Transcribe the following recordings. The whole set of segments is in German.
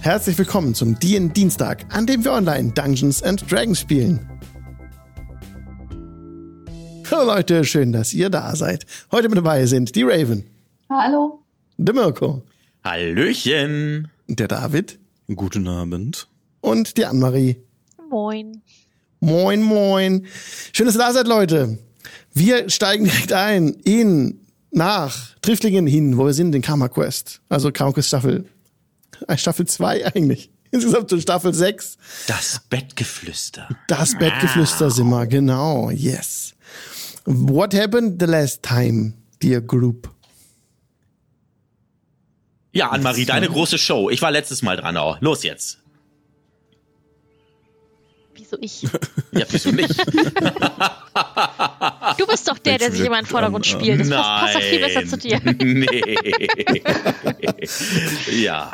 Herzlich willkommen zum DN Dienstag, an dem wir online Dungeons and Dragons spielen. Hallo Leute, schön, dass ihr da seid. Heute mit dabei sind die Raven. Hallo. Der Mirko. Hallöchen. Der David. Guten Abend. Und die Annemarie. Moin. Moin, moin. Schön, dass ihr da seid, Leute. Wir steigen direkt ein in nach Driftlingen hin, wo wir sind, in Karma Quest. Also Karma Quest Staffel, Staffel 2 eigentlich. Insgesamt so Staffel 6. Das Bettgeflüster. Das Bettgeflüster sind wir, genau, yes. What happened the last time, dear group? Ja, Annemarie, deine große Show. Ich war letztes Mal dran auch. Los jetzt. Wieso ich? Ja, wieso nicht? Du bist doch der, der sich immer im Vordergrund spielt. Das passt, passt doch viel besser zu dir. Nee. ja.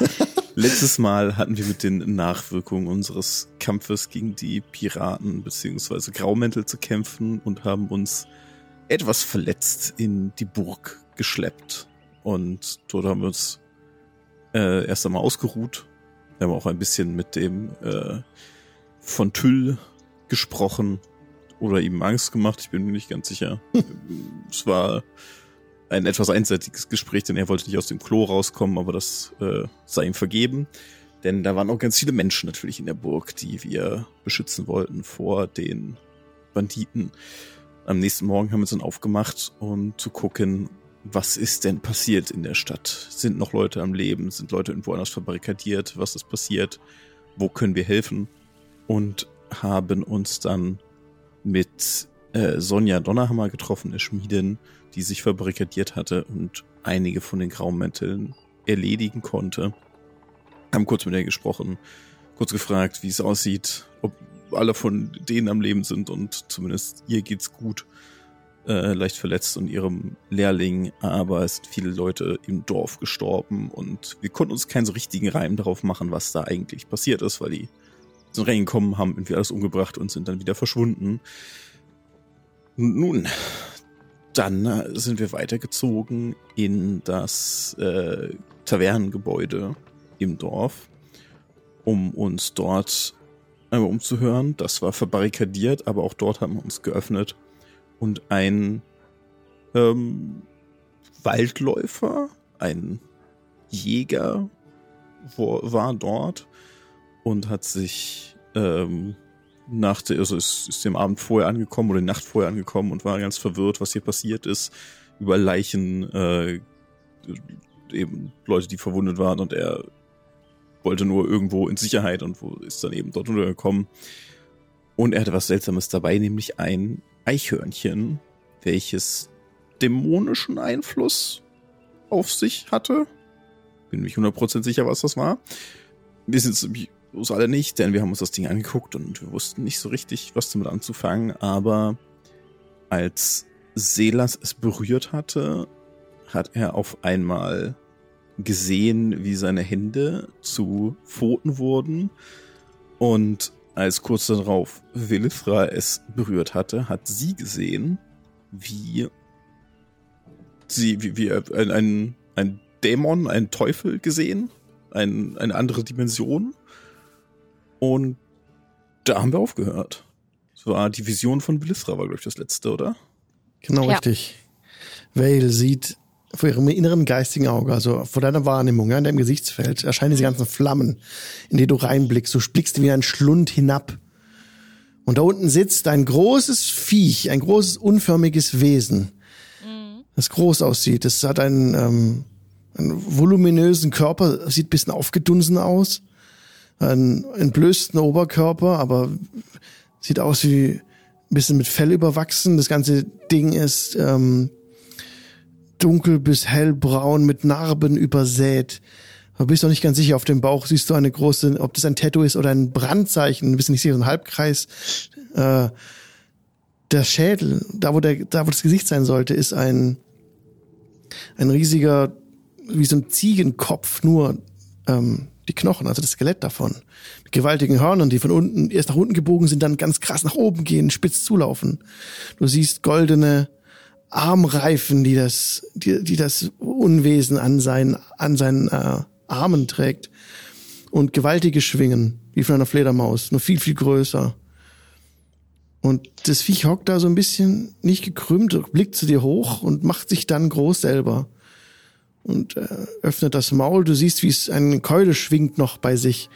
Letztes Mal hatten wir mit den Nachwirkungen unseres Kampfes gegen die Piraten bzw. Graumäntel zu kämpfen und haben uns etwas verletzt in die Burg geschleppt. Und dort haben wir uns äh, erst einmal ausgeruht. Wir haben auch ein bisschen mit dem äh, von Tüll gesprochen oder ihm Angst gemacht. Ich bin mir nicht ganz sicher. es war ein etwas einseitiges Gespräch, denn er wollte nicht aus dem Klo rauskommen, aber das äh, sei ihm vergeben. Denn da waren auch ganz viele Menschen natürlich in der Burg, die wir beschützen wollten vor den Banditen. Am nächsten Morgen haben wir uns dann aufgemacht, um zu gucken, was ist denn passiert in der Stadt? Sind noch Leute am Leben? Sind Leute irgendwo anders verbarrikadiert? Was ist passiert? Wo können wir helfen? Und haben uns dann mit äh, Sonja Donnerhammer getroffen, der Schmiedin, die sich verbarrikadiert hatte und einige von den Graumänteln erledigen konnte. Haben kurz mit ihr gesprochen, kurz gefragt, wie es aussieht, ob alle von denen am Leben sind und zumindest ihr geht's gut. Äh, leicht verletzt und ihrem Lehrling, aber es sind viele Leute im Dorf gestorben und wir konnten uns keinen so richtigen Reim darauf machen, was da eigentlich passiert ist, weil die sind reingekommen, haben irgendwie alles umgebracht und sind dann wieder verschwunden. Nun, dann äh, sind wir weitergezogen in das äh, Tavernengebäude im Dorf, um uns dort einmal umzuhören. Das war verbarrikadiert, aber auch dort haben wir uns geöffnet und ein ähm, Waldläufer, ein Jäger war dort und hat sich ähm, nach der, also ist, ist dem Abend vorher angekommen oder die Nacht vorher angekommen und war ganz verwirrt, was hier passiert ist. Über Leichen, äh, eben Leute, die verwundet waren und er wollte nur irgendwo in Sicherheit und wo ist dann eben dort untergekommen. Und er hatte was Seltsames dabei, nämlich ein Eichhörnchen, welches dämonischen Einfluss auf sich hatte. Bin mich 100% sicher, was das war. Wir sind uns alle nicht, denn wir haben uns das Ding angeguckt und wir wussten nicht so richtig, was damit anzufangen. Aber als Selas es berührt hatte, hat er auf einmal gesehen, wie seine Hände zu Pfoten wurden. Und als kurz darauf Willifra es berührt hatte, hat sie gesehen, wie sie, wie, wie ein, ein, ein Dämon, ein Teufel gesehen, ein, eine andere Dimension. Und da haben wir aufgehört. Das war die Vision von Belithra, war, glaube ich, das letzte, oder? Genau, Ja. richtig. Vale sieht vor ihrem inneren geistigen Auge, also vor deiner Wahrnehmung, ja, in deinem Gesichtsfeld, erscheinen diese ganzen Flammen, in die du reinblickst. Du blickst wie ein Schlund hinab. Und da unten sitzt ein großes Viech, ein großes unförmiges Wesen, das groß aussieht. Es hat einen, ähm, einen voluminösen Körper, sieht ein bisschen aufgedunsen aus, einen entblößten Oberkörper, aber sieht aus wie ein bisschen mit Fell überwachsen. Das ganze Ding ist ähm, dunkel bis hellbraun mit Narben übersät. Du bist noch nicht ganz sicher. Auf dem Bauch siehst du eine große, ob das ein Tattoo ist oder ein Brandzeichen. Du bist nicht sicher, so ein Halbkreis. Äh, der Schädel, da wo der, da wo das Gesicht sein sollte, ist ein ein riesiger, wie so ein Ziegenkopf, nur ähm, die Knochen, also das Skelett davon. Mit gewaltigen Hörnern, die von unten erst nach unten gebogen sind, dann ganz krass nach oben gehen, spitz zulaufen. Du siehst goldene Armreifen, die das, die, die das Unwesen an seinen, an seinen äh, Armen trägt. und gewaltige Schwingen, wie von einer Fledermaus, nur viel, viel größer. Und das Viech hockt da so ein bisschen nicht gekrümmt, blickt zu dir hoch und macht sich dann groß selber. Und äh, öffnet das Maul. Du siehst, wie es eine Keule schwingt noch bei sich.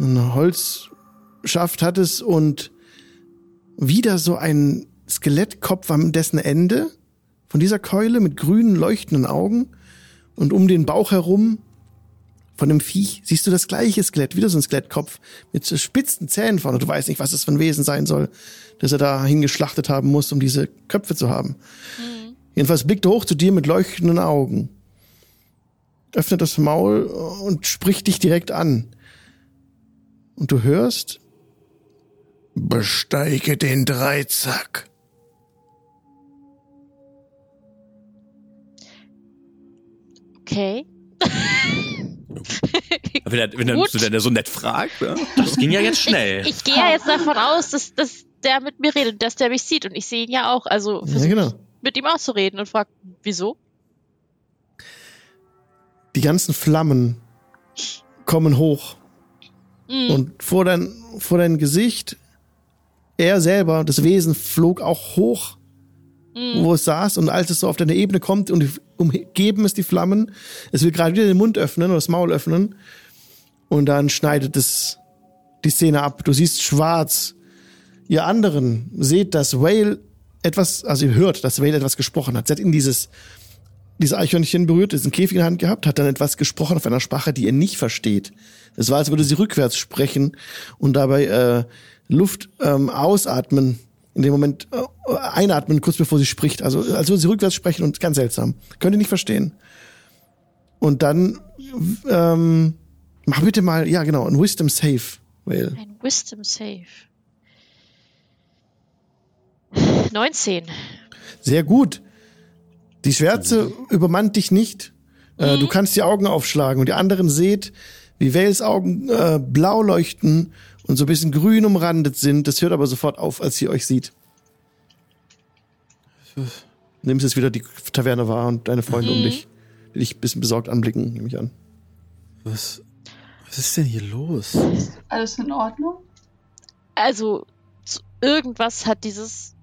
Ein Holzschaft hat es und wieder so ein Skelettkopf am dessen Ende von dieser Keule mit grünen leuchtenden Augen und um den Bauch herum von dem Viech siehst du das gleiche Skelett, wieder so ein Skelettkopf mit spitzen Zähnen vorne. Du weißt nicht, was das für ein Wesen sein soll, dass er da hingeschlachtet haben muss, um diese Köpfe zu haben. Mhm. Jedenfalls blickt er hoch zu dir mit leuchtenden Augen, öffnet das Maul und spricht dich direkt an. Und du hörst, besteige den Dreizack. Okay. wenn er, wenn er, er so nett fragt. Ja? Das ging ja jetzt schnell. Ich, ich gehe ja jetzt davon aus, dass, dass der mit mir redet, dass der mich sieht. Und ich sehe ihn ja auch. Also ja, genau. mit ihm auch zu reden und frage, wieso? Die ganzen Flammen kommen hoch. Mhm. Und vor dein, vor dein Gesicht, er selber, das Wesen, flog auch hoch mhm. wo es saß und als es so auf deine Ebene kommt und umgeben es die Flammen, es will gerade wieder den Mund öffnen oder das Maul öffnen und dann schneidet es die Szene ab. Du siehst schwarz. Ihr anderen seht, dass Whale etwas, also ihr hört, dass Whale etwas gesprochen hat. Sie hat in dieses dieses Eichhörnchen berührt, diesen Käfig in der Hand gehabt, hat dann etwas gesprochen auf einer Sprache, die ihr nicht versteht. Es war, als würde sie rückwärts sprechen und dabei äh, Luft ähm, ausatmen in dem Moment äh, einatmen, kurz bevor sie spricht. Also als würde sie rückwärts sprechen und ganz seltsam. Könnt ihr nicht verstehen. Und dann ähm, mach bitte mal, ja genau, ein Wisdom Save. Weil ein Wisdom Save. 19. Sehr gut. Die Schwärze übermannt dich nicht. Äh, mhm. Du kannst die Augen aufschlagen und die anderen seht, wie Wales Augen äh, blau leuchten und so ein bisschen grün umrandet sind. Das hört aber sofort auf, als sie euch sieht. Nimmst jetzt wieder die Taverne wahr und deine Freunde mhm. um dich, die dich ein bisschen besorgt anblicken, nehme ich an. Was, was ist denn hier los? Alles in Ordnung? Also, irgendwas hat dieses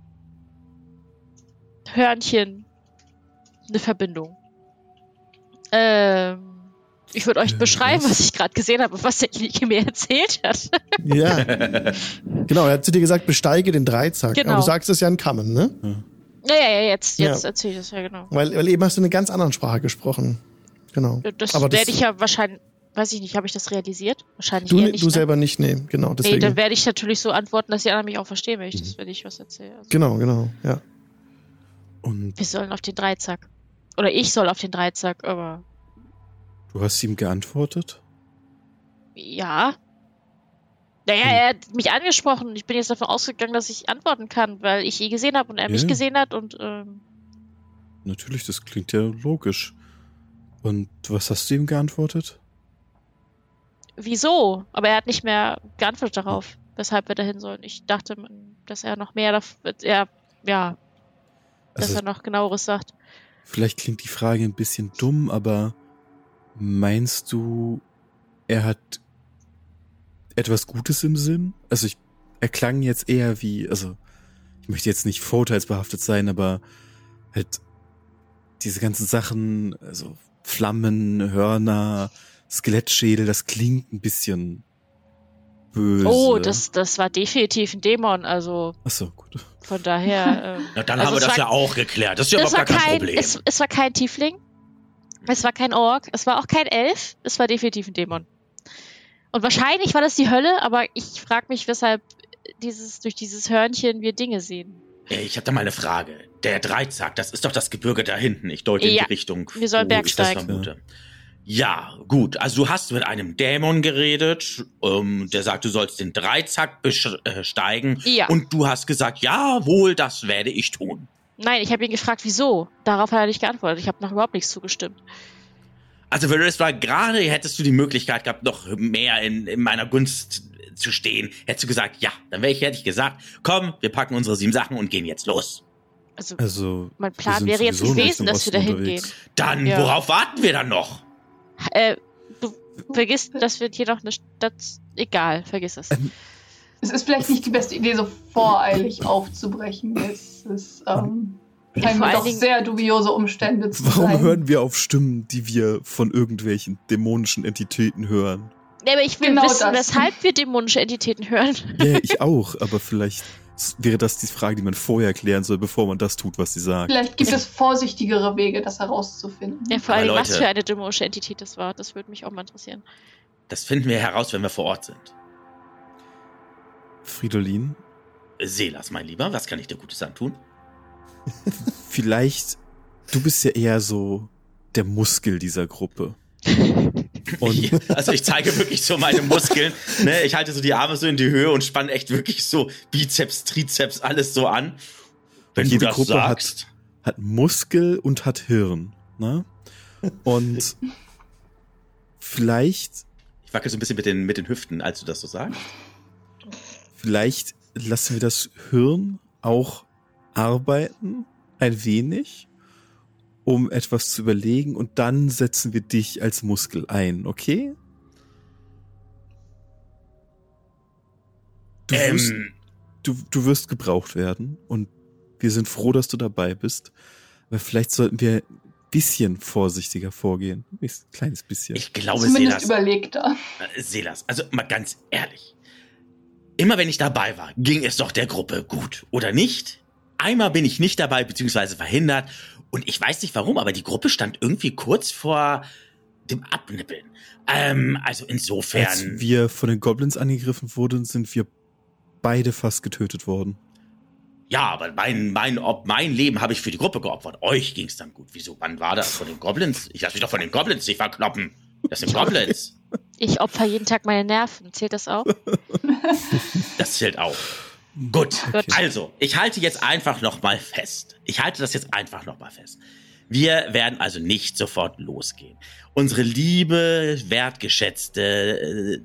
Hörnchen eine Verbindung. Ähm, ich würde euch beschreiben, was ich gerade gesehen habe, was der Ilike mir erzählt hat. ja. Genau, er hat zu dir gesagt, besteige den Dreizack. Genau. Aber du sagst es ja in Kammen, ne? Ja, ja, ja, jetzt, jetzt ja. erzähle ich das ja genau. Weil, weil eben hast du eine ganz andere Sprache gesprochen. Genau. Das werde ich ja wahrscheinlich, weiß ich nicht, habe ich das realisiert? Wahrscheinlich du, nicht. Du ne? selber nicht, nee, genau. Deswegen. Nee, dann werde ich natürlich so antworten, dass die anderen mich auch verstehen, wenn ich, das, mhm. wenn ich was erzähle. Also. Genau, genau, ja. Und wir sollen auf den Dreizack. Oder ich soll auf den Dreizack, aber Du hast ihm geantwortet? Ja. Naja, hm. er hat mich angesprochen. Ich bin jetzt davon ausgegangen, dass ich antworten kann, weil ich ihn gesehen habe und er ja. mich gesehen hat und. Ähm Natürlich, das klingt ja logisch. Und was hast du ihm geantwortet? Wieso? Aber er hat nicht mehr geantwortet darauf, weshalb wir dahin sollen. Ich dachte, dass er noch mehr, er, ja, dass also, er noch genaueres sagt. Vielleicht klingt die Frage ein bisschen dumm, aber Meinst du, er hat etwas Gutes im Sinn? Also ich, er klang jetzt eher wie, also ich möchte jetzt nicht vorteilsbehaftet sein, aber halt diese ganzen Sachen, also Flammen, Hörner, Skelettschädel, das klingt ein bisschen böse. Oh, das, das war definitiv ein Dämon, also. Ach so, gut. Von daher. Ähm, Na, dann also haben wir das war, ja auch geklärt. Das ist ja überhaupt gar kein, kein Problem. Es, es war kein Tiefling. Es war kein Ork, es war auch kein Elf, es war definitiv ein Dämon. Und wahrscheinlich war das die Hölle, aber ich frage mich, weshalb dieses, durch dieses Hörnchen wir Dinge sehen. Ich habe da mal eine Frage. Der Dreizack, das ist doch das Gebirge da hinten. Ich deute ja, in die Richtung. Wir sollen bergsteigen. Ja. Ja, gut. Also du hast mit einem Dämon geredet, ähm, der sagt, du sollst den Dreizack besteigen. Äh, ja. Und du hast gesagt, jawohl, das werde ich tun. Nein, ich habe ihn gefragt, wieso. Darauf hat er nicht geantwortet. Ich habe noch überhaupt nichts zugestimmt. Also, wenn es war gerade, hättest du die Möglichkeit gehabt, noch mehr in, in meiner Gunst zu stehen. Hättest du gesagt, ja, dann wäre ich, hätte ich gesagt, komm, wir packen unsere sieben Sachen und gehen jetzt los. Also, also mein Plan wäre jetzt gewesen, dass wir da hingehen. Dann, ja. worauf warten wir dann noch? Äh, du vergiss, dass wir hier noch eine Stadt. Egal, vergiss es. Es ist vielleicht nicht die beste Idee, so voreilig aufzubrechen. Es ist, ähm, scheinen allen doch Dingen- sehr dubiose Umstände zu Warum sein. hören wir auf Stimmen, die wir von irgendwelchen dämonischen Entitäten hören? Nee, aber ich will Genau wissen, das. weshalb wir dämonische Entitäten hören. Ja, ich auch, aber vielleicht wäre das die Frage, die man vorher klären soll, bevor man das tut, was sie sagt. Vielleicht gibt es vorsichtigere Wege, das herauszufinden. Ja, vor allem, was für eine dämonische Entität das war. Das würde mich auch mal interessieren. Das finden wir heraus, wenn wir vor Ort sind. Fridolin, Selas, mein Lieber, was kann ich dir Gutes antun? vielleicht, du bist ja eher so der Muskel dieser Gruppe. Und also ich zeige wirklich so meine Muskeln. Ne? Ich halte so die Arme so in die Höhe und spanne echt wirklich so Bizeps, Trizeps, alles so an. Wenn Jede du das Gruppe sagst. hat Muskel und hat Hirn. Ne? Und vielleicht, Ich wackel so ein bisschen mit den, mit den Hüften, als du das so sagst. vielleicht lassen wir das Hirn auch arbeiten, ein wenig, um etwas zu überlegen und dann setzen wir dich als Muskel ein, okay? Du, wirst, Ähm, du, du wirst gebraucht werden und wir sind froh, dass du dabei bist. Aber vielleicht sollten wir ein bisschen vorsichtiger vorgehen. Ein kleines bisschen. ich glaube, Zumindest Selas, überlegter. äh, Selas, also mal ganz ehrlich. Immer wenn ich dabei war, ging es doch der Gruppe gut, oder nicht? Einmal bin ich nicht dabei, beziehungsweise verhindert. Und ich weiß nicht warum, aber die Gruppe stand irgendwie kurz vor dem Abnippeln. Ähm, also insofern. Als wir von den Goblins angegriffen wurden, sind wir beide fast getötet worden. Ja, aber mein, mein, ob mein Leben habe ich für die Gruppe geopfert. Euch ging es dann gut. Wieso? Wann war das? Von den Goblins? Ich lasse mich doch von den Goblins nicht verkloppen. Das sind Goblins. Ich opfer jeden Tag meine Nerven. Zählt das auch? Das zählt auch. Gut. Gut. Also, ich halte jetzt einfach noch mal fest. Ich halte das jetzt einfach noch mal fest. Wir werden also nicht sofort losgehen. Unsere liebe, wertgeschätzte, äh,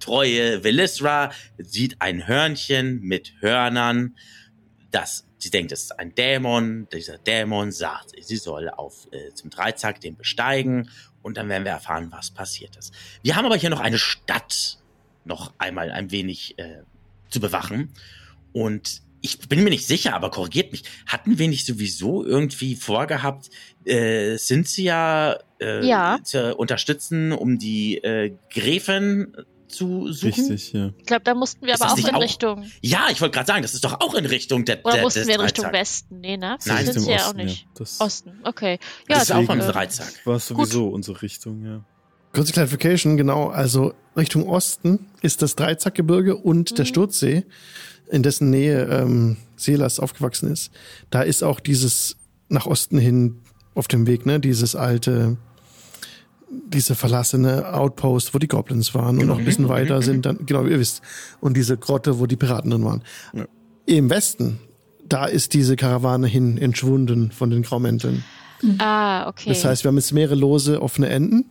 treue Velisra sieht ein Hörnchen mit Hörnern, das sie denkt, es ist ein Dämon. Dieser Dämon sagt, sie soll auf äh, zum Dreizack den besteigen und dann werden wir erfahren, was passiert ist. Wir haben aber hier noch eine Stadt noch einmal ein wenig äh, zu bewachen und ich bin mir nicht sicher, aber korrigiert mich. Hatten wir nicht sowieso irgendwie vorgehabt, äh, Cynthia äh, Ja. zu unterstützen, um die äh, Gräfin zu suchen? Richtig, ja. Ich glaube, da mussten wir Ist aber auch in auch- Richtung. Ja, ich wollte gerade sagen, das ist doch auch in Richtung der, Oder der mussten des wir in Richtung. Westen? Nee, ne? Nein, sie ja auch Osten, nicht. Das Osten, okay. Ja, Das ist auch äh, Dreizack. war sowieso unsere Richtung, ja. Kurze Clarification, genau. Also Richtung Osten ist das Dreizackgebirge und der Mhm. Sturzsee, in dessen Nähe ähm, Selas aufgewachsen ist. Da ist auch dieses nach Osten hin auf dem Weg, ne, dieses alte, diese verlassene Outpost, wo die Goblins waren und Genau. noch ein bisschen Mhm, weiter mhm, sind dann, genau, ihr wisst, und diese Grotte, wo die Piraten drin waren. Ja. Im Westen, da ist diese Karawane hin entschwunden von den Graumänteln. Ah, okay. Das heißt, wir haben jetzt mehrere lose offene Enden.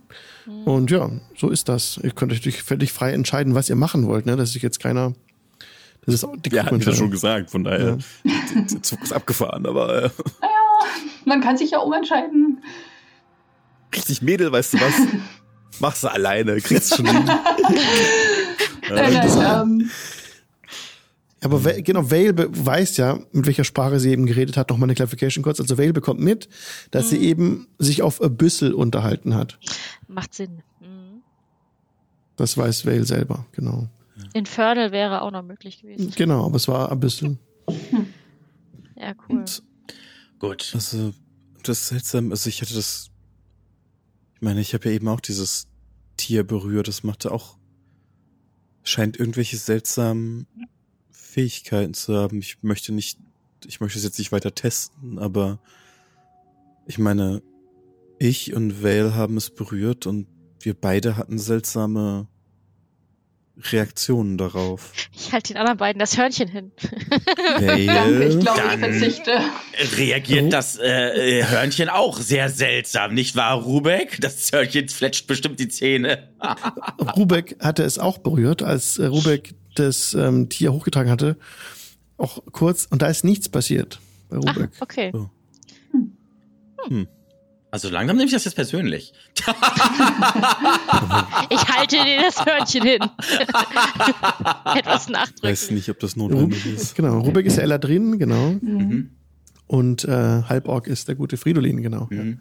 Mhm. Und ja, so ist das. Ihr könnt euch durch- völlig frei entscheiden, was ihr machen wollt. Ne? Das ist jetzt keiner. Das ist auch die Wir hatten das schon gesagt, von daher, der, der Zug ist abgefahren, aber äh, Man kann sich ja umentscheiden. richtig Mädel, weißt du was? Mach's alleine, kriegst schon hin. Nein, nein, ähm, Aber Vale- genau, Vale weiß ja, mit welcher Sprache sie eben geredet hat. Nochmal eine Clarification kurz. Also Vale bekommt mit, dass Mhm. sie eben sich auf Abyssal unterhalten hat. Macht Sinn. Mhm. Das weiß Vale selber, genau. Infernal wäre auch noch möglich gewesen. Genau, aber es war Abyssal. Ja, cool. Und Gut. Also, das ist seltsam, also ich hatte das, ich meine, ich habe ja eben auch dieses Tier berührt, das machte auch, scheint irgendwelche seltsamen Fähigkeiten zu haben. Ich möchte nicht, ich möchte es jetzt nicht weiter testen, aber ich meine, ich und Vale haben es berührt und wir beide hatten seltsame Reaktionen darauf. Ich halte den anderen beiden das Hörnchen hin. danke, ich glaube, ich verzichte. Reagiert Oh. das äh, äh, Hörnchen auch sehr seltsam, nicht wahr, Rubek? Das Hörnchen fletscht bestimmt die Zähne. Rubek hatte es auch berührt, als äh, Rubek das ähm, Tier hochgetragen hatte. Auch kurz. Und da ist nichts passiert bei Ah, Rubek. okay. Also langsam nehme ich das jetzt persönlich. halte dir das Hörnchen hin. Etwas Ich nachdrücken. weiß nicht, ob das notwendig ist. genau, Rubek ist der Eladrin, genau. Mhm. Und äh, Halborg ist der gute Fridolin, genau. Mhm.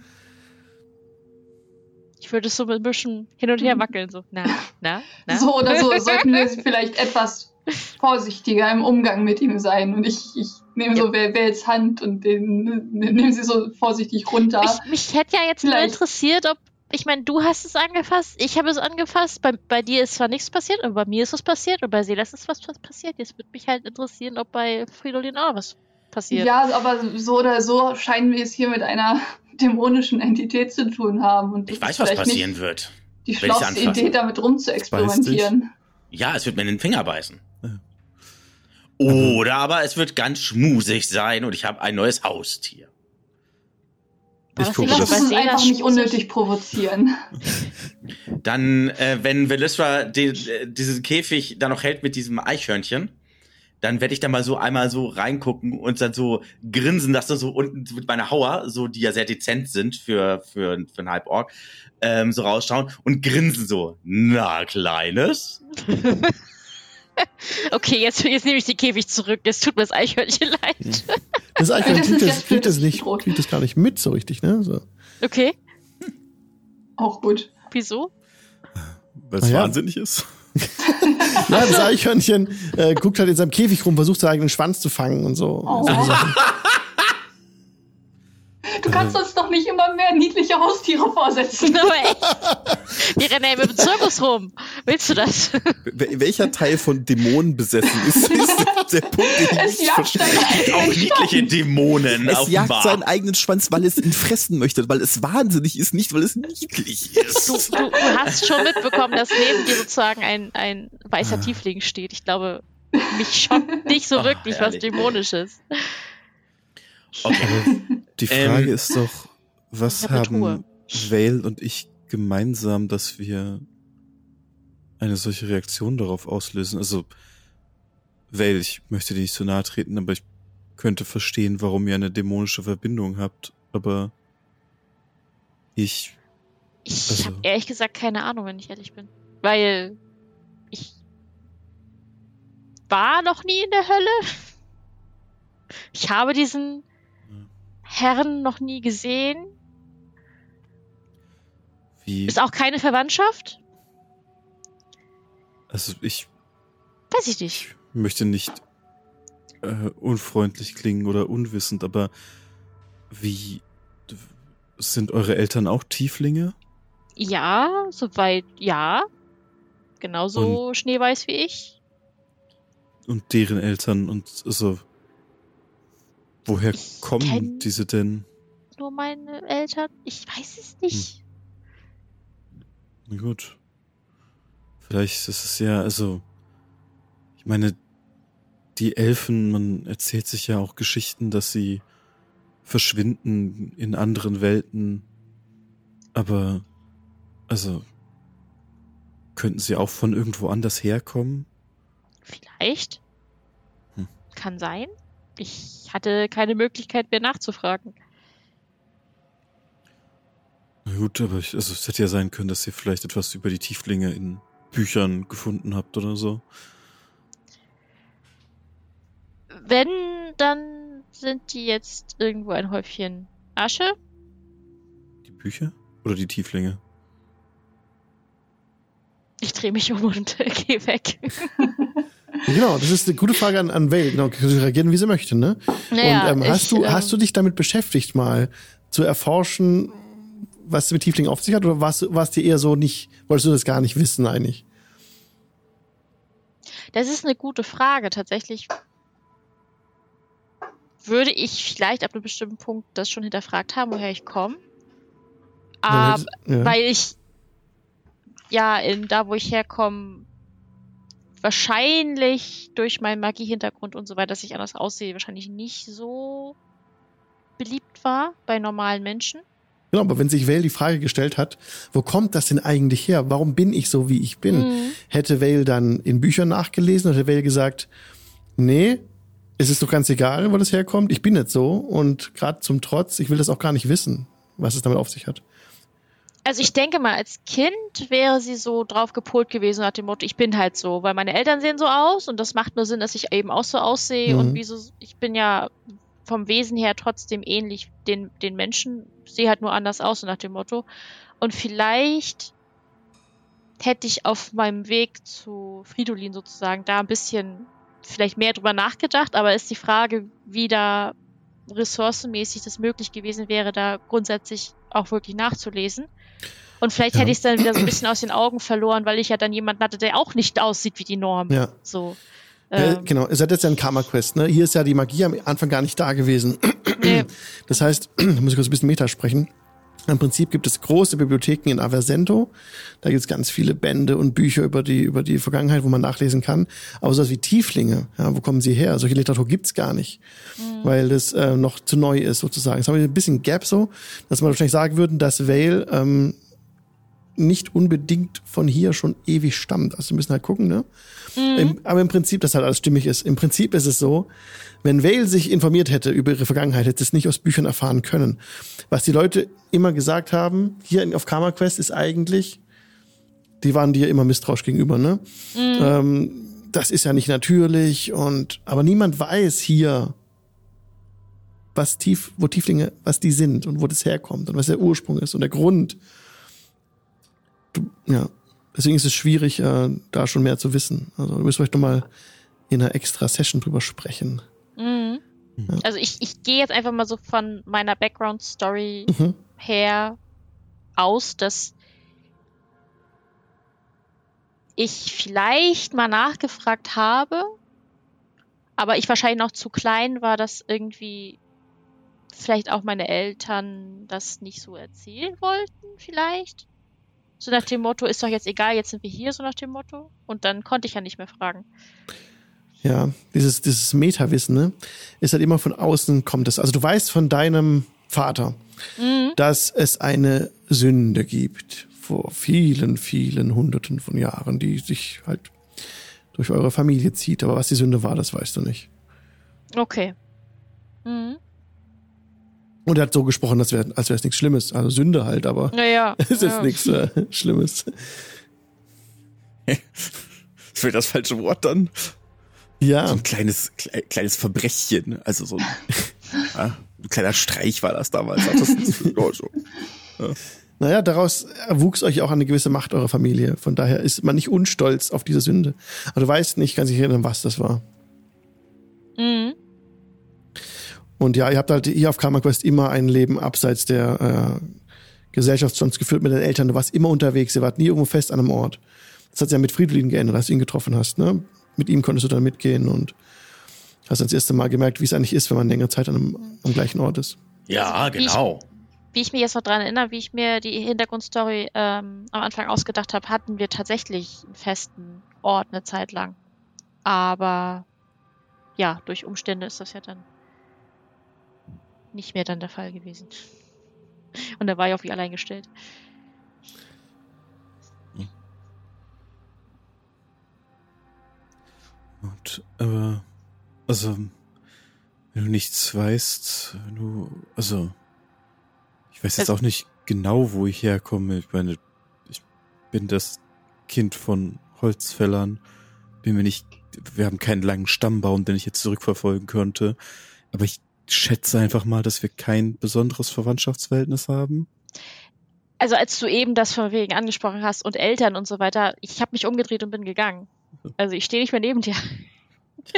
Ich würde so ein bisschen hin und her wackeln. So, na, na, na. So oder so sollten wir vielleicht etwas vorsichtiger im Umgang mit ihm sein. Und ich, ich nehme so Vels Hand und den nehme sie so vorsichtig runter. Ich, mich hätte ja jetzt nur Vielleicht. interessiert, ob. Ich meine, du hast es angefasst, ich habe es angefasst. Bei, bei dir ist zwar nichts passiert, aber bei mir ist was passiert und bei Selas ist was was passiert. Jetzt würde mich halt interessieren, ob bei Fridolin auch was passiert. Ja, aber so oder so scheinen wir es hier mit einer dämonischen Entität zu tun haben. Und Ich weiß, was passieren wird. die schlauste. Idee, damit rumzuexperimentieren. Ja, es wird mir in den Finger beißen. Ja. Oder aber es wird ganz schmusig sein und ich habe ein neues Haustier. Ich gucke, das- Selas einfach nicht unnötig provozieren. Dann, äh, wenn Velisra die, äh, diesen Käfig da noch hält mit diesem Eichhörnchen, dann werde ich da mal so einmal so reingucken und dann so grinsen, dass du so unten mit meiner Hauer, so die ja sehr dezent sind für, für, für einen Halborg, ähm, so rausschauen und grinsen so. Na, Kleines. Okay, jetzt, jetzt nehme ich den Käfig zurück. Jetzt tut mir das Eichhörnchen leid. Das Eichhörnchen kriegt das, kriegt das nicht, kriegt das gar nicht mit so richtig, ne? So. Okay, Auch gut. wieso? Weil es Ah ja. wahnsinnig ist. Ja, das Eichhörnchen äh, guckt halt in seinem Käfig rum, versucht seinen eigenen Schwanz zu fangen und so. Oh. so Sachen. Du kannst uns doch nicht immer mehr niedliche Haustiere vorsetzen. Aber echt. Wir rennen ja mit dem Zirkus rum. Willst du das? Wel- Welcher Teil von Dämonen besessen ist, ist der, Punkt, den ich Es nicht jagt Auch niedliche Dämonen, Es jagt seinen eigenen Schwanz, weil es ihn fressen möchte, weil es wahnsinnig ist, nicht weil es niedlich Du, ist. du, du hast schon mitbekommen, dass neben dir sozusagen ein, ein weißer Tiefling steht. Ich glaube, mich schockt nicht so Ah, wirklich was herrlich. Dämonisches. Okay. Die Frage Ähm, ist doch, was haben Vale und ich gemeinsam, dass wir eine solche Reaktion darauf auslösen? Also, Vale, ich möchte dir nicht zu nahe treten, aber ich könnte verstehen, warum ihr eine dämonische Verbindung habt, aber ich, Ich Also- habe ehrlich gesagt keine Ahnung, wenn ich ehrlich bin. Weil ich war noch nie in der Hölle. Ich habe diesen Herrn noch nie gesehen. wie, Ist auch keine Verwandtschaft? also ich Weiß ich nicht. möchte nicht äh, unfreundlich klingen oder unwissend, aber wie sind eure Eltern auch Tieflinge? Ja, soweit ja. Genauso schneeweiß wie ich. Und deren Eltern und also woher Ich kommen diese denn? Nur meine Eltern. Ich weiß es nicht. Na gut. Vielleicht ist es ja, also, ich meine, die Elfen, man erzählt sich ja auch Geschichten, dass sie verschwinden in anderen Welten. Aber, also, könnten sie auch von irgendwo anders herkommen? Vielleicht. Hm. Kann sein. Ich hatte keine Möglichkeit mehr nachzufragen. Na gut, aber ich, also, es hätte ja sein können, dass ihr vielleicht etwas über die Tieflinge in Büchern gefunden habt oder so. Wenn, dann sind die jetzt irgendwo ein Häufchen Asche. Die Bücher? Oder die Tieflinge? Ich drehe mich um und äh, gehe weg. Genau, das ist eine gute Frage an, an Vale. Genau, kann sie reagieren, wie sie möchte, ne? Naja, und ähm, hast ich, du ähm, hast du dich damit beschäftigt, mal zu erforschen, was es mit Tiefling auf sich hat, oder warst, du- warst dir eher so nicht, wolltest du das gar nicht wissen eigentlich? Das ist eine gute Frage. Tatsächlich würde ich vielleicht ab einem bestimmten Punkt das schon hinterfragt haben, woher ich komme. Aber ja. weil ich ja in da, wo ich herkomme, wahrscheinlich durch meinen Magiehintergrund und so weiter, dass ich anders aussehe, wahrscheinlich nicht so beliebt war bei normalen Menschen. Genau, aber wenn sich Vale die Frage gestellt hat, wo kommt das denn eigentlich her? Warum bin ich so, wie ich bin? Mhm. Hätte Vale dann in Büchern nachgelesen und hätte Vale gesagt, nee, es ist doch ganz egal, wo das herkommt. Ich bin nicht so und gerade zum Trotz, ich will das auch gar nicht wissen, was es damit auf sich hat. Also ich denke mal, als Kind wäre sie so drauf gepolt gewesen nach dem Motto, ich bin halt so, weil meine Eltern sehen so aus und das macht nur Sinn, dass ich eben auch so aussehe Mhm. und wieso, ich bin ja vom Wesen her trotzdem ähnlich den, den Menschen, sehe halt nur anders aus, so nach dem Motto. Und vielleicht hätte ich auf meinem Weg zu Fridolin sozusagen da ein bisschen vielleicht mehr drüber nachgedacht, aber ist die Frage, wie da ressourcenmäßig das möglich gewesen wäre, da grundsätzlich auch wirklich nachzulesen. Und vielleicht Ja. hätte ich es dann wieder so ein bisschen aus den Augen verloren, weil ich ja dann jemanden hatte, der auch nicht aussieht wie die Norm. Ja. So. Äh, Ähm, genau, ihr seid jetzt ja ein Karma Quest, ne? Hier ist ja die Magie am Anfang gar nicht da gewesen. nee. Das heißt, da muss ich kurz ein bisschen Meta sprechen. Im Prinzip gibt es große Bibliotheken in Aversento. Da gibt es ganz viele Bände und Bücher über die, über die Vergangenheit, wo man nachlesen kann. Aber sowas wie Tieflinge, ja, wo kommen sie her? Solche Literatur gibt's gar nicht, weil das äh, noch zu neu ist sozusagen. Jetzt haben wir ein bisschen Gap so, dass man wahrscheinlich sagen würden, dass Vale ähm, nicht unbedingt von hier schon ewig stammt. Also wir müssen halt gucken, ne? Im, aber im Prinzip, dass halt alles stimmig ist. Im Prinzip ist es so, wenn Vale sich informiert hätte über ihre Vergangenheit, hätte es nicht aus Büchern erfahren können. Was die Leute immer gesagt haben, hier auf Karma Quest ist eigentlich, die waren dir immer misstrauisch gegenüber, ne? Ähm, das ist ja nicht natürlich und, aber niemand weiß hier, was tief, wo Tieflinge, was die sind und wo das herkommt und was der Ursprung ist und der Grund. Du, ja, deswegen ist es schwierig, äh, da schon mehr zu wissen. Also, du müsst vielleicht nochmal in einer extra Session drüber sprechen. Mhm. Also ich, ich gehe jetzt einfach mal so von meiner Background-Story Mhm. her aus, dass ich vielleicht mal nachgefragt habe, aber ich wahrscheinlich noch zu klein war, dass irgendwie vielleicht auch meine Eltern das nicht so erzählen wollten, vielleicht. So nach dem Motto, ist doch jetzt egal, jetzt sind wir hier, so nach dem Motto. Und dann konnte ich ja nicht mehr fragen. Ja, dieses, dieses Meta-Wissen, ne, ist halt immer von außen kommt es. Also du weißt von deinem Vater, Mhm. dass es eine Sünde gibt vor vielen, vielen Hunderten von Jahren, die sich halt durch eure Familie zieht. Aber was die Sünde war, das weißt du nicht. Okay. Mhm. Und er hat so gesprochen, als wäre als wäre es nichts Schlimmes. Also Sünde halt, aber Naja. es ist ja. nichts äh, Schlimmes. Das wäre das falsche Wort dann. Ja, So ein kleines, kle kleines Verbrechchen. Also so ein, ja, ein kleiner Streich war das damals. Das ist, ja, so. naja, daraus erwuchs euch auch eine gewisse Macht eurer Familie. Von daher ist man nicht unstolz auf diese Sünde. Aber du weißt nicht, kann sich erinnern, was das war. Mhm. Und ja, ihr habt halt hier auf Karma Quest immer ein Leben abseits der äh, Gesellschaft sonst geführt mit den Eltern. Du warst immer unterwegs, ihr wart nie irgendwo fest an einem Ort. Das hat sich ja mit Fridolin geändert, als du ihn getroffen hast. Ne? Mit ihm konntest du dann mitgehen und hast dann das erste Mal gemerkt, wie es eigentlich ist, wenn man längere Zeit an einem, am gleichen Ort ist. Ja, genau. Wie ich mir jetzt noch dran erinnere, wie ich mir die Hintergrundstory ähm, am Anfang ausgedacht habe, hatten wir tatsächlich einen festen Ort eine Zeit lang. Aber ja, durch Umstände ist das ja dann nicht mehr dann der Fall gewesen. Und da war ich auf mich allein gestellt. Und, aber, also, wenn du nichts weißt, wenn du, also, ich weiß jetzt Also- auch nicht genau, wo ich herkomme. Ich meine, ich bin das Kind von Holzfällern. Bin mir nicht, wir haben keinen langen Stammbaum, den ich jetzt zurückverfolgen könnte. Aber ich schätze einfach mal, dass wir kein besonderes Verwandtschaftsverhältnis haben. Also als du eben das von wegen angesprochen hast und Eltern und so weiter, ich habe mich umgedreht und bin gegangen. Also ich stehe nicht mehr neben dir.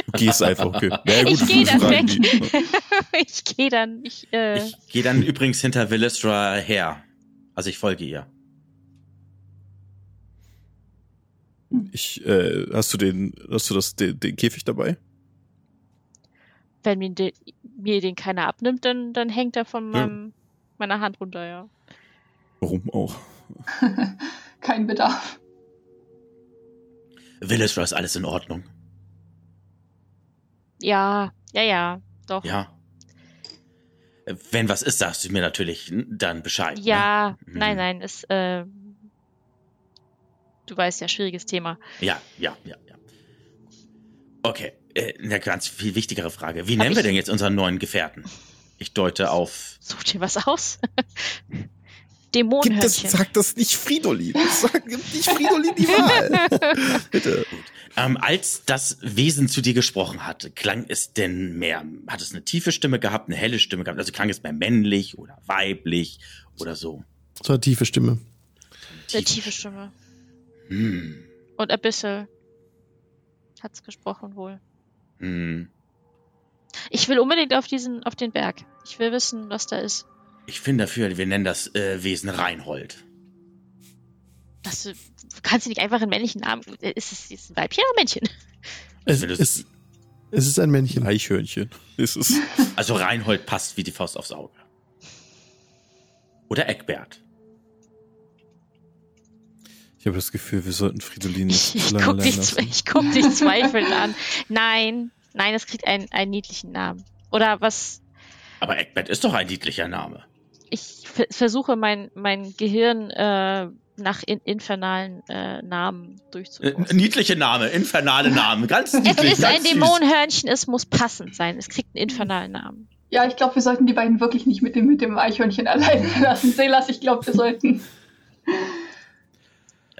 Du gehst einfach, okay. Naja, Ich gut, geh dann Fragen, weg. ich gehe dann, ich, äh, Ich gehe dann übrigens hinter Willistra her. Also ich folge ihr. Ich, äh, hast du den, hast du das, den, den Käfig dabei? wenn mir, de, mir den keiner abnimmt, dann, dann hängt er von Ja. meinem, meiner Hand runter, ja. Warum auch? Kein Bedarf. Willistra ist alles in Ordnung. Ja, ja, ja, doch. Ja, Ja. Wenn was ist, sagst du mir natürlich dann Bescheid. Ne? nein, Mhm. nein, ist, äh, du weißt ja, schwieriges Thema. Ja, ja, ja, ja. Okay, äh, eine ganz viel wichtigere Frage. Wie Hab nennen wir denn jetzt unseren neuen Gefährten? Ich deute auf. Such dir was aus. Das, Dämonenhörnchen. sag das nicht Fridolin. Sag nicht Fridolin die Wahl. Bitte. Ähm, als das Wesen zu dir gesprochen hat, klang es denn mehr, hat es eine tiefe Stimme gehabt, eine helle Stimme gehabt, also klang es mehr männlich oder weiblich oder so? So eine tiefe Stimme. Sehr tiefe Stimme. Hm. Und Abyssal hat's gesprochen wohl. Hm. Ich will unbedingt auf diesen, auf den Berg. Ich will wissen, was da ist. Ich finde dafür, wir nennen das äh, Wesen Reinhold. Das, du kannst du nicht einfach einen männlichen Namen. Ist es ist es ein Weibchen oder ein Männchen? Es, du- es, es ist ein Männchen. Eichhörnchen ist es. Also Reinhold passt wie die Faust aufs Auge. Oder Eckbert. Ich habe das Gefühl, wir sollten Fridolin nicht Ich, ich, lange guck allein dich, lassen. ich guck dich zweifelnd an. Nein, nein, es kriegt einen, einen niedlichen Namen. Oder was? Aber Eckbert ist doch ein niedlicher Name. Ich ver- versuche mein, mein Gehirn äh, nach in, infernalen äh, Namen Äh, durchzuführen. niedliche Name, infernale Namen, ganz Es niedlich. ist ein. Dämonenhörnchen, es muss passend sein. Es kriegt einen infernalen Namen. Ja, ich glaube, wir sollten die beiden wirklich nicht mit dem, mit dem Eichhörnchen alleine lassen. Selas, ich glaube, wir sollten.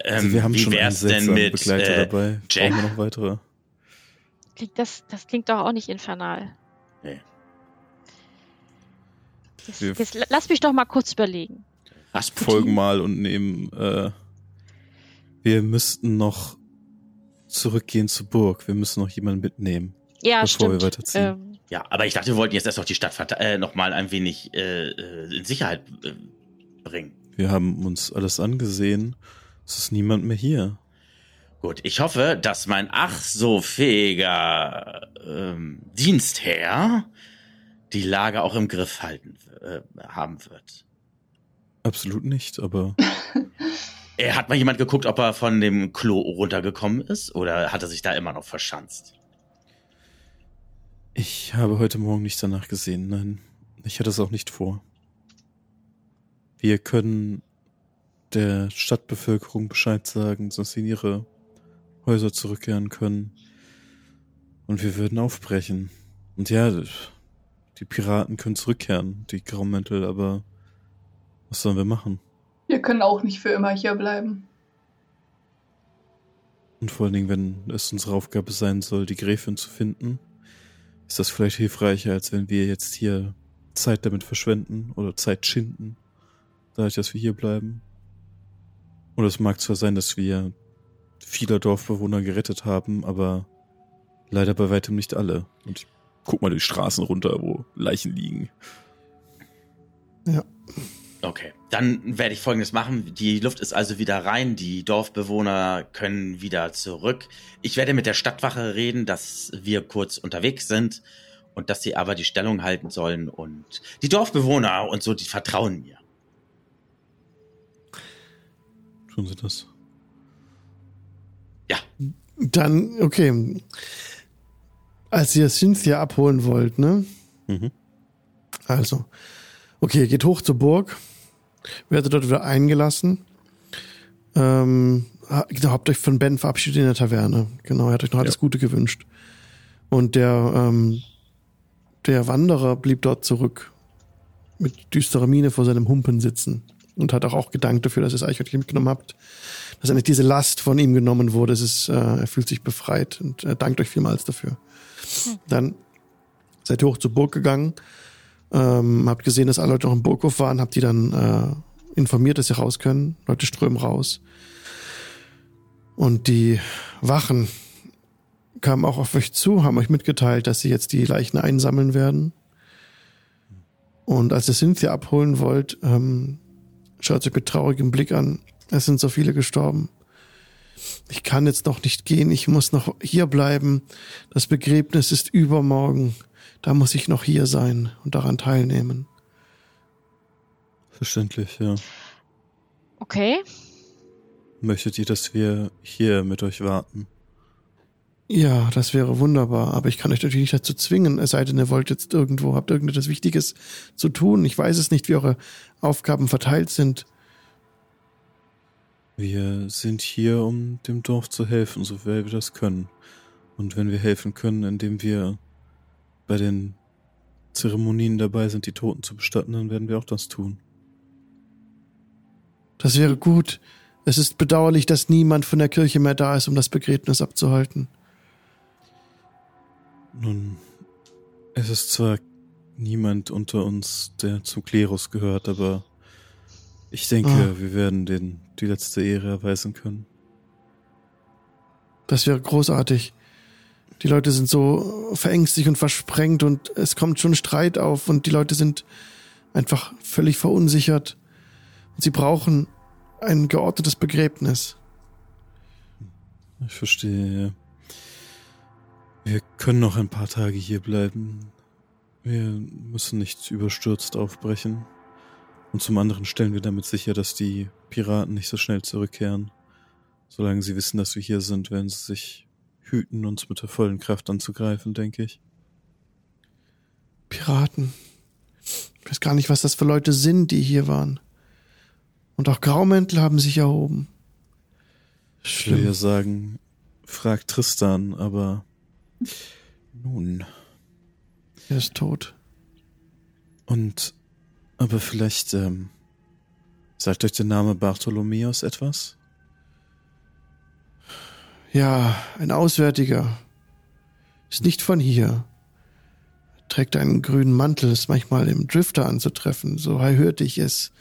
Ähm, Also wir haben wie schon einen wär's denn mit Begleiter äh, dabei. Jack? Brauchen wir noch weitere? Klingt das, das klingt doch auch nicht infernal. Nee. Jetzt, Wir- jetzt, lass mich doch mal kurz überlegen. Rasputin? Folgen mal und nehmen. Äh, wir müssten noch zurückgehen zur Burg. Wir müssen noch jemanden mitnehmen. Ja, Bevor wir stimmt. weiterziehen. Ähm, Ja, aber ich dachte, wir wollten jetzt erst noch die Stadt äh, noch mal ein wenig äh, äh, in Sicherheit äh, bringen. Wir haben uns alles angesehen. Es ist niemand mehr hier. Gut, ich hoffe, dass mein ach so fähiger ähm, Dienstherr die Lage auch im Griff halten äh, haben wird. Absolut nicht, aber Äh, hat mal jemand geguckt, ob er von dem Klo runtergekommen ist oder hat er sich da immer noch verschanzt? ich habe heute Morgen nicht danach gesehen. Nein, ich hatte es auch nicht vor. Wir können der Stadtbevölkerung Bescheid sagen, dass sie in ihre Häuser zurückkehren können. Und wir würden aufbrechen. Und ja, die Piraten können zurückkehren, die Graumäntel, aber was sollen wir machen? Wir können auch nicht für immer hier bleiben. Und vor allen Dingen, wenn es unsere Aufgabe sein soll, die Gräfin zu finden, ist das vielleicht hilfreicher, als wenn wir jetzt hier Zeit damit verschwenden oder Zeit schinden, dadurch, dass wir hier bleiben. Und es mag zwar sein, dass wir viele Dorfbewohner gerettet haben, aber leider bei weitem nicht alle. Und ich guck mal die Straßen runter, wo Leichen liegen. Okay, dann werde ich Folgendes machen. Die Luft ist also wieder rein, die Dorfbewohner können wieder zurück. Ich werde mit der Stadtwache reden, dass wir kurz unterwegs sind und dass sie aber die Stellung halten sollen und die Dorfbewohner und so, die vertrauen mir. Tun Sie das? Ja, Dann, okay. Als ihr Cynthia abholen wollt, ne? Mhm. Also, okay, geht hoch zur Burg, werdet dort wieder eingelassen. Ähm, ha- habt euch von Ben verabschiedet in der Taverne. Genau, er hat euch noch alles Gute gewünscht. Und der, ähm, der Wanderer blieb dort zurück, mit düsterer Miene vor seinem Humpen sitzen und hat auch, auch gedankt dafür, dass ihr es Eichhörnchen mitgenommen habt, dass endlich diese Last von ihm genommen wurde. Es ist, äh, er fühlt sich befreit und er dankt euch vielmals dafür. Dann seid ihr hoch zur Burg gegangen, ähm, habt gesehen, dass alle Leute noch im Burghof waren, habt die dann äh, informiert, dass sie raus können. Leute strömen raus. Und die Wachen kamen auch auf euch zu, haben euch mitgeteilt, dass sie jetzt die Leichen einsammeln werden. Und als ihr Cynthia abholen wollt, ähm, schaut euch mit traurigem Blick an. Es sind so viele gestorben. Ich kann jetzt noch nicht gehen, ich muss noch hier bleiben. Das Begräbnis ist übermorgen. Da muss ich noch hier sein und daran teilnehmen. Verständlich, ja. okay. Möchtet ihr, dass wir hier mit euch warten? Ja, das wäre wunderbar, aber ich kann euch natürlich nicht dazu zwingen, es sei denn, ihr wollt jetzt irgendwo, habt irgendetwas Wichtiges zu tun. Ich weiß es nicht, wie eure Aufgaben verteilt sind. Wir sind hier, um dem Dorf zu helfen, so weit wir das können. Und wenn wir helfen können, indem wir bei den Zeremonien dabei sind, die Toten zu bestatten, dann werden wir auch das tun. Das wäre gut. Es ist bedauerlich, dass niemand von der Kirche mehr da ist, um das Begräbnis abzuhalten. Nun, es ist zwar niemand unter uns, der zum Klerus gehört, aber ich denke, Ah. wir werden den die letzte Ehre erweisen können. Das wäre großartig. Die Leute sind so verängstigt und versprengt und es kommt schon Streit auf und die Leute sind einfach völlig verunsichert. Und sie brauchen ein geordnetes Begräbnis. Ich verstehe. Wir können noch ein paar Tage hier bleiben. Wir müssen nicht überstürzt aufbrechen. Und zum anderen stellen wir damit sicher, dass die Piraten nicht so schnell zurückkehren. Solange sie wissen, dass wir hier sind, werden sie sich hüten, uns mit der vollen Kraft anzugreifen, denke ich. Piraten. Ich weiß gar nicht, was das für Leute sind, die hier waren. Und auch Graumäntel haben sich erhoben. Ich will ja sagen, frag Tristan, aber nun. Er ist tot. Und aber vielleicht ähm, sagt euch der Name Bartholomäus etwas? Ja, ein Auswärtiger. Ist nicht von hier. Trägt einen grünen Mantel, ist manchmal im Drifter anzutreffen, so hörte ich es.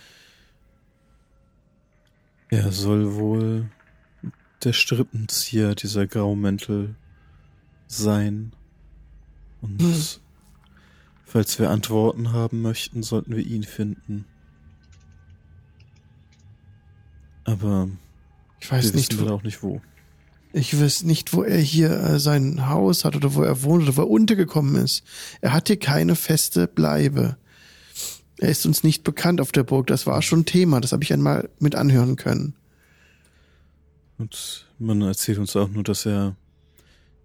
Er soll wohl der Strippenzieher dieser Graumäntel sein. Und Hm. falls wir Antworten haben möchten, sollten wir ihn finden. Aber Ich wir weiß wissen nicht, leider wo, auch nicht wo. ich weiß nicht, wo er hier äh, sein Haus hat oder wo er wohnt oder wo er untergekommen ist. Er hat hier keine feste Bleibe. Er ist uns nicht bekannt auf der Burg. Das war schon Thema. Das habe ich einmal mit anhören können. Und man erzählt uns auch nur, dass er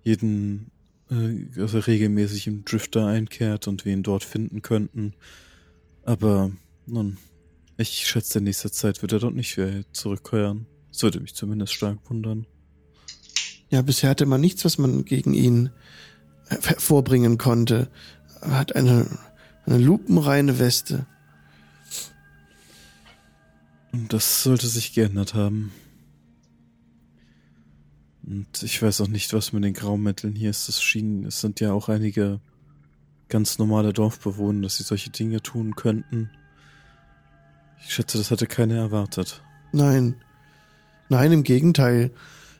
jeden, äh, er regelmäßig im Drifter einkehrt und wir ihn dort finden könnten. Aber nun, ich schätze, in nächster Zeit wird er dort nicht wieder zurückkehren. Das würde mich zumindest stark wundern. Ja, bisher hatte man nichts, was man gegen ihn hervorbringen konnte. Er hat eine, eine lupenreine Weste. Und das sollte sich geändert haben. Und ich weiß auch nicht, was mit den Graumänteln hier ist. Es schien, es sind ja auch einige ganz normale Dorfbewohner, dass sie solche Dinge tun könnten. Ich schätze, das hatte keiner erwartet. Nein. Nein, im Gegenteil.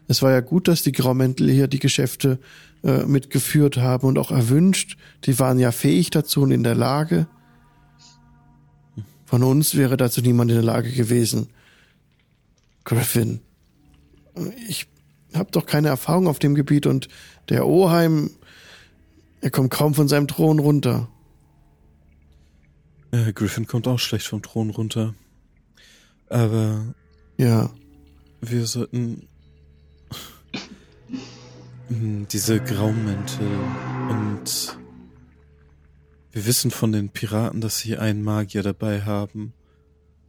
Es war ja gut, dass die Graumäntel hier die Geschäfte äh, mitgeführt haben und auch erwünscht. Die waren ja fähig dazu und in der Lage. Von uns wäre dazu niemand in der Lage gewesen. Griffin, ich habe doch keine Erfahrung auf dem Gebiet und der Oheim, er kommt kaum von seinem Thron runter. Äh, Griffin kommt auch schlecht vom Thron runter. Aber Ja, wir sollten Hm, diese Graumäntel und wir wissen von den Piraten, dass sie einen Magier dabei haben.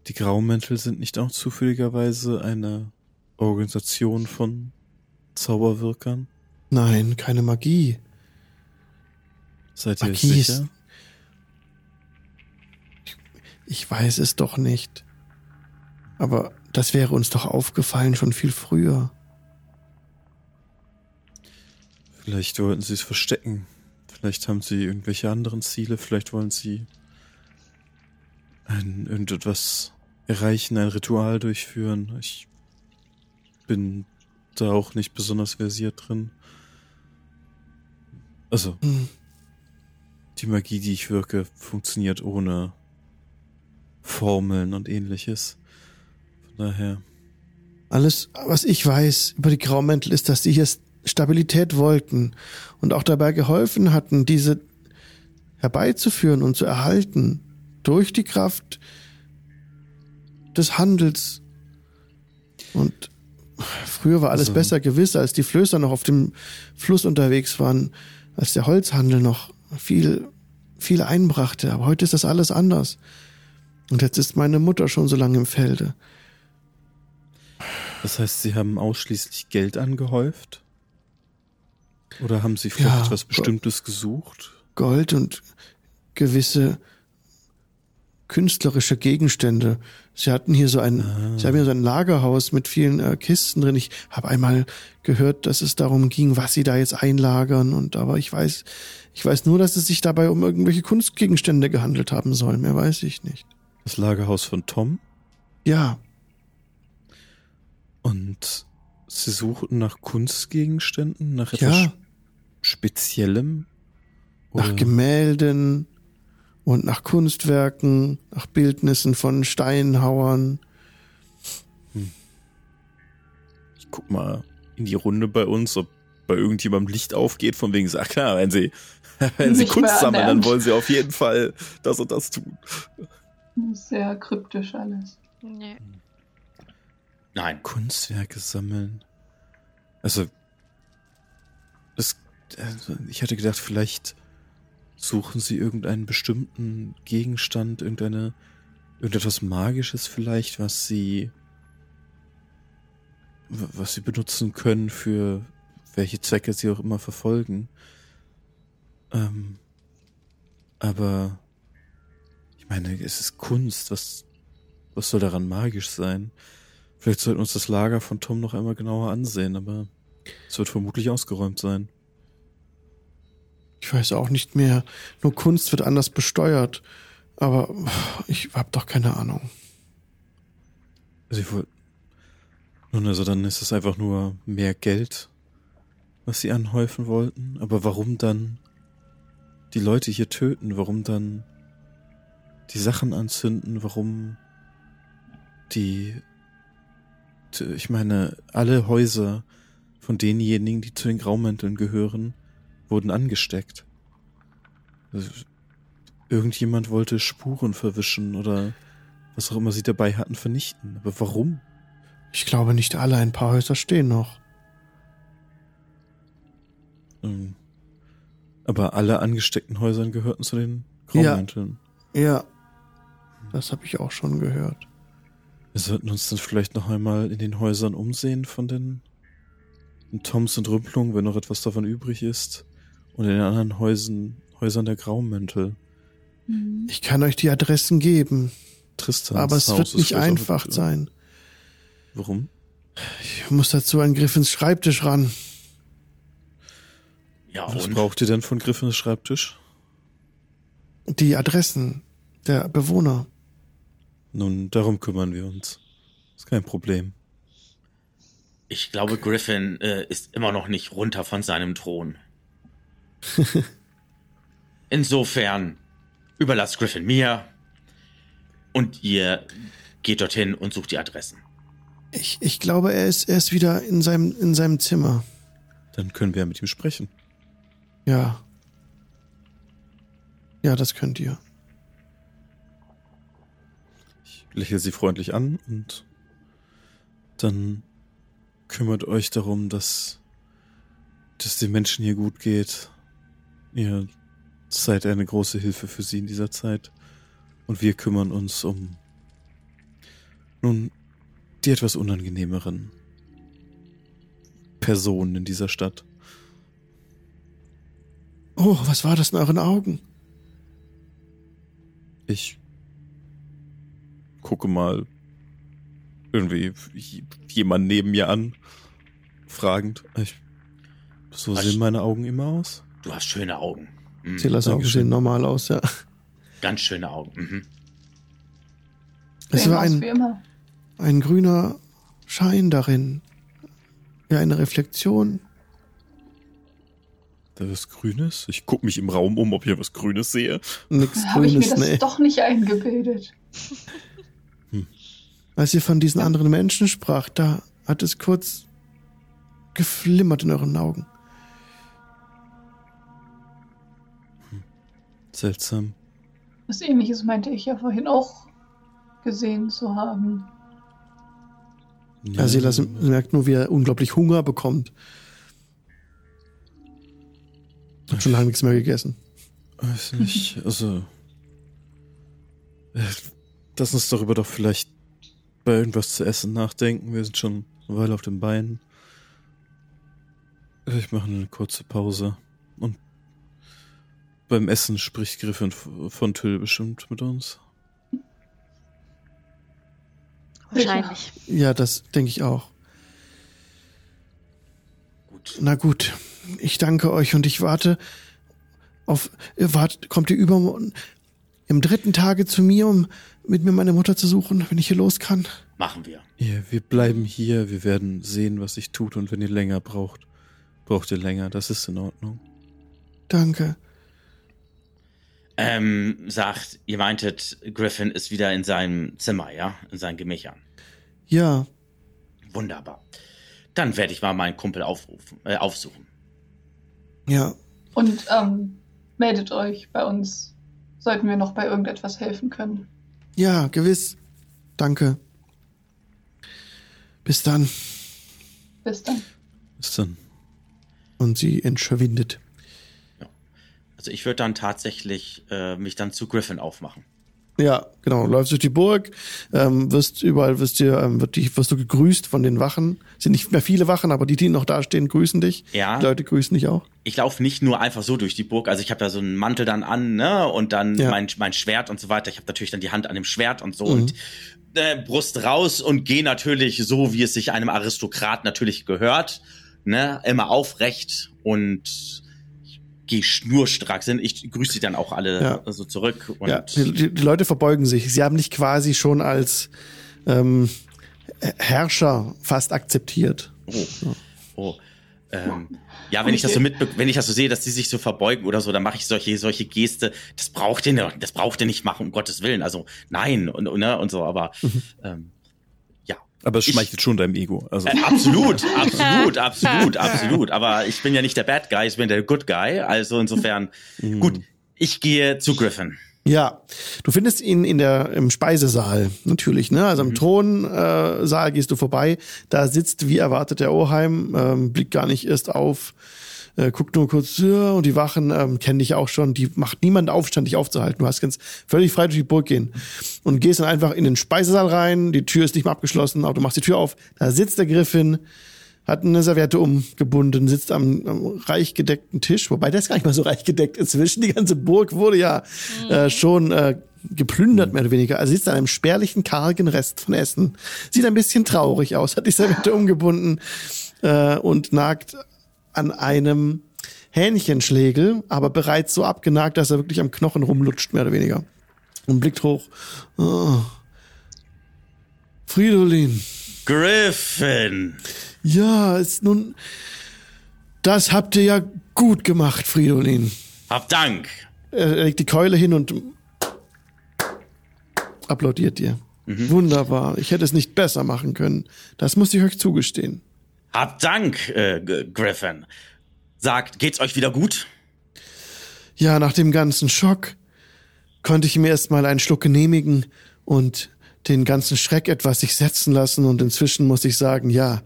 Die Graumäntel sind nicht auch zufälligerweise eine Organisation von Zauberwirkern? nein, keine Magie. Seid ihr Magie ist- sicher? Ich weiß es doch nicht. Aber das wäre uns doch aufgefallen schon viel früher. Vielleicht wollten sie es verstecken. Vielleicht haben sie irgendwelche anderen Ziele. Vielleicht wollen sie ein, irgendetwas erreichen, ein Ritual durchführen. Ich bin da auch nicht besonders versiert drin. Also, Hm. die Magie, die ich wirke, funktioniert ohne Formeln und ähnliches. Von daher, Alles, was ich weiß über die Graumäntel, ist, dass sie hier Stabilität wollten und auch dabei geholfen hatten, diese herbeizuführen und zu erhalten durch die Kraft des Handels. Und früher war alles Also- besser gewiss, als die Flößer noch auf dem Fluss unterwegs waren, als der Holzhandel noch viel, viel einbrachte. Aber heute ist das alles anders. Und jetzt ist meine Mutter schon so lange im Felde. das heißt, sie haben ausschließlich Geld angehäuft? Oder haben sie vielleicht Ja, etwas. Bestimmtes gesucht? Gold und gewisse künstlerische Gegenstände, Sie hatten hier so ein, Ah. sie haben hier so ein Lagerhaus mit vielen äh, Kisten drin. Ich habe einmal gehört, dass es darum ging, was sie da jetzt einlagern. Und aber ich weiß, ich weiß nur, dass es sich dabei um irgendwelche Kunstgegenstände gehandelt haben soll. Mehr weiß ich nicht. Das Lagerhaus von Tom. Ja, Und sie suchten nach Kunstgegenständen, nach etwas ja, Speziellem? nach Oder- Gemälden und nach Kunstwerken, nach Bildnissen von Steinhauern. Ich guck mal in die Runde bei uns, ob bei irgendjemandem Licht aufgeht, von wegen, sag klar, wenn sie, wenn sie Kunst sammeln, dann wollen sie auf jeden Fall das und das tun. Sehr kryptisch alles. Nee. Nein. Kunstwerke sammeln. Also, das, also ich hätte gedacht, vielleicht suchen sie irgendeinen bestimmten Gegenstand, irgendeine, irgendetwas Magisches vielleicht, was sie, was sie benutzen können für welche Zwecke sie auch immer verfolgen. Ähm, aber ich meine, es ist Kunst, was, was soll daran magisch sein? Vielleicht sollten wir uns das Lager von Tom noch einmal genauer ansehen, aber es wird vermutlich ausgeräumt sein. Ich weiß auch nicht mehr. Nur Kunst wird anders besteuert. Aber ich habe doch keine Ahnung. Also ich. Nun, also dann ist es einfach nur mehr Geld, was sie anhäufen wollten. Aber warum dann die Leute hier töten? Warum dann die Sachen anzünden? Warum die. Ich meine, alle Häuser von denjenigen, die zu den Graumänteln gehören, wurden angesteckt. Irgendjemand wollte Spuren verwischen oder was auch immer sie dabei hatten, vernichten. Aber warum? Ich glaube nicht alle. Ein paar Häuser stehen noch. Ähm, Aber alle angesteckten Häusern gehörten zu den Graumänteln. Ja. Das habe ich auch schon gehört. Wir sollten uns dann vielleicht noch einmal in den Häusern umsehen von den Toms und Rümpelung, wenn noch etwas davon übrig ist. Und in den anderen Häusern, Häusern der Graumäntel. Mhm. Ich kann euch die Adressen geben. Tristans aber es Haus wird nicht einfach sein. Warum? Ich muss dazu an Griffins Schreibtisch ran. Ja, Was und? braucht ihr denn von Griffins Schreibtisch? Die Adressen der Bewohner. Nun, darum kümmern wir uns. Ist kein Problem. Ich glaube, Griffin äh, ist immer noch nicht runter von seinem Thron. Insofern überlasst Griffin mir und ihr geht dorthin und sucht die Adressen. Ich, ich glaube, er ist, er ist wieder in seinem, in seinem Zimmer. Dann können wir ja mit ihm sprechen. Ja. Ja, das könnt ihr. Ich lächle sie freundlich an und dann kümmert euch darum, dass, dass den Menschen hier gut geht. Ihr seid eine große Hilfe für sie in dieser Zeit. Und wir kümmern uns um nun die etwas unangenehmeren Personen in dieser Stadt. Oh, was war das in euren Augen? Ich gucke mal irgendwie jemand neben mir an, fragend. Ich, so sehen meine Augen immer aus. Du hast schöne Augen. Mhm. Silas Augen Dankeschön. sehen normal aus, ja. Ganz schöne Augen. Mhm. Es war ein, ein grüner Schein darin. Ja, eine Reflexion. Da was Grünes? Ich gucke mich im Raum um, ob ich was Grünes sehe. Nix Da habe ich mir Grünes, das nee. doch nicht eingebildet. Als ihr von diesen anderen Menschen sprach, da hat es kurz geflimmert in euren Augen. Seltsam. Was ähnliches meinte ich ja vorhin auch gesehen zu haben. Ja, Silas merkt nur, wie er unglaublich Hunger bekommt. Hat schon lange nichts mehr gegessen. Weiß nicht, also. äh, Lass uns darüber doch vielleicht bei irgendwas zu essen nachdenken. Wir sind schon eine Weile auf den Beinen. Ich mache eine kurze Pause. Und beim Essen spricht Griffin von Tüll bestimmt mit uns. Wahrscheinlich. Ja, das denke ich auch. Gut. Na gut, ich danke euch und ich warte auf, ihr wart, kommt ihr übermorgen im dritten Tage zu mir, um mit mir meine Mutter zu suchen, wenn ich hier los kann? Machen wir. Ja, wir bleiben hier, wir werden sehen, was sich tut und wenn ihr länger braucht, braucht ihr länger, das ist in Ordnung. Danke. Ähm, sagt, ihr meintet, Griffin ist wieder in seinem Zimmer, ja? In seinen Gemächern. Ja, Wunderbar. Dann werde ich mal meinen Kumpel aufrufen, äh, aufsuchen. ja, Und ähm, meldet euch bei uns, sollten wir noch bei irgendetwas helfen können. ja, gewiss. Danke. Bis dann. Bis dann. Bis dann. Und sie entschwindet. Also ich würde dann tatsächlich äh, mich dann zu Griffin aufmachen. Ja, genau. Läufst durch die Burg, ähm, wirst überall wirst dir, ähm, wird dich, wirst du gegrüßt von den Wachen. Sind nicht mehr viele Wachen, aber die, die noch da stehen, grüßen dich. Ja. Die Leute grüßen dich auch. Ich laufe nicht nur einfach so durch die Burg, also ich habe ja so einen Mantel dann an, ne, und dann Ja. mein, mein Schwert und so weiter. Ich habe natürlich dann die Hand an dem Schwert und so und äh, Brust raus und gehe natürlich so, wie es sich einem Aristokrat natürlich gehört, ne, immer aufrecht und gehe schnurstracks hin. Ich grüße sie dann auch alle Ja. so zurück und Ja, die, die, Leute verbeugen sich. Sie haben dich quasi schon als ähm, Herrscher fast akzeptiert. Oh. oh. Ähm, ja, wenn ich das so mit, wenn ich das so sehe, dass die sich so verbeugen oder so, dann mache ich solche solche Geste. Das braucht ihr nicht, das braucht ihr nicht machen, um Gottes Willen. Also nein und und, ne, und so. Aber ähm, ja, Aber es Ich- schmeichelt schon deinem Ego. Also, äh, absolut, absolut, absolut, absolut. Aber ich bin ja nicht der Bad Guy, ich bin der Good Guy. Also insofern gut. Ich gehe zu Griffin. Ja, du findest ihn in der im Speisesaal natürlich, ne? Also im Thronsaal Saal gehst du vorbei. Da sitzt wie erwartet der Oheim, ähm, blickt gar nicht erst auf, äh, guckt nur kurz ja, und die Wachen ähm, kennen dich auch schon. Die macht niemand Aufstand, dich aufzuhalten. Du hast ganz völlig frei durch die Burg gehen und gehst dann einfach in den Speisesaal rein. Die Tür ist nicht mehr abgeschlossen, aber du machst die Tür auf. Da sitzt der Griffin. Hat eine Serviette umgebunden, sitzt am, am reich gedeckten Tisch, wobei das gar nicht mal so reich gedeckt inzwischen. Die ganze Burg wurde ja äh, schon äh, geplündert, mehr oder weniger. Also sitzt an einem spärlichen, kargen Rest von Essen. Sieht ein bisschen traurig aus, hat die Serviette umgebunden äh, und nagt an einem Hähnchenschlägel, aber bereits so abgenagt, dass er wirklich am Knochen rumlutscht, mehr oder weniger. Und blickt hoch. Oh. Fridolin. Griffin. Ja, ist nun. Das habt ihr ja gut gemacht, Fridolin. Hab Dank. Er legt die Keule hin und applaudiert dir. Wunderbar. Ich hätte es nicht besser machen können. Das muss ich euch zugestehen. Hab Dank, äh, Griffin. Sagt, geht's euch wieder gut? Ja, nach dem ganzen Schock konnte ich mir erst mal einen Schluck genehmigen und den ganzen Schreck etwas sich setzen lassen und inzwischen muss ich sagen, ja,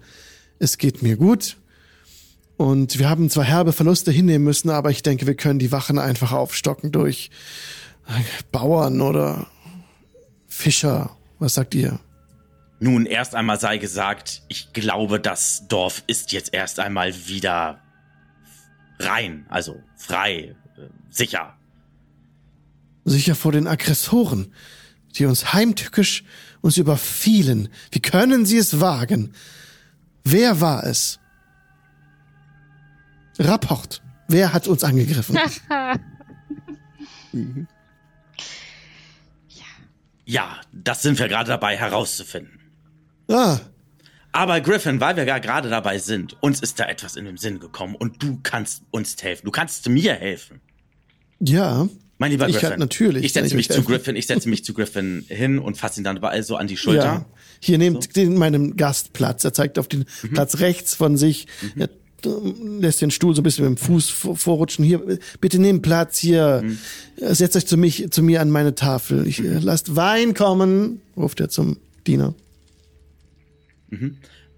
es geht mir gut. Und wir haben zwar herbe Verluste hinnehmen müssen, aber ich denke, wir können die Wachen einfach aufstocken durch Bauern oder Fischer. Was sagt ihr? Nun, erst einmal sei gesagt, ich glaube, das Dorf ist jetzt erst einmal wieder rein, also frei, äh, sicher. Sicher vor den Aggressoren, die uns heimtückisch uns überfielen. Wie können sie es wagen? Wer war es? Rapport. Wer hat uns angegriffen? Ja, das sind wir gerade dabei herauszufinden. Ah, Aber Griffin, weil wir gerade dabei sind, uns ist da etwas in den Sinn gekommen und du kannst uns helfen. Du kannst mir helfen. ja. Mein lieber Ich Griffin. natürlich Ich setze ich mich zu helfen. Griffin, ich setze mich zu Griffin hin und fasse ihn dann dabei so an die Schulter. Ja. Hier nehmt den meinem Gastplatz. Er zeigt auf den Mhm. Platz rechts von sich. Er äh, lässt den Stuhl so ein bisschen mit dem Fuß vor- vorrutschen. Hier, bitte nehmt Platz hier. Mhm. Äh, Setzt euch zu mich, zu mir an meine Tafel. Ich, äh, lasst Wein kommen, ruft er zum Diener.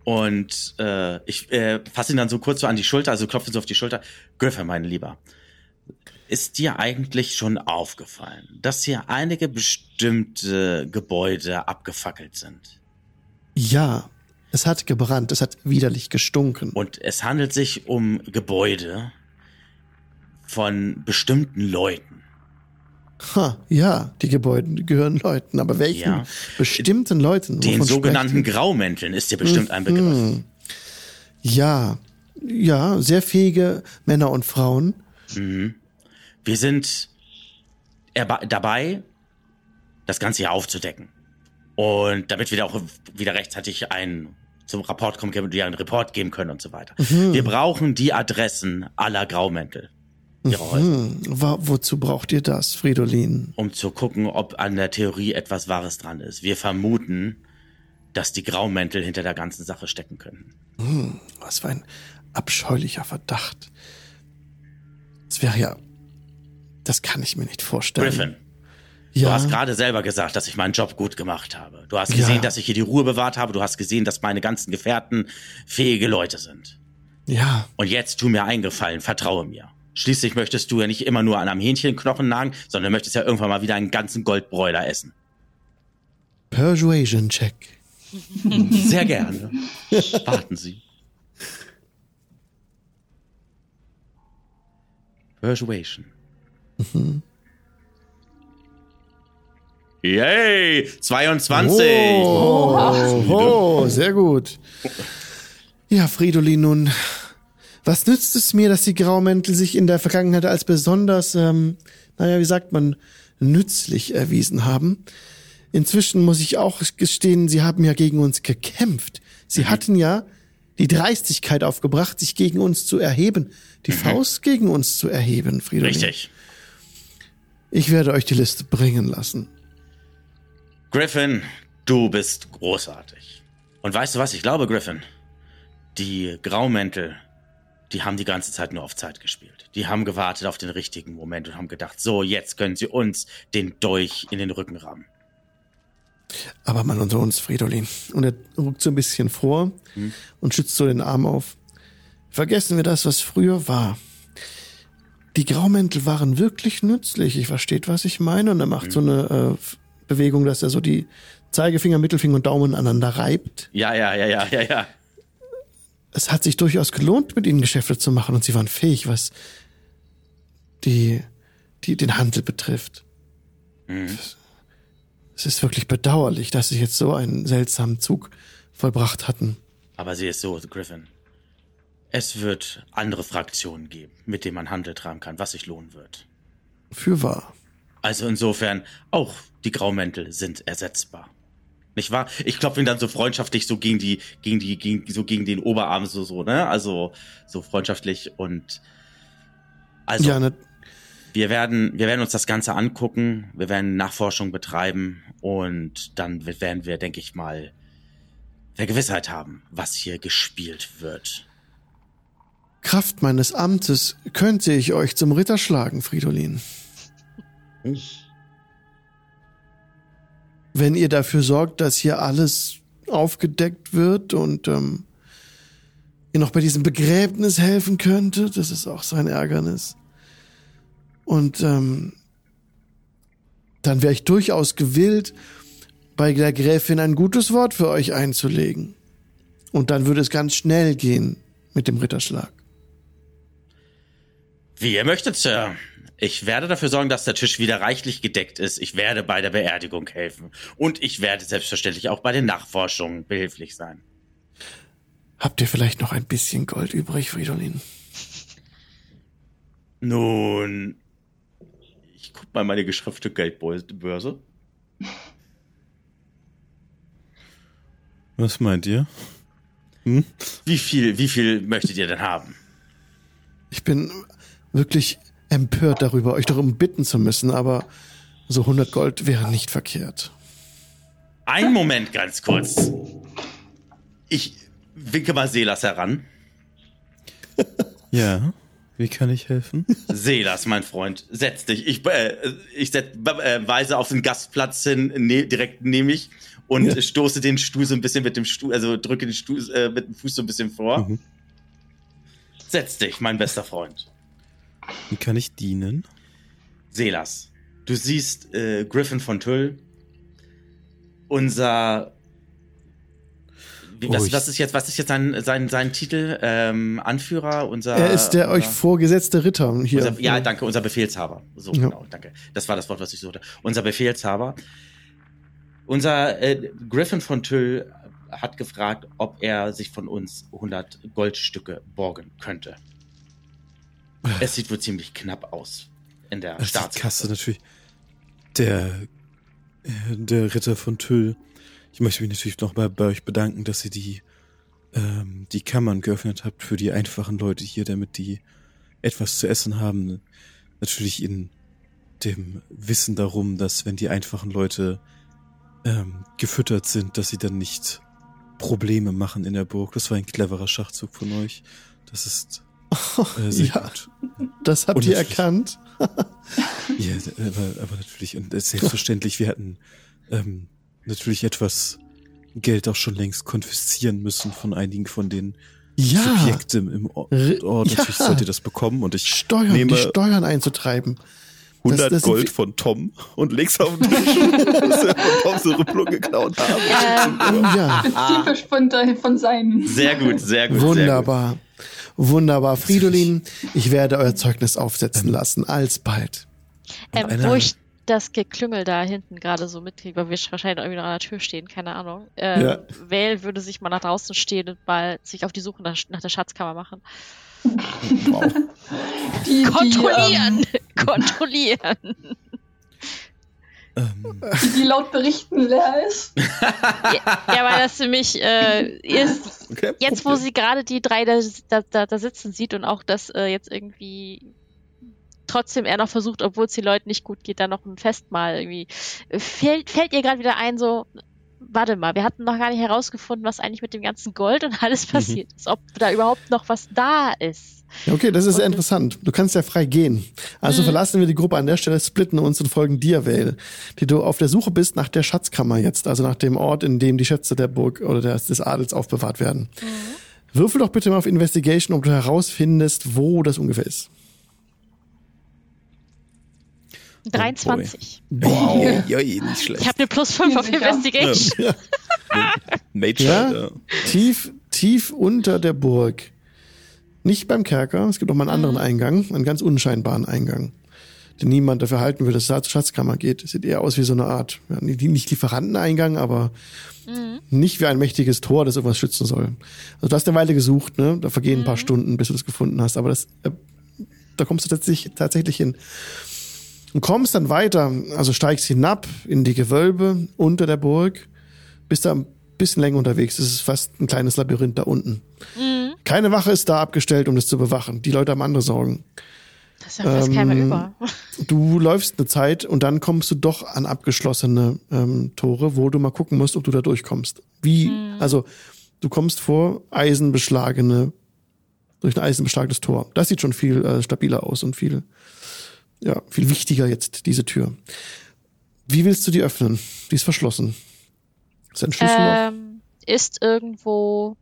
Und äh, ich äh, fasse ihn dann so kurz so an die Schulter, also klopfe so auf die Schulter. Griffin, mein Lieber, ist dir eigentlich schon aufgefallen, dass hier einige bestimmte Gebäude abgefackelt sind? Ja, es hat gebrannt, es hat widerlich gestunken. Und es handelt sich um Gebäude von bestimmten Leuten. Ha, ja, die Gebäude gehören Leuten, aber welchen Ja. bestimmten Leuten? Den sogenannten sprecht ihr? Graumänteln ist dir bestimmt ein Begriff. Hm. Ja, ja, sehr fähige Männer und Frauen. Wir sind dabei, das Ganze hier aufzudecken. Und damit wir auch wieder rechtzeitig einen zum Rapport kommen können, dir einen Report geben können und so weiter. Wir brauchen die Adressen aller Graumäntel. Ihrer Häuser, Hm, wo, wozu braucht ihr das, Fridolin? um zu gucken, ob an der Theorie etwas Wahres dran ist. Wir vermuten, dass die Graumäntel hinter der ganzen Sache stecken könnten. Was für ein abscheulicher Verdacht. Das wäre ja. Das kann ich mir nicht vorstellen. Griffin, Du ja, hast gerade selber gesagt, dass ich meinen Job gut gemacht habe. Du hast gesehen, Ja. dass ich hier die Ruhe bewahrt habe. Du hast gesehen, dass meine ganzen Gefährten fähige Leute sind. ja, Und jetzt tu mir einen Gefallen, vertraue mir. Schließlich möchtest du ja nicht immer nur an einem Hähnchenknochen nagen, sondern möchtest ja irgendwann mal wieder einen ganzen Goldbräuler essen. Persuasion Check. Sehr gerne. Warten Sie. Persuasion. Yay! 22! Oh, oh, sehr gut. Ja, Fridolin, nun, was nützt es mir, dass die Graumäntel sich in der Vergangenheit als besonders, ähm, naja, wie sagt man, nützlich erwiesen haben? Inzwischen muss ich auch gestehen, sie haben ja gegen uns gekämpft. Sie hatten ja die Dreistigkeit aufgebracht, sich gegen uns zu erheben, die Faust gegen uns zu erheben, Fridolin. Richtig. Ich werde euch die Liste bringen lassen. Griffin, du bist großartig. Und weißt du was, ich glaube, Griffin, die Graumäntel, die haben die ganze Zeit nur auf Zeit gespielt. Die haben gewartet auf den richtigen Moment und haben gedacht, so, jetzt können sie uns den Dolch in den Rücken rammen. Aber mal unter uns, Fridolin. Und er ruckt so ein bisschen vor und schützt so den Arm auf. Vergessen wir das, was früher war. Die Graumäntel waren wirklich nützlich. Ich versteht, was ich meine. Und er macht so eine äh, Bewegung, dass er so die Zeigefinger, Mittelfinger und Daumen aneinander reibt. Ja, ja, ja, ja, ja, ja. Es hat sich durchaus gelohnt, mit ihnen Geschäfte zu machen. Und sie waren fähig, was die, die den Handel betrifft. Es ist wirklich bedauerlich, dass sie jetzt so einen seltsamen Zug vollbracht hatten. Aber sie ist so, Griffin. Es wird andere Fraktionen geben, mit denen man Handel treiben kann, was sich lohnen wird. Fürwahr. Also insofern, auch die Graumäntel sind ersetzbar. Nicht wahr? Ich klopfe ihn dann so freundschaftlich so gegen die, gegen die, gegen, so gegen den Oberarm so, so, ne? Also, so freundschaftlich und, also, ja, ne, wir werden, wir werden uns das Ganze angucken, wir werden Nachforschung betreiben und dann werden wir, denke ich mal, der Gewissheit haben, was hier gespielt wird. Kraft meines Amtes könnte ich euch zum Ritter schlagen, Fridolin. Wenn ihr dafür sorgt, dass hier alles aufgedeckt wird und ähm, ihr noch bei diesem Begräbnis helfen könntet, das ist auch so ein Ärgernis. Und ähm, dann wäre ich durchaus gewillt, bei der Gräfin ein gutes Wort für euch einzulegen. Und dann würde es ganz schnell gehen mit dem Ritterschlag. Wie ihr möchtet, Sir. Ich werde dafür sorgen, dass der Tisch wieder reichlich gedeckt ist. Ich werde bei der Beerdigung helfen. Und ich werde selbstverständlich auch bei den Nachforschungen behilflich sein. Habt ihr vielleicht noch ein bisschen Gold übrig, Fridolin? Nun, ich guck mal meine geschriftete Geldbörse. Was meint ihr? Wie viel, wie viel möchtet ihr denn haben? Ich bin wirklich empört darüber, euch darum bitten zu müssen, aber so 100 Gold wäre nicht verkehrt. Einen Moment ganz kurz. Ich winke mal Selas heran. Ja. Wie kann ich helfen? Selas, mein Freund, setz dich. Ich, äh, ich setz, äh, weise auf den Gastplatz hin, ne, direkt neben mich und Ja. stoße den Stuhl so ein bisschen mit dem Stuhl, also drücke den Stuhl äh, mit dem Fuß so ein bisschen vor. Mhm. Setz dich, mein bester Freund. Wie kann ich dienen? Selas, du siehst äh, Griffin von Tull, unser Wie- Was, Ruhig. was ist jetzt, was ist jetzt sein, sein, sein Titel? Ähm, Anführer, unser. Er ist der unser, euch vorgesetzte Ritter hier. Unser, ja, danke, unser Befehlshaber. So, Ja. genau, danke. Das war das Wort, was ich suchte. Unser Befehlshaber. Unser äh, Griffin von Tüll hat gefragt, ob er sich von uns 100 Goldstücke borgen könnte. Es sieht wohl ziemlich knapp aus in der Kasse Staatskasse. natürlich. Der, äh, der Ritter von Tüll. Ich möchte mich natürlich nochmal bei euch bedanken, dass ihr die, ähm, die Kammern geöffnet habt für die einfachen Leute hier, damit die etwas zu essen haben. Natürlich in dem Wissen darum, dass wenn die einfachen Leute ähm, gefüttert sind, dass sie dann nicht Probleme machen in der Burg. Das war ein cleverer Schachzug von euch. Das ist äh, sehr ja, gut. das habt Und ihr erkannt. Ja, aber, aber natürlich, und äh, selbstverständlich, wir hätten ähm, natürlich etwas Geld auch schon längst konfiszieren müssen von einigen von den Ja, Subjekten im Ort. Ort. Natürlich ja. sollt ihr das bekommen und ich Steuern, nehme die Steuern einzutreiben. 100 das sind Gold von Tom und leg's auf den Tisch, dass wir von Tom so Rüpplung geklaut haben. Ähm, Ja, Spezifisch von, der- von seinen. Sehr gut, sehr gut. wunderbar. Wunderbar. Fridolin, ich werde euer Zeugnis aufsetzen lassen. Alsbald. ähm, wo ich das Geklüngel da hinten gerade so mitkriege, weil wir wahrscheinlich irgendwie noch an der Tür stehen, keine Ahnung. Ähm, Ja. Vale würde sich mal nach draußen stehen und mal sich auf die Suche nach, nach der Schatzkammer machen. Wow. Die, Kontrollieren! Kontrollieren! Ähm, Die, laut Berichten leer ist. ja, ja, weil das für mich äh, ist, okay, jetzt wo sie gerade die drei da, da, da, sitzen sieht und auch, dass äh, jetzt irgendwie trotzdem er noch versucht, obwohl es den Leuten nicht gut geht, da noch ein Festmahl irgendwie. Fällt, fällt ihr gerade wieder ein, so, warte mal, wir hatten noch gar nicht herausgefunden, was eigentlich mit dem ganzen Gold und alles passiert ist, ob da überhaupt noch was da ist. Okay, das ist sehr interessant. Du kannst ja frei gehen. Also Mhm. verlassen wir die Gruppe an der Stelle, splitten uns und folgen dir, Vale, die du auf der Suche bist nach der Schatzkammer jetzt, also nach dem Ort, in dem die Schätze der Burg oder des, des Adels aufbewahrt werden. Würfel doch bitte mal auf Investigation, ob du herausfindest, wo das ungefähr ist. 23. Wow. Ja, nicht schlecht. Ich habe eine plus 5 auf Ja. Investigation. Mage Ja? Rider. Tief, tief unter der Burg. Nicht beim Kerker, es gibt auch mal einen anderen Mhm. Eingang, einen ganz unscheinbaren Eingang, den niemand dafür halten würde, dass es da zur Schatzkammer geht. Sieht eher aus wie so eine Art, ja, nicht nicht Lieferanteneingang, aber Mhm. nicht wie ein mächtiges Tor, das irgendwas schützen soll. Also du hast eine Weile gesucht, ne? Da vergehen Mhm. ein paar Stunden, bis du das gefunden hast, aber das, äh, da kommst du tatsächlich, tatsächlich hin. Und kommst dann weiter, also steigst hinab in die Gewölbe unter der Burg, bist da ein bisschen länger unterwegs. Es ist fast ein kleines Labyrinth da unten. Mhm. Keine Wache ist da abgestellt, um das zu bewachen. Die Leute haben andere Sorgen. Das ist ja fast keiner Ähm, über. Du läufst eine Zeit und dann kommst du doch an abgeschlossene ähm, Tore, wo du mal gucken musst, ob du da durchkommst. Wie, also du kommst vor eisenbeschlagene, durch ein eisenbeschlagenes Tor. Das sieht schon viel äh, stabiler aus und viel, ja, viel wichtiger jetzt, diese Tür. Wie willst du die öffnen? Die ist verschlossen. Ist ein Schlüssel noch? Ähm, ist irgendwo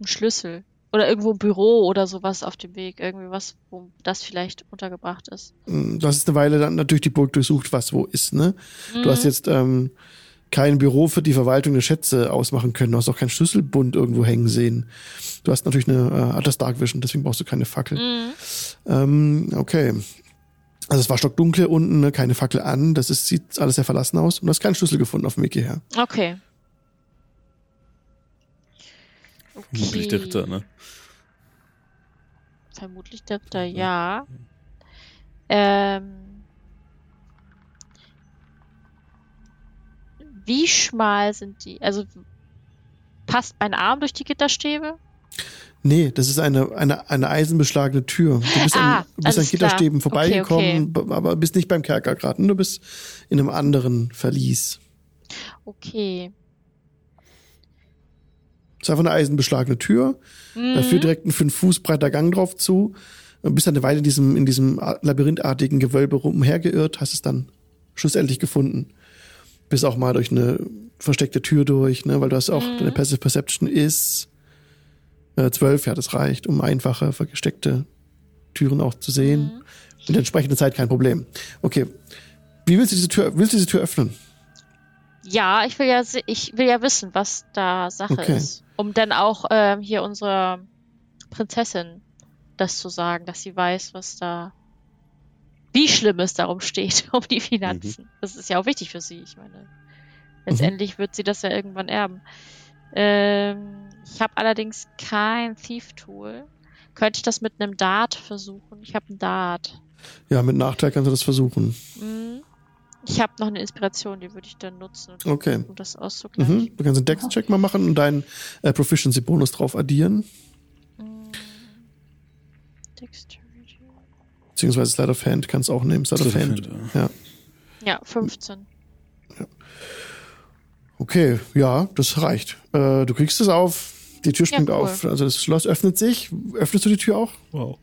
ein Schlüssel oder irgendwo ein Büro oder sowas auf dem Weg, irgendwie was, wo das vielleicht untergebracht ist. Du hast eine Weile dann natürlich die Burg durchsucht, was wo ist, ne? Du hast Mhm. jetzt ähm, kein Büro für die Verwaltung der Schätze ausmachen können. Du hast auch keinen Schlüsselbund irgendwo hängen sehen. Du hast natürlich eine äh, hat das Dark Vision, deswegen brauchst du keine Fackel. Mhm. Ähm, okay. Also es war stockdunkel unten, ne? keine Fackel an. Das ist, sieht alles sehr verlassen aus. Und du hast keinen Schlüssel gefunden auf dem Weg hierher. Okay. Vermutlich der Ritter, ne? Vermutlich der Ritter, ja. Ähm, wie schmal sind die? Also passt mein Arm durch die Gitterstäbe? Nee, das ist eine, eine, eine eisenbeschlagene Tür. Du bist Ah, an, du bist an alles klar. Gitterstäben Okay, vorbeigekommen, b- aber bist nicht beim Kerker gerade. Du bist in einem anderen Verlies. Okay. Es ist einfach eine eisenbeschlagene Tür. Da führt Mhm. direkt ein fünf Fuß breiter Gang drauf zu. Du bist dann eine Weile in diesem, in diesem labyrinthartigen Gewölbe rumhergeirrt, hast es dann schlussendlich gefunden. Bist auch mal durch eine versteckte Tür durch, ne, weil du hast auch, Mhm. deine Passive Perception ist äh, zwölf, ja, das reicht, um einfache, versteckte Türen auch zu sehen. Mhm. In der entsprechenden Zeit kein Problem. Okay. Wie willst du diese Tür, willst du diese Tür öffnen? Ja, ich will ja, ich will ja wissen, was da Sache Okay. ist. Um dann auch ähm, hier unserer Prinzessin das zu sagen, dass sie weiß, was da, wie schlimm es darum steht, um die Finanzen. Das ist ja auch wichtig für sie. Ich meine, letztendlich wird sie das ja irgendwann erben. Ähm, ich habe allerdings kein Thief-Tool. Könnte ich das mit einem Dart versuchen? Ich habe einen Dart. Ja, mit Nachteil kannst du das versuchen. Mhm. Ich habe noch eine Inspiration, die würde ich dann nutzen, Okay. um das auszugleichen. Mhm. Du kannst einen Dex-Check mal machen und deinen äh, Proficiency-Bonus drauf addieren. Mm. Dexterity. Beziehungsweise Slide of Hand kannst du auch nehmen. Slide of Hand. Hand, Ja. Ja, 15. Okay, ja, das reicht. Äh, du kriegst es auf. Die Tür Ja, springt cool. auf. Also das Schloss öffnet sich. Öffnest du die Tür auch? Wow.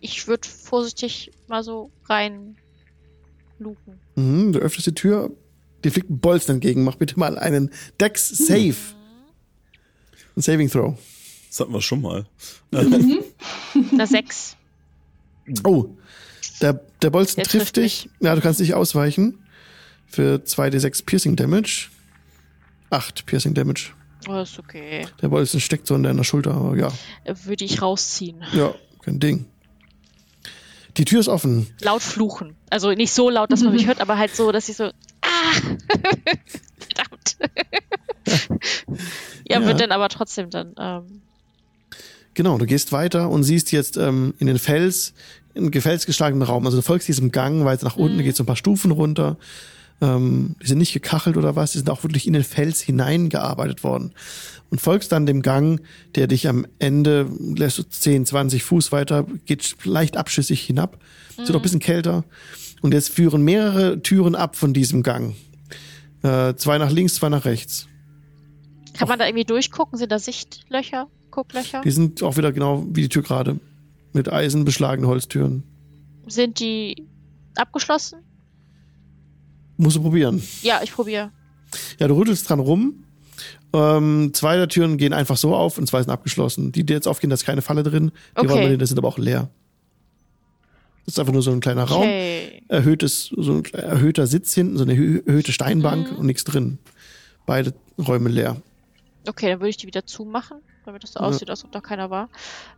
Ich würde vorsichtig mal so rein luken. Mhm, du öffnest die Tür. Dir fliegt ein Bolzen entgegen. Mach bitte mal einen Dex Save. Ein Saving Throw. Das hatten wir schon mal. Na, 6. Oh, der, der Bolzen Der trifft, trifft dich. Ja, du kannst nicht ausweichen. Für 2d6 Piercing Damage. 8 Piercing Damage. Oh, ist okay. Der Bolzen steckt so in deiner Schulter, aber ja. Würde ich rausziehen. Ja, kein Ding. Die Tür ist offen. Laut fluchen. Also nicht so laut, dass man mich hört, aber halt so, dass ich so. Ah! Verdammt. ja, Ja. wird dann aber trotzdem dann. Ähm, Genau, du gehst weiter und siehst jetzt ähm, in den Fels, in gefelsgeschlagenen Raum. Also du folgst diesem Gang weiter nach unten, Mhm. gehst so ein paar Stufen runter. Ähm, die sind nicht gekachelt oder was, die sind auch wirklich in den Fels hineingearbeitet worden. Und folgst dann dem Gang, der dich am Ende, lässt du 10, 20 Fuß weiter, geht leicht abschüssig hinab. Es wird auch ein bisschen kälter. Und jetzt führen mehrere Türen ab von diesem Gang. Äh, zwei nach links, zwei nach rechts. kann man da irgendwie durchgucken? Sind da Sichtlöcher? Gucklöcher? Die sind auch wieder genau wie die Tür gerade. Mit Eisen beschlagene Holztüren. Sind die abgeschlossen? Musst du probieren. Ja, ich probiere. Ja, du rüttelst dran rum. Ähm, zwei der Türen gehen einfach so auf und zwei sind abgeschlossen. Die, die jetzt aufgehen, da ist keine Falle drin. Die Okay. Räume dahinter sind aber auch leer. Das ist einfach nur so ein kleiner Raum. Okay. Erhöhtes, so ein erhöhter Sitz hinten, so eine erhö- erhöhte Steinbank Mhm. und nichts drin. Beide Räume leer. Okay, dann würde ich die wieder zumachen, damit das so Ja. aussieht, als ob da keiner war.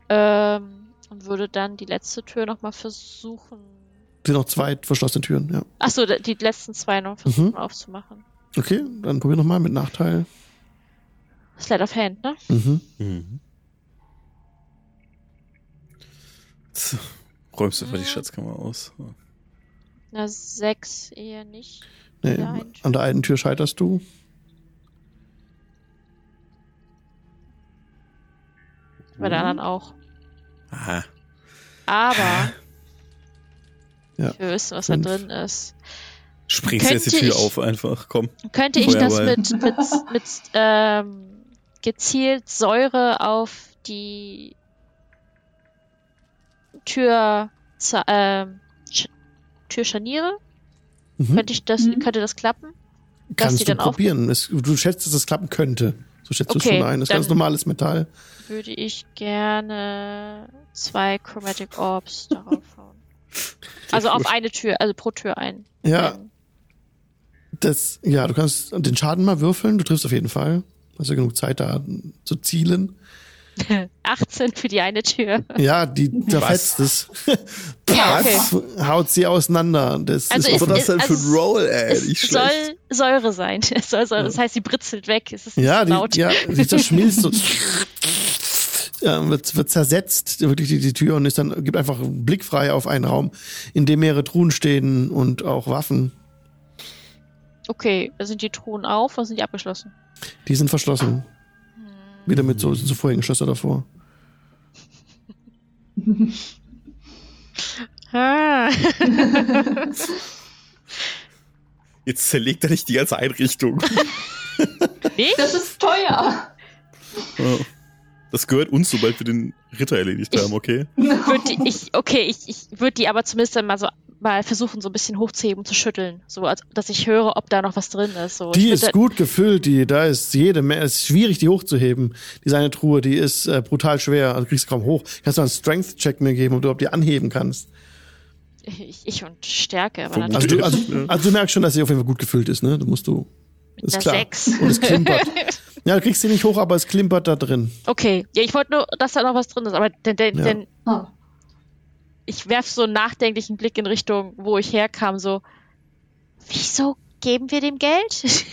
Ähm, und würde dann die letzte Tür nochmal versuchen. Sind noch zwei verschlossene Türen, ja. Achso, die letzten zwei noch versuchen Mhm. aufzumachen. Okay, dann probier nochmal mit Nachteil. Slide of Hand, ne? Mhm. Mhm. So, räumst du einfach die Mhm. Schatzkammer aus. Na, sechs eher nicht. Nee, Der an der einen Tür scheiterst du. Bei der anderen auch. Aha. Aber Ja. ich will wissen, was da Fünf. drin ist. Springst jetzt die Könnte Tür ich- auf einfach, komm. Könnte ich das mit, mit, mit ähm, gezielt Säure auf die Tür, za- ähm, Sch- Türscharniere? Mhm. Könnte ich das, Mhm. könnte das klappen? Kannst du dann probieren. Es, du schätzt, dass es klappen könnte. So schätzt du es Okay, schon ein. Das ist ganz normales Metall. Würde ich gerne zwei Chromatic Orbs darauf hauen. Also auf eine Tür, also pro Tür ein. Ja, das, ja, du kannst den Schaden mal würfeln. Du triffst auf jeden Fall. Hast ja genug Zeit da zu zielen. 18 für die eine Tür. Ja, die zerfetzt es. Ja, okay. Haut sie auseinander. Das Also ist Was ist denn für ein also Roll, ey? Es Nicht soll. Säure sein. Es soll Säure, das heißt, sie britzelt weg. Es ist nicht ja, so laut. die, ja, sie zerschmilzt so. Ja, wird, wird zersetzt, wirklich die, die Tür und ist dann, gibt einfach einen Blick frei auf einen Raum, in dem mehrere Truhen stehen und auch Waffen. Okay, sind die Truhen auf oder sind die abgeschlossen? Die sind verschlossen. Wieder mit so, so Vorhängeschlösser davor. Ah. Jetzt zerlegt er nicht die ganze Einrichtung. Nicht? Das ist teuer. Ja. Das gehört uns, sobald wir den Ritter erledigt Ich- haben, okay? Würd die, ich, okay, ich, ich würde die aber zumindest dann mal so mal versuchen, so ein bisschen hochzuheben zu schütteln. So, als, dass ich höre, ob da noch was drin ist. So, Die ist gut gefüllt, die, da ist jede Menge, es ist schwierig, die hochzuheben. Die seine Truhe, die ist äh, brutal schwer, also du kriegst kaum hoch. Kannst du einen Strength-Check mir geben, ob du ob die anheben kannst. Ich, ich und Stärke, aber Vermute Also natürlich. du, also, also du merkst schon, dass sie auf jeden Fall gut gefüllt ist, ne? Du musst du. Ist klar. 6. Und es klimpert. Ja, du kriegst sie nicht hoch, aber es klimpert da drin. okay, ja, ich wollte nur, dass da noch was drin ist, aber denn, denn, Ja. denn Ah. ich werf so einen nachdenklichen Blick in Richtung, wo ich herkam, so, wieso geben wir dem Geld?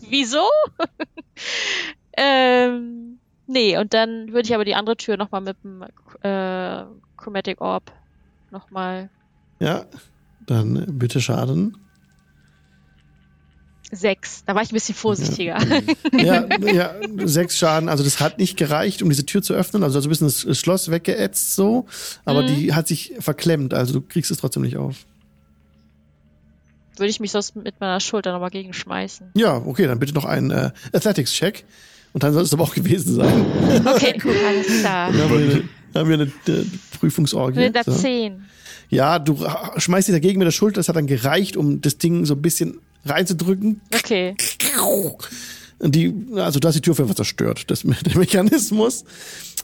wieso? ähm, nee, und dann würde ich aber die andere Tür nochmal mit dem äh, Chromatic Orb nochmal Ja, dann äh, bitte Schaden. Sechs. Da war ich ein bisschen vorsichtiger. Ja, ja, sechs Schaden. Also das hat nicht gereicht, um diese Tür zu öffnen. Also so ein bisschen das Schloss weggeätzt so. Aber Mhm. die hat sich verklemmt. Also du kriegst es trotzdem nicht auf. Würde ich mich sonst mit meiner Schulter nochmal gegenschmeißen. Ja, okay, dann bitte noch einen äh, Athletics-Check. Und dann soll es aber auch gewesen sein. Okay, alles klar. Dann haben wir eine, haben wir eine, äh, Prüfungsorgie. Mit der So. 10. Ja, du schmeißt dich dagegen mit der Schulter. Das hat dann gereicht, um das Ding so ein bisschen reinzudrücken. Okay. Und die, also da ist die Tür auf jeden Fall zerstört, das, der Mechanismus.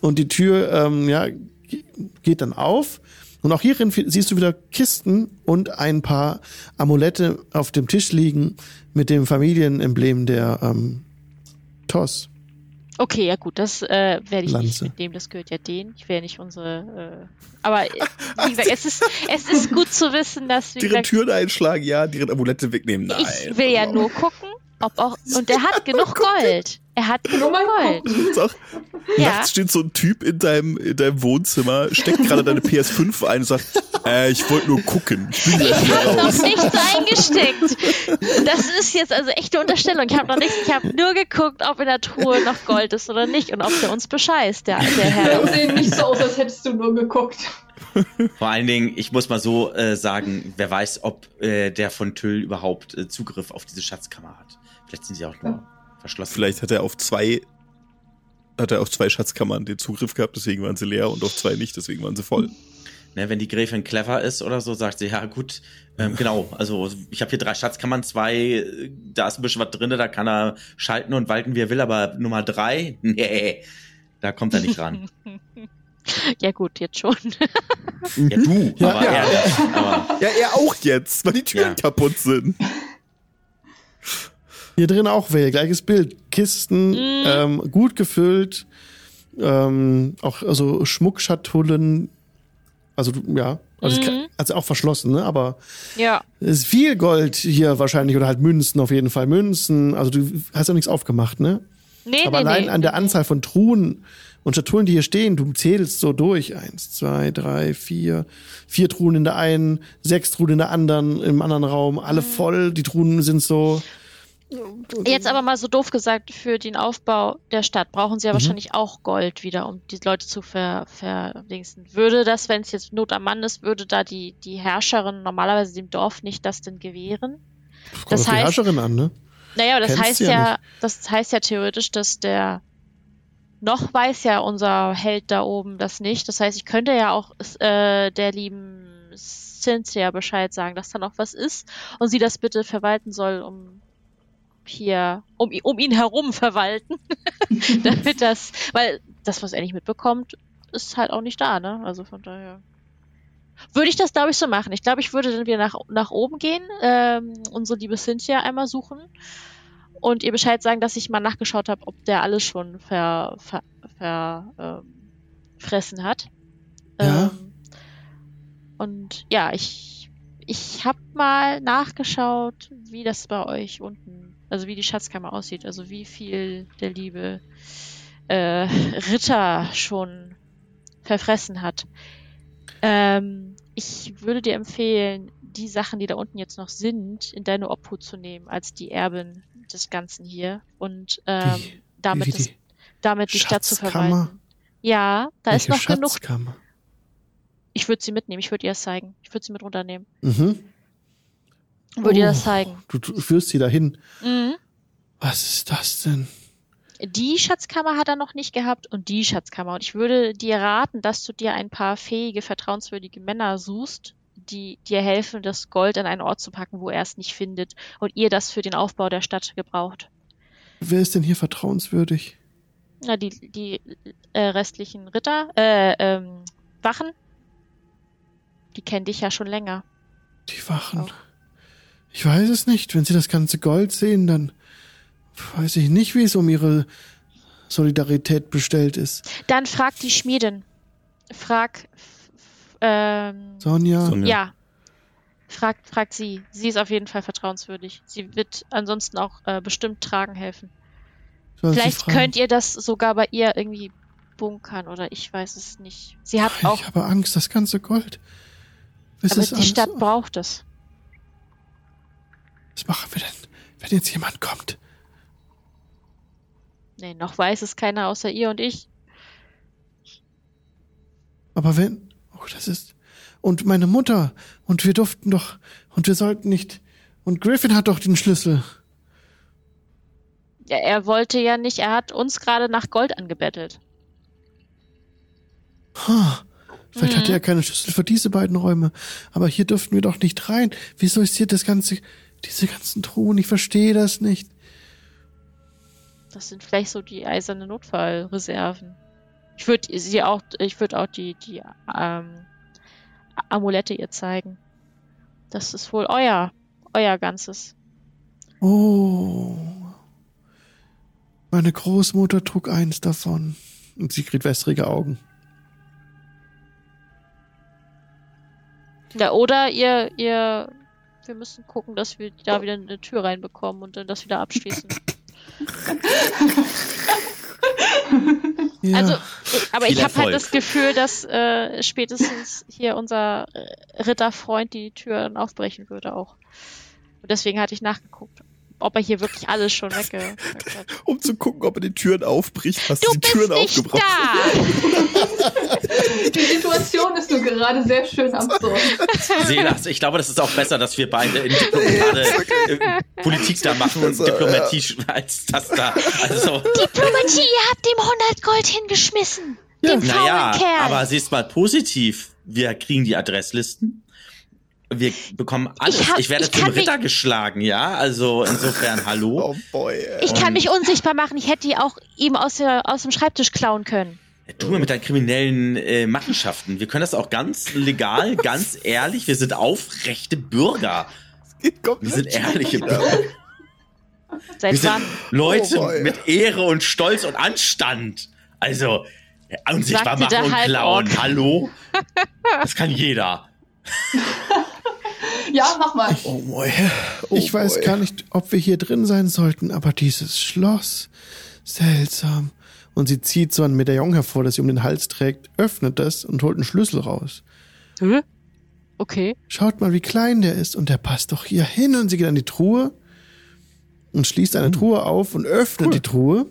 Und die Tür, ähm, ja, ge- geht dann auf. Und auch hierin siehst du wieder Kisten und ein paar Amulette auf dem Tisch liegen mit dem Familienemblem der ähm, TOS. Okay, ja gut, das äh, werde ich nicht Lanze. mitnehmen, das gehört ja denen. Ich werde nicht unsere. Äh, aber äh, wie gesagt, es ist, es ist gut zu wissen, dass wie Deren gesagt, Türen einschlagen, ja, deren Amulette wegnehmen, nein. ich will ja nur gucken, ob auch. Und er hat genug Gold. Er hat. Ist auch, Ja. Nachts steht so ein Typ in deinem, in deinem Wohnzimmer, steckt gerade deine PS5 ein und sagt, äh, ich wollte nur gucken. Ich bin Ich habe noch nichts eingesteckt. Das ist jetzt also echt eine Unterstellung. Ich habe noch nichts. Ich habe nur geguckt, ob in der Truhe noch Gold ist oder nicht und ob der uns bescheißt, der, der Herr. Das sieht nicht so aus, als hättest du nur geguckt. Vor allen Dingen, ich muss mal so äh, sagen, wer weiß, ob äh, der von Tüll überhaupt äh, Zugriff auf diese Schatzkammer hat. Vielleicht sind sie auch nur verschlossen. Vielleicht hat er auf zwei, hat er auf zwei Schatzkammern den Zugriff gehabt, deswegen waren sie leer und auf zwei nicht, deswegen waren sie voll. Ne, wenn die Gräfin clever ist oder so, sagt sie, ja gut, ähm, genau, also ich habe hier drei Schatzkammern, zwei, da ist ein bisschen was drin, da kann er schalten und walten, wie er will, aber Nummer drei, nee, da kommt er nicht ran. Ja gut, jetzt schon. ja, du, Ja, aber ja. er. Aber Ja, er auch jetzt, weil die Türen Ja. kaputt sind. Hier drin auch Well, gleiches Bild. Kisten, Mhm. ähm, gut gefüllt, ähm, auch also Schmuckschatullen, also ja, also, Mhm. also auch verschlossen, ne? Aber Ja. es ist viel Gold hier wahrscheinlich oder halt Münzen auf jeden Fall. Münzen, also du hast ja nichts aufgemacht, ne? Nee, Aber nee, allein nee. an der Anzahl von Truhen und Schatullen, die hier stehen, du zählst so durch. Eins, zwei, drei, vier. Vier Truhen in der einen, sechs Truhen in der anderen, im anderen Raum, Mhm. alle voll. Die Truhen sind so. Jetzt aber mal so doof gesagt, für den Aufbau der Stadt brauchen sie ja Mhm. wahrscheinlich auch Gold wieder, um die Leute zu ver, verdingsten. Würde das, wenn es jetzt Not am Mann ist, würde da die, die Herrscherin normalerweise dem Dorf nicht das denn gewähren? Kommt Das auf die heißt- Herrscherin an, ne? Naja, aber das Kennst heißt ja ja, das heißt ja theoretisch, dass der noch weiß ja unser Held da oben das nicht. Das heißt, ich könnte ja auch äh, der lieben Cynthia Bescheid sagen, dass da noch was ist und sie das bitte verwalten soll, um hier, um, um ihn herum verwalten. Damit das, weil das, was er nicht mitbekommt, ist halt auch nicht da, ne? Also von daher. Würde ich das, glaube ich, so machen. Ich glaube, ich würde dann wieder nach, nach oben gehen, ähm, unsere liebe Cynthia einmal suchen und ihr Bescheid sagen, dass ich mal nachgeschaut habe, ob der alles schon ver, ver, ver ähm, fressen hat. Ja. Ähm, und ja, ich, ich habe mal nachgeschaut, wie das bei euch unten, also wie die Schatzkammer aussieht, also wie viel der liebe äh, Ritter schon verfressen hat. Ähm, ich würde dir empfehlen, die Sachen, die da unten jetzt noch sind, in deine Obhut zu nehmen, als die Erbin des Ganzen hier und ähm, Wie- damit, das, die damit die Stadt zu verwalten. Ja, da ist Welche noch genug. Ich würde sie mitnehmen, ich würde ihr das zeigen. Ich würde sie mit runternehmen. Mhm. Würde Oh, das zeigen. Du, du führst sie dahin. Mhm. Was ist das denn? Die Schatzkammer hat er noch nicht gehabt und die Schatzkammer. Und ich würde dir raten, dass du dir ein paar fähige, vertrauenswürdige Männer suchst, die dir helfen, das Gold an einen Ort zu packen, wo er es nicht findet und ihr das für den Aufbau der Stadt gebraucht. Wer ist denn hier vertrauenswürdig? Na, die, die äh, restlichen Ritter, äh, ähm, Wachen, die kennen dich ja schon länger. Die Wachen. Auch. Ich weiß es nicht. Wenn Sie das ganze Gold sehen, dann weiß ich nicht, wie es um Ihre Solidarität bestellt ist. Dann frag die Schmiedin. Frag. Ähm, Sonja, Sonja. ja. Fragt, fragt sie. Sie ist auf jeden Fall vertrauenswürdig. Sie wird ansonsten auch äh, bestimmt tragen helfen. Vielleicht könnt ihr das sogar bei ihr irgendwie bunkern oder ich weiß es nicht. Sie hat auch, Ich habe Angst, das ganze Gold. Was aber ist die Stadt braucht es. Was machen wir denn, wenn jetzt jemand kommt? Nee, noch weiß es keiner außer ihr und ich. Aber wenn. Oh, das ist. Und meine Mutter. Und wir durften doch. Und wir sollten nicht. Und Griffin hat doch den Schlüssel. Ja, er wollte ja nicht, er hat uns gerade nach Gold angebettelt. Ha. Vielleicht Mhm. hatte er keine Schlüssel für diese beiden Räume. Aber hier dürften wir doch nicht rein. Wieso ist hier das ganze. Diese ganzen Truhen? Ich verstehe das nicht. Das sind vielleicht so die eiserne Notfallreserven. Ich würde sie auch, ich würde auch die, die ähm, Amulette ihr zeigen. Das ist wohl euer, euer ganzes. Oh. Meine Großmutter trug eins davon. Und sie kriegt wässrige Augen. Ja, oder ihr, ihr, wir müssen gucken, dass wir da wieder eine Tür reinbekommen und dann das wieder abschließen. Ja. Also, ich, aber Viel ich habe halt das Gefühl, dass äh, spätestens hier unser Ritterfreund die Tür dann aufbrechen würde auch. Und deswegen hatte ich nachgeguckt, ob er hier wirklich alles schon hat. Um zu gucken, ob er die Türen aufbricht, hast Du die Türen bist nicht aufgebracht. da! Die Situation ist nur gerade sehr schön absurd. Selas, ich glaube, das ist auch besser, dass wir beide in Diplo gerade äh, Politik da machen und Besser, Diplomatie als das da. Also, Diplomatie, ihr habt ihm 100 Gold hingeschmissen. Dem faulen naja, Kerl. aber siehst mal positiv. Wir kriegen die Adresslisten. Wir bekommen alles. Ich Ich, hab- werde ich zum kann mich- Ritter geschlagen, ja? Also insofern, hallo. Oh boy. ey. ich kann mich unsichtbar machen. Ich hätte die auch ihm aus, der, aus dem Schreibtisch klauen können. Tu mir mit deinen kriminellen äh, Machenschaften. Wir können das auch ganz legal, ganz ehrlich. Wir sind aufrechte Bürger. Geht Wir sind ehrliche wieder. Bürger. Seit Wir sind wann? Leute Oh mit Ehre und Stolz und Anstand. Also, äh, unsichtbar Sagte machen und klauen. Hallo? Das kann jeder. Ja, mach mal. Oh boy. Oh ich weiß boy. gar nicht, ob wir hier drin sein sollten, aber dieses Schloss. Seltsam. Und sie zieht so ein Medaillon hervor, das sie um den Hals trägt, öffnet das und holt einen Schlüssel raus. Hä? Okay. Schaut mal, wie klein der ist und der passt doch hier hin. Und sie geht an die Truhe und schließt eine Truhe auf und öffnet Cool. die Truhe.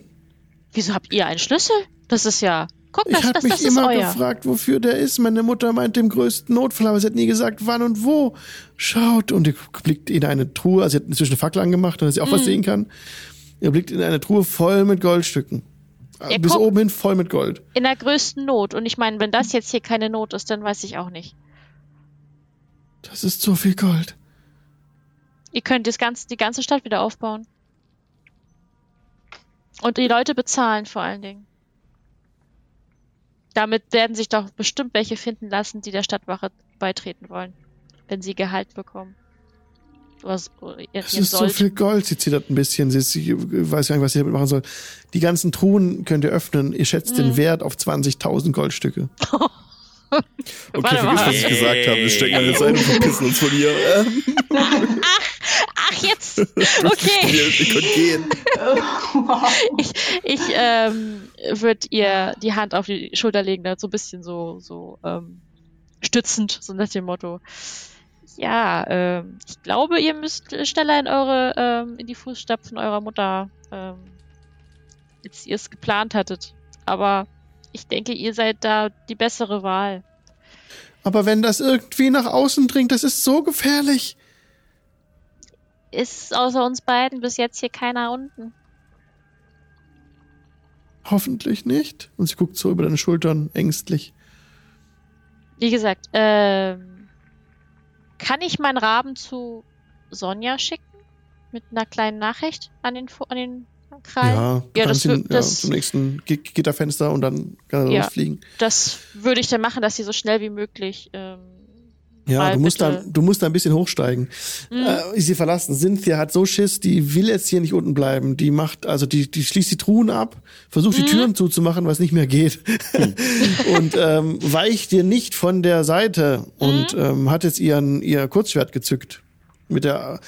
Wieso habt ihr einen Schlüssel? Das ist ja. Guck, Ich das, habe das, mich immer gefragt, wofür der ist. Meine Mutter meint im größten Notfall, aber sie hat nie gesagt, wann und wo. Schaut und ihr blickt in eine Truhe, also sie hat inzwischen eine Fackel angemacht, damit sie auch was Mhm. sehen kann. Ihr blickt in eine Truhe voll mit Goldstücken. Ja, Bis guck. oben hin voll mit Gold. In der größten Not. Und ich meine, wenn das jetzt hier keine Not ist, dann weiß ich auch nicht. Das ist so viel Gold. Ihr könnt das ganze, die ganze Stadt wieder aufbauen. Und die Leute bezahlen vor allen Dingen. Damit werden sich doch bestimmt welche finden lassen, die der Stadtwache beitreten wollen, wenn sie Gehalt bekommen. So, ihr, Das ihr ist so sollt. viel Gold. Sie zittert ein bisschen. Sie, sie weiß gar nicht, was sie damit machen soll. Die ganzen Truhen könnt ihr öffnen. Ihr schätzt Mhm. den Wert auf 20.000 Goldstücke. Okay, Warte vergiss, was ich gesagt habe. Wir stecken der Seite und verpissen uns von hier. Ähm, Ach, jetzt! Okay. wir, wir können gehen. Ich, ich ähm, würde ihr die Hand auf die Schulter legen, da so ein bisschen so, so ähm, stützend, so nach dem Motto. Ja, ähm, ich glaube, ihr müsst schneller in eure, ähm, in die Fußstapfen eurer Mutter, ähm, als ihr es geplant hattet. Aber ich denke, ihr seid da die bessere Wahl. Aber wenn das irgendwie nach außen dringt, das ist so gefährlich. Ist außer uns beiden bis jetzt hier keiner unten. Hoffentlich nicht. Und sie guckt so über deine Schultern ängstlich. Wie gesagt, ähm, kann ich meinen Raben zu Sonja schicken? Mit einer kleinen Nachricht an den, an den Krallen? Ja, Ja, das ihn ja, das- zum nächsten Gi- Gitterfenster und dann kann er Ja. losfliegen. Das würde ich dann machen, dass sie so schnell wie möglich ähm, Ja, du musst, da, du musst da ein bisschen hochsteigen. Mhm. Äh, sie verlassen. Cynthia hat so Schiss, die will jetzt hier nicht unten bleiben. Die macht, also die, die schließt die Truhen ab, versucht die Mhm. Türen zuzumachen, was nicht mehr geht. und ähm, weicht dir nicht von der Seite und Mhm. ähm, hat jetzt ihren, ihr Kurzschwert gezückt. Mit der,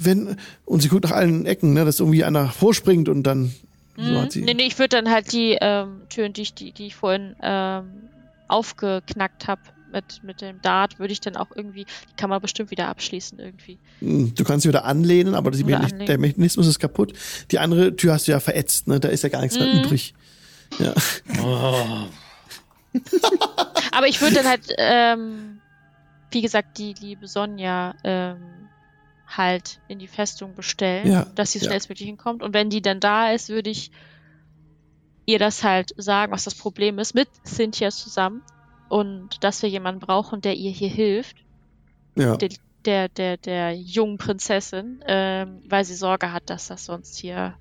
wenn, und sie guckt nach allen Ecken, ne, dass irgendwie einer vorspringt und dann, so hat sie. Mhm. Nee, nee, ich würde dann halt die ähm, Türen, die ich, die, die ich vorhin ähm, aufgeknackt habe mit, mit dem Dart, würde ich dann auch irgendwie, die kann man bestimmt wieder abschließen irgendwie. Hm, Du kannst sie wieder anlehnen, aber die der Mechanismus ist kaputt. Die andere Tür hast du ja verätzt, ne? Da ist ja gar nichts mehr Mhm. übrig. Ja. Oh. Aber ich würde dann halt, ähm, wie gesagt, die liebe Sonja ähm, halt in die Festung bestellen, Ja, dass sie so ja. schnellstmöglich hinkommt. Und wenn die dann da ist, würde ich ihr das halt sagen, was das Problem ist, mit Cynthia zusammen. Und dass wir jemanden brauchen, der ihr hier hilft. ja. der, der, der, der jungen Prinzessin, ähm, weil sie Sorge hat, dass das sonst hier.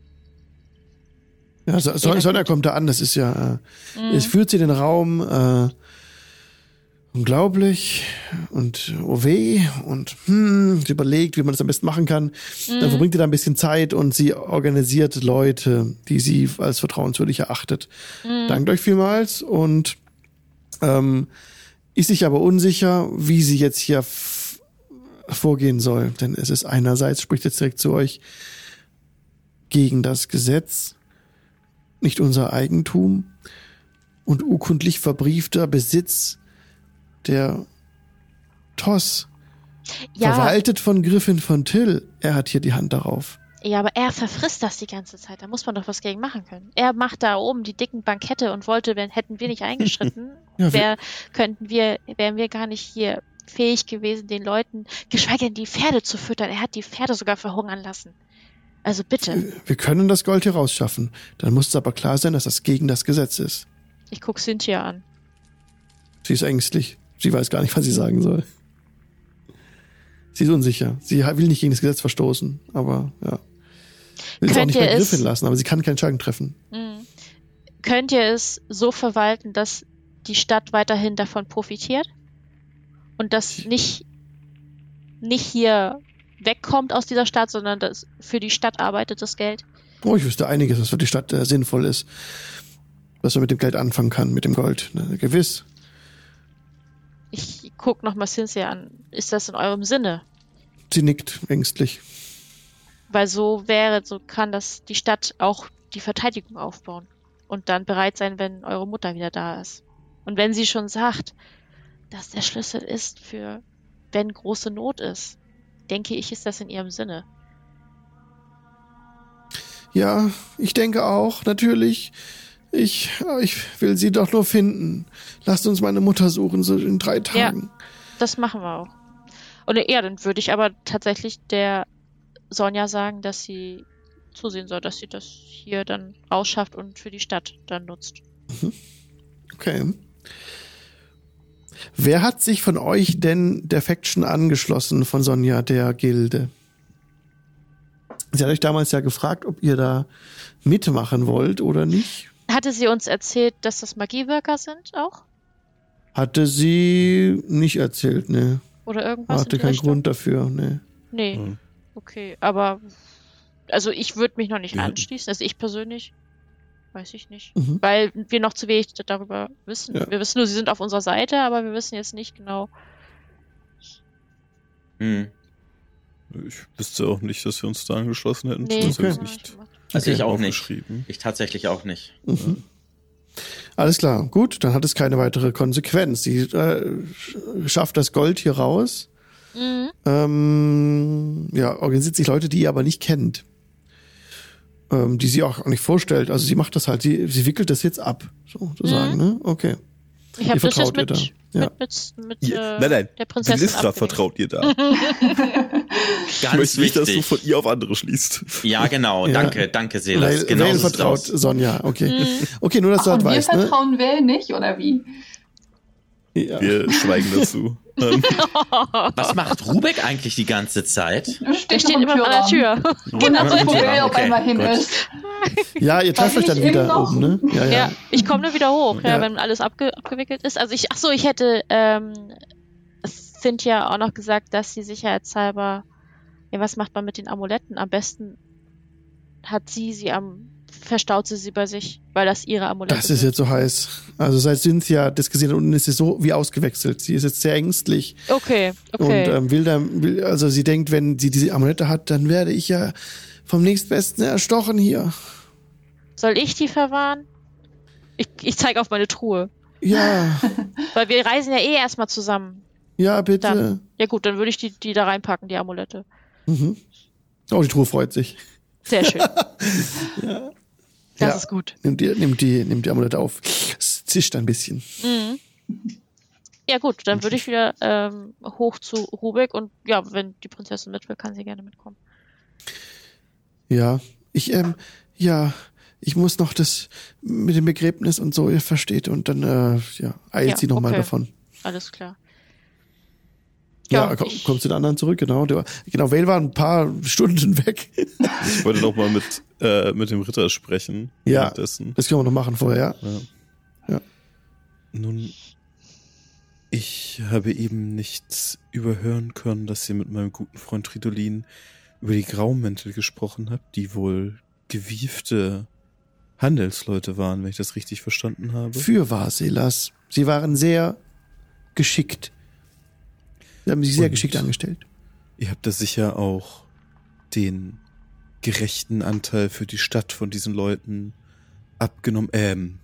Ja, so, so, Sonja kommt da an, das ist ja, äh, Mhm. es führt sie in den Raum, äh, unglaublich und oh weh und hm, sie überlegt, wie man das am besten machen kann. Dann Mhm. verbringt sie da ein bisschen Zeit und sie organisiert Leute, die sie als vertrauenswürdig erachtet. Mhm. Dankt euch vielmals und ähm, ist sich aber unsicher, wie sie jetzt hier vorgehen soll. Denn es ist einerseits, spricht jetzt direkt zu euch, gegen das Gesetz, nicht unser Eigentum und urkundlich verbriefter Besitz der Toss, ja, verwaltet von Griffin von Till. Er hat hier die Hand darauf. ja, aber er verfrisst das die ganze Zeit. Da muss man doch was gegen machen können. Er macht da oben die dicken Bankette und wollte, wenn hätten wir nicht eingeschritten, Ja, wär, könnten wir, wären wir gar nicht hier fähig gewesen, den Leuten, geschweige denn die Pferde zu füttern. Er hat die Pferde sogar verhungern lassen. Also bitte. Wir können das Gold hier rausschaffen. Dann muss es aber klar sein, dass das gegen das Gesetz ist. Ich guck Cynthia an. Sie ist ängstlich. Sie weiß gar nicht, was sie sagen soll. Sie ist unsicher. Sie will nicht gegen das Gesetz verstoßen, aber ja. Will es auch nicht Griffin lassen, aber sie kann keine Entscheidung treffen. Mhm. Könnt ihr es so verwalten, dass die Stadt weiterhin davon profitiert? Und dass nicht, nicht hier wegkommt aus dieser Stadt, sondern dass für die Stadt arbeitet das Geld? Oh, ich wüsste einiges, was für die Stadt äh, sinnvoll ist. Was man mit dem Geld anfangen kann, mit dem Gold. Ne, gewiss. Ich guck nochmal Cynthia an. Ist das in eurem Sinne? Sie nickt ängstlich. Weil so wäre, so kann das die Stadt auch die Verteidigung aufbauen. Und dann bereit sein, wenn eure Mutter wieder da ist. Und wenn sie schon sagt, dass der Schlüssel ist für, wenn große Not ist, denke ich, ist das in ihrem Sinne. Ja, ich denke auch, natürlich. Ich, ich will sie doch nur finden. Lasst uns meine Mutter suchen, so in drei Tagen. Das machen wir auch. Und ja, dann würde ich aber tatsächlich der Sonja sagen, dass sie zusehen soll, dass sie das hier dann rausschafft und für die Stadt dann nutzt. Okay. Wer hat sich von euch denn der Faction angeschlossen von Sonja, der Gilde? Sie hat euch damals ja gefragt, ob ihr da mitmachen wollt oder nicht. Hatte sie uns erzählt, dass das Magieworker sind auch? Hatte sie nicht erzählt, ne? Oder irgendwas? Hatte keinen Richtung? Grund dafür, ne? Nee. Hm. Okay, aber also ich würde mich noch nicht Ja. anschließen. Also ich persönlich weiß ich nicht. Mhm. Weil wir noch zu wenig darüber wissen. Ja. Wir wissen nur, sie sind auf unserer Seite, aber wir wissen jetzt nicht genau. Hm. Ich wüsste auch nicht, dass wir uns da angeschlossen hätten. Nee, das Okay. nicht Also ich auch nicht. Ich tatsächlich auch nicht. Mhm. Alles klar, gut, dann hat es keine weitere Konsequenz. Sie äh, schafft das Gold hier raus. Mhm. Ähm, ja, organisiert sich Leute, die ihr aber nicht kennt. Ähm, die sie auch nicht vorstellt. Also sie macht das halt, sie, sie wickelt das jetzt ab, sozusagen, Mhm. ne? Okay. Ich habe Ihr das jetzt vertraut ihr mit, da? Ja. mit, mit, mit Ja, äh, nein, nein, der Prinzessin abgelegt. vertraut dir da. Ich Ganz möchte nicht, dass du von ihr auf andere schließt. Ja, genau. Ja. Danke, danke, Selas. Vale, Genau sieht's vertraut aus. Sonja, okay. Mhm. Okay, nur dass du Ach, halt und wir weißt, ne? vertrauen Well nicht, oder wie? Ja. Wir schweigen dazu. Ähm, Was macht Rubek eigentlich die ganze Zeit? Steht Der steht im immer an der. Tür. Sich, wo Well auf einmal hin ist. ja, ihr trefft euch dann wieder oben, ne? Ja, ja. Ja, ich komme nur wieder hoch, ja, Ja. wenn alles abge abgewickelt ist. Also ich, ach so, ich hätte ähm, Cynthia auch noch gesagt, dass sie sicherheitshalber, ja, was macht man mit den Amuletten? Am besten hat sie sie am, verstaut sie sie bei sich, weil das ihre Amulette Das ist jetzt so heiß. Also seit Cynthia das gesehen hat, unten ist sie so wie ausgewechselt. Sie ist jetzt sehr ängstlich Okay, okay. und ähm, will dann, will, also sie denkt, wenn sie diese Amulette hat, dann werde ich ja vom nächstbesten erstochen hier. Soll ich die verwahren? Ich, ich zeige auf meine Truhe. Ja, Weil wir reisen ja eh erstmal zusammen. ja, bitte. Dann. Ja gut, dann würde ich die, die da reinpacken, die Amulette. Mhm. Oh, die Truhe freut sich. Sehr schön. Ja. Das Ja. ist gut. Nimmt die, nimmt die, nimmt die Amulette auf. Es zischt ein bisschen. Mhm. Ja gut, dann würde ich wieder ähm, hoch zu Rubik und ja, wenn die Prinzessin mit will, kann sie gerne mitkommen. Ja, ich, ähm, ja, ich muss noch das mit dem Begräbnis und so, ihr versteht. Und dann, äh, ja, eilt Ja, sie nochmal okay. davon. Alles klar. Ja, komm, kommst du den anderen zurück, genau. Der, war- genau, Vale war ein paar Stunden weg. Ich wollte noch mal mit, äh, mit dem Ritter sprechen. Ja. Das können wir noch machen vorher, ja. Ja. Ja. Nun, ich habe eben nicht überhören können, dass ihr mit meinem guten Freund Tridolin über die Graumäntel gesprochen habt, die wohl gewiefte Handelsleute waren, wenn ich das richtig verstanden habe. Für Varselas. Sie waren sehr geschickt. Sie haben sich sehr Und- geschickt angestellt. Ihr habt da sicher auch den gerechten Anteil für die Stadt von diesen Leuten abgenommen, ähm,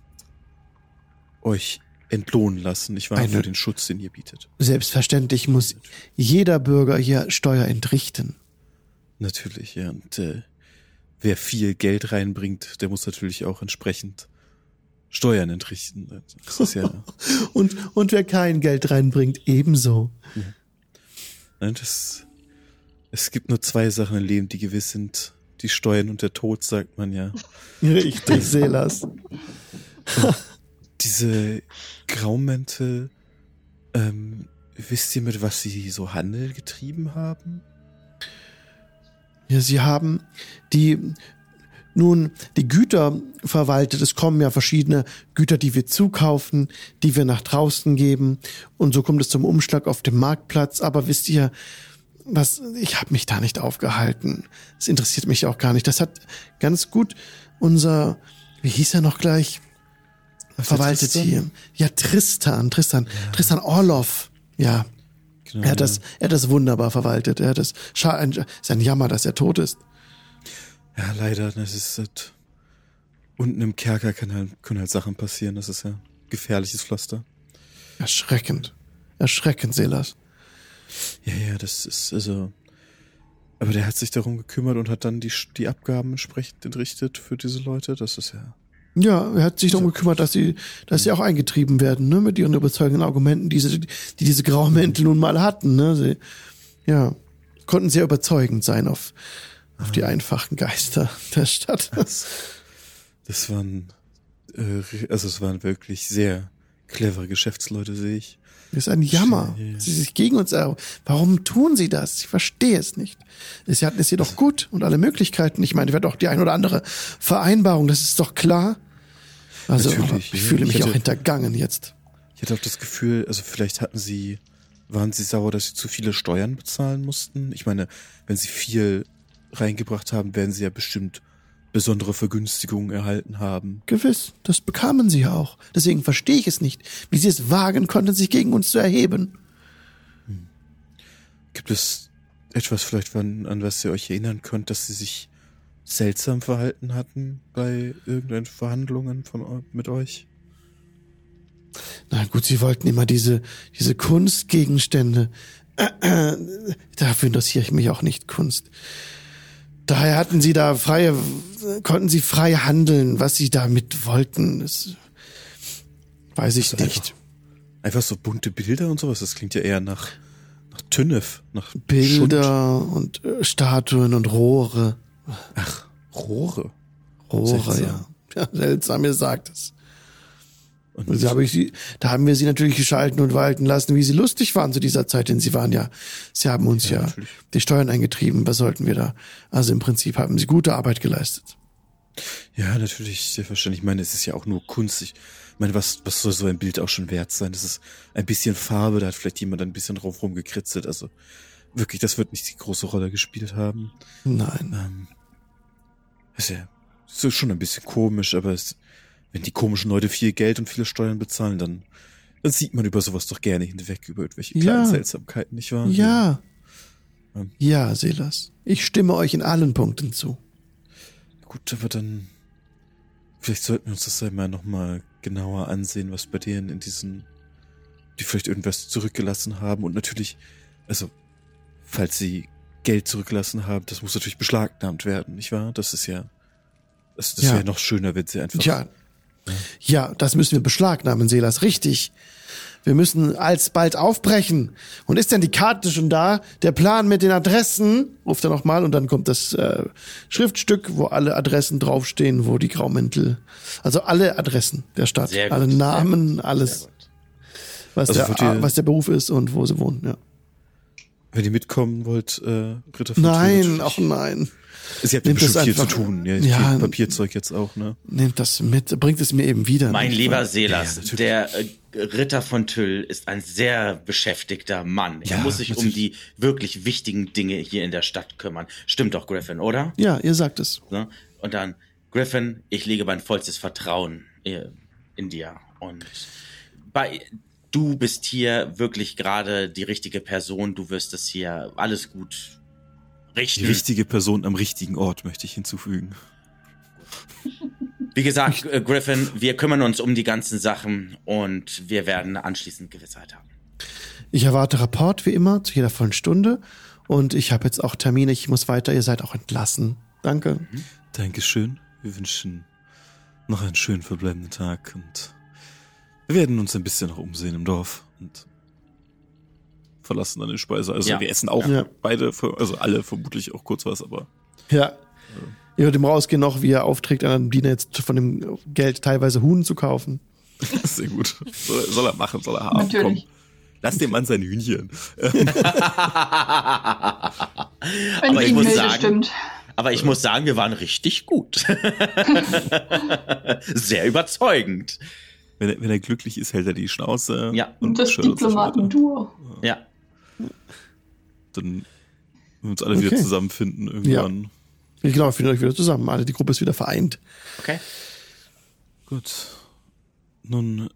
euch entlohnen lassen, nicht wahr? Eine- Für den Schutz, den ihr bietet. Selbstverständlich muss jeder Bürger hier Steuer entrichten. Natürlich, ja. Und äh, wer viel Geld reinbringt, der muss natürlich auch entsprechend Steuern entrichten. Das ist ja, Und, und wer kein Geld reinbringt, ebenso. nein, das, es gibt nur zwei Sachen im Leben, die gewiss sind. Die Steuern und der Tod, sagt man ja. Richtig, Selas. Diese Graumäntel, ähm, wisst ihr, mit was sie so Handel getrieben haben? Ja, sie haben die nun die Güter verwaltet. Es kommen ja verschiedene Güter, die wir zukaufen, die wir nach draußen geben. Und so kommt es zum Umschlag auf dem Marktplatz. Aber wisst ihr, was, ich habe mich da nicht aufgehalten. Es interessiert mich auch gar nicht. Das hat ganz gut unser, wie hieß er noch gleich? Verwaltet Tristan? hier. Ja, Tristan, Tristan, Tristan Orlov. Ja, Genau, er hat das, er hat das wunderbar verwaltet. Er hat das, ist ein Jammer, dass er tot ist. Ja, leider, das ist halt, unten im Kerker kann halt, können halt Sachen passieren. Das ist ja gefährliches Pflaster. Erschreckend. Erschreckend, Selas. Ja, ja, das ist also. Aber der hat sich darum gekümmert und hat dann die, die Abgaben entsprechend entrichtet für diese Leute. Das ist ja. Ja, er hat sich darum gekümmert, dass sie, dass sie auch eingetrieben werden, ne, mit ihren überzeugenden Argumenten, die, sie, die diese Graumäntel nun mal hatten, ne. Sie, ja, konnten sehr überzeugend sein auf, auf die einfachen Geister der Stadt. Das, das waren, äh, also es waren wirklich sehr clevere Geschäftsleute, sehe ich. Das ist ein Jammer. Ja, ja. Sie sich gegen uns er- Warum tun sie das? Ich verstehe es nicht. Sie hatten es jedoch gut und alle Möglichkeiten. Ich meine, wir hatten auch die ein oder andere Vereinbarung, das ist doch klar. Also, Natürlich, ich ja. fühle Ich mich auch hintergangen jetzt. Ich hatte auch das Gefühl, also vielleicht hatten sie, waren sie sauer, dass sie zu viele Steuern bezahlen mussten. Ich meine, wenn sie viel reingebracht haben, werden sie ja bestimmt besondere Vergünstigungen erhalten haben. Gewiss, das bekamen sie ja auch. Deswegen verstehe ich es nicht, wie sie es wagen konnten, sich gegen uns zu erheben. Gibt es etwas vielleicht, an, an was ihr euch erinnern könnt, dass sie sich seltsam verhalten hatten bei irgendwelchen Verhandlungen von, mit euch? Na gut, sie wollten immer diese, diese Kunstgegenstände. Dafür interessiere ich mich auch nicht, Kunst. Daher hatten sie da freie, konnten sie frei handeln, was sie damit wollten. Das weiß ich ist nicht. Einfach so bunte Bilder und sowas, das klingt ja eher nach, nach Tünnef, nach Schund. Bilder und äh, Statuen und Rohre. Ach, Rohre. Rohre, Seltsam. ja. ja. Seltsam, ihr sagt es. Und Und da, habe ich sie, da haben wir sie natürlich geschalten und walten lassen, wie sie lustig waren zu dieser Zeit, denn sie waren ja, sie haben uns ja, natürlich. die Steuern eingetrieben. Was sollten wir da? Also im Prinzip haben sie gute Arbeit geleistet. Ja, natürlich, selbstverständlich. Ich meine, es ist ja auch nur Kunst. Ich meine, was, was soll so ein Bild auch schon wert sein? Das ist ein bisschen Farbe, da hat vielleicht jemand ein bisschen drauf rumgekritzelt. Also wirklich, das wird nicht die große Rolle gespielt haben. Nein. Ähm, ist ja ist schon ein bisschen komisch, aber es, wenn die komischen Leute viel Geld und viele Steuern bezahlen, dann, dann sieht man über sowas doch gerne hinweg, über irgendwelche kleinen Ja. Seltsamkeiten, nicht wahr? Ja. Ähm. Ja, Selas. Ich stimme euch in allen Punkten zu. Gut, aber dann. Vielleicht sollten wir uns das einmal nochmal genauer ansehen, was bei denen in diesen. die vielleicht irgendwas zurückgelassen haben. Und natürlich, also, falls sie Geld zurückgelassen haben, das muss natürlich beschlagnahmt werden, nicht wahr? Das ist ja. Das, das Ja. wäre noch schöner, wenn sie einfach. Ja. Ja, das müssen wir beschlagnahmen, Selas. Richtig. Wir müssen alsbald aufbrechen. Und ist denn die Karte schon da? Der Plan mit den Adressen? Ruft er nochmal und dann kommt das äh, Schriftstück, wo alle Adressen draufstehen, wo die Graumäntel, also alle Adressen der Stadt, alle Namen, alles, was, Also der, was der Beruf ist und wo sie wohnen. Ja. Wenn ihr mitkommen wollt, äh, Ritter von Nein, auch nein. Sie habt Nehmt bestimmt viel zu tun. Ja, Ja. viel Papierzeug jetzt auch, ne? Nehmt das mit, bringt es mir eben wieder. Mein nicht lieber? Selas, Ja, der äh, Ritter von Tüll ist ein sehr beschäftigter Mann. Er Ja, muss sich um natürlich. die wirklich wichtigen Dinge hier in der Stadt kümmern. Stimmt doch, Griffin, oder? Ja, ihr sagt es. Ne? Und dann, Griffin, ich lege mein vollstes Vertrauen äh, in dir. Und bei, du bist hier wirklich gerade die richtige Person. Du wirst es hier alles gut Die richten. richtige Person am richtigen Ort, möchte ich hinzufügen. Wie gesagt, äh, Griffin, wir kümmern uns um die ganzen Sachen und wir werden anschließend Gewissheit haben. Ich erwarte Rapport wie immer zu jeder vollen Stunde und ich habe jetzt auch Termine. Ich muss weiter. Ihr seid auch entlassen. Danke. Dankeschön. Wir wünschen noch einen schönen verbleibenden Tag und wir werden uns ein bisschen noch umsehen im Dorf und verlassen dann den Speise. Also Ja. wir essen auch Ja. beide, also alle vermutlich auch kurz was, aber Ja. Ihr hört ihm rausgehen noch, wie er aufträgt, einem Diener jetzt von dem Geld teilweise Huhn zu kaufen. sehr gut. Soll, er- soll er machen, soll er haben. Natürlich. Komm. Lass dem Mann sein Hühnchen. Wenn Aber ich muss sagen- stimmt. Aber ich muss sagen, wir waren richtig gut. Sehr überzeugend. Wenn er, wenn er glücklich ist, hält er die Schnauze. Ja. Und das. Diplomatenduo. Ja. Dann wenn wir uns alle wieder Okay. zusammenfinden irgendwann. Genau, findet euch wieder zusammen. Alle, die Gruppe ist wieder vereint. Okay. Gut. Nun,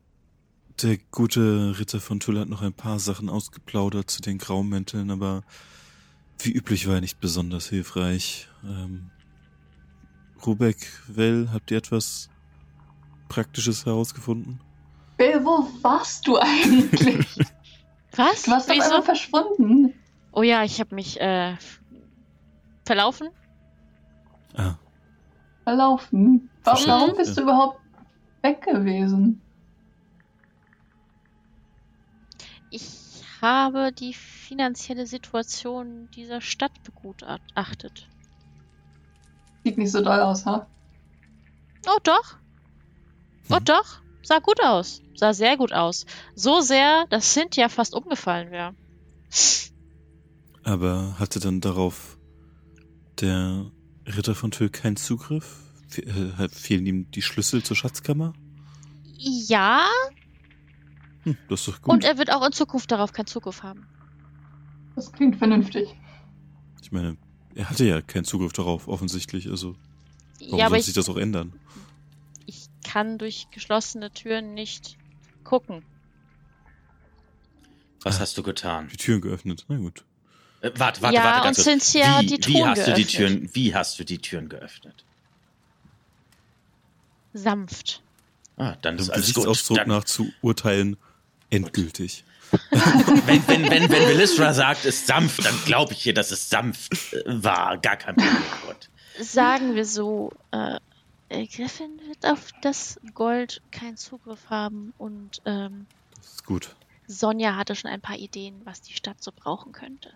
der gute Ritter von Tull hat noch ein paar Sachen ausgeplaudert zu den Graumänteln, aber wie üblich war er nicht besonders hilfreich. Ähm, Rubeck, Well, habt ihr etwas Praktisches herausgefunden? Bill, wo warst du eigentlich? Was? Du warst doch Wieso? einfach verschwunden. Oh ja, ich habe mich äh, verlaufen. Ah, Verlaufen. Warum, warum bist du überhaupt weg gewesen? Ich habe die finanzielle Situation dieser Stadt begutachtet. Sieht nicht so doll aus, ha? Oh doch. Oh Hm. doch. Sah gut aus. Sah sehr gut aus. So sehr, dass Cynthia fast umgefallen wäre. aber hatte dann darauf der Ritter von Tull keinen Zugriff? Äh, fehlen ihm die Schlüssel zur Schatzkammer? Ja, Hm, das ist doch gut. und er wird auch in Zukunft darauf keinen Zugriff haben. Das klingt vernünftig. ich meine, er hatte ja keinen Zugriff darauf, offensichtlich. Also, warum ja, aber soll ich, sich das auch ändern? Ich kann durch geschlossene Türen nicht gucken. Was hast du getan? Die Türen geöffnet. Na gut. Äh, warte, warte, Ja, warte und ganz kurz. Cynthia wie, die wie Truhen hast du die geöffnet. Türen, wie hast du die Türen geöffnet? Sanft. Ah, dann Dem ist alles gut. Gesichtsausdruck Dann, nach zu urteilen, endgültig. wenn, wenn, wenn, wenn Velistra sagt, es ist sanft, dann glaube ich ihr, dass es sanft äh, war. Gar kein Problem. Gott. Sagen wir so, äh, äh, Griffin wird auf das Gold keinen Zugriff haben und ähm, Das ist gut. Sonja hatte schon ein paar Ideen, was die Stadt so brauchen könnte.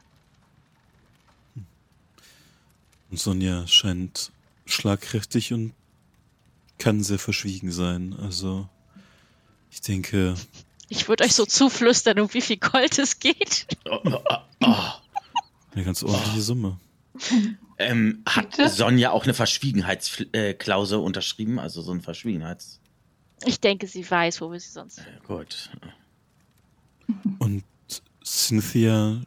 Und Sonja scheint schlagkräftig und kann sehr verschwiegen sein. Also, ich denke, Ich würde euch so zuflüstern, um wie viel Gold es geht. Eine ganz ordentliche Summe. Ähm, hat Bitte? Sonja auch eine Verschwiegenheitsklausel unterschrieben? Also so ein Verschwiegenheits... Ich denke, sie weiß, wo wir sie sonst. Äh, gut. Und Cynthia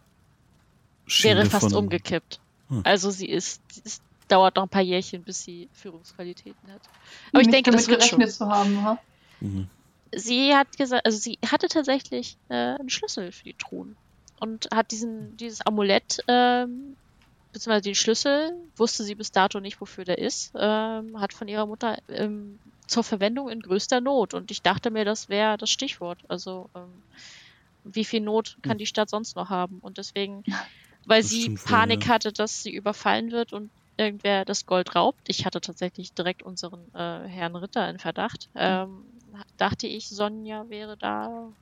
Wäre fast umgekippt. Hm. Also sie ist, es dauert noch ein paar Jährchen, bis sie Führungsqualitäten hat. Aber ich denke, das damit wird gerechnet schon. zu haben, ha? Mhm. Sie hat gesagt, also sie hatte tatsächlich äh, einen Schlüssel für die Truhen und hat diesen dieses Amulett ähm, beziehungsweise den Schlüssel wusste sie bis dato nicht, wofür der ist, ähm, hat von ihrer Mutter ähm, zur Verwendung in größter Not und ich dachte mir, das wäre das Stichwort. Also ähm, wie viel Not kann Hm. die Stadt sonst noch haben? Und deswegen, weil Das sie Panik ja. hatte, dass sie überfallen wird und irgendwer das Gold raubt. Ich hatte tatsächlich direkt unseren äh, Herrn Ritter in Verdacht. Ähm, dachte ich, Sonja wäre da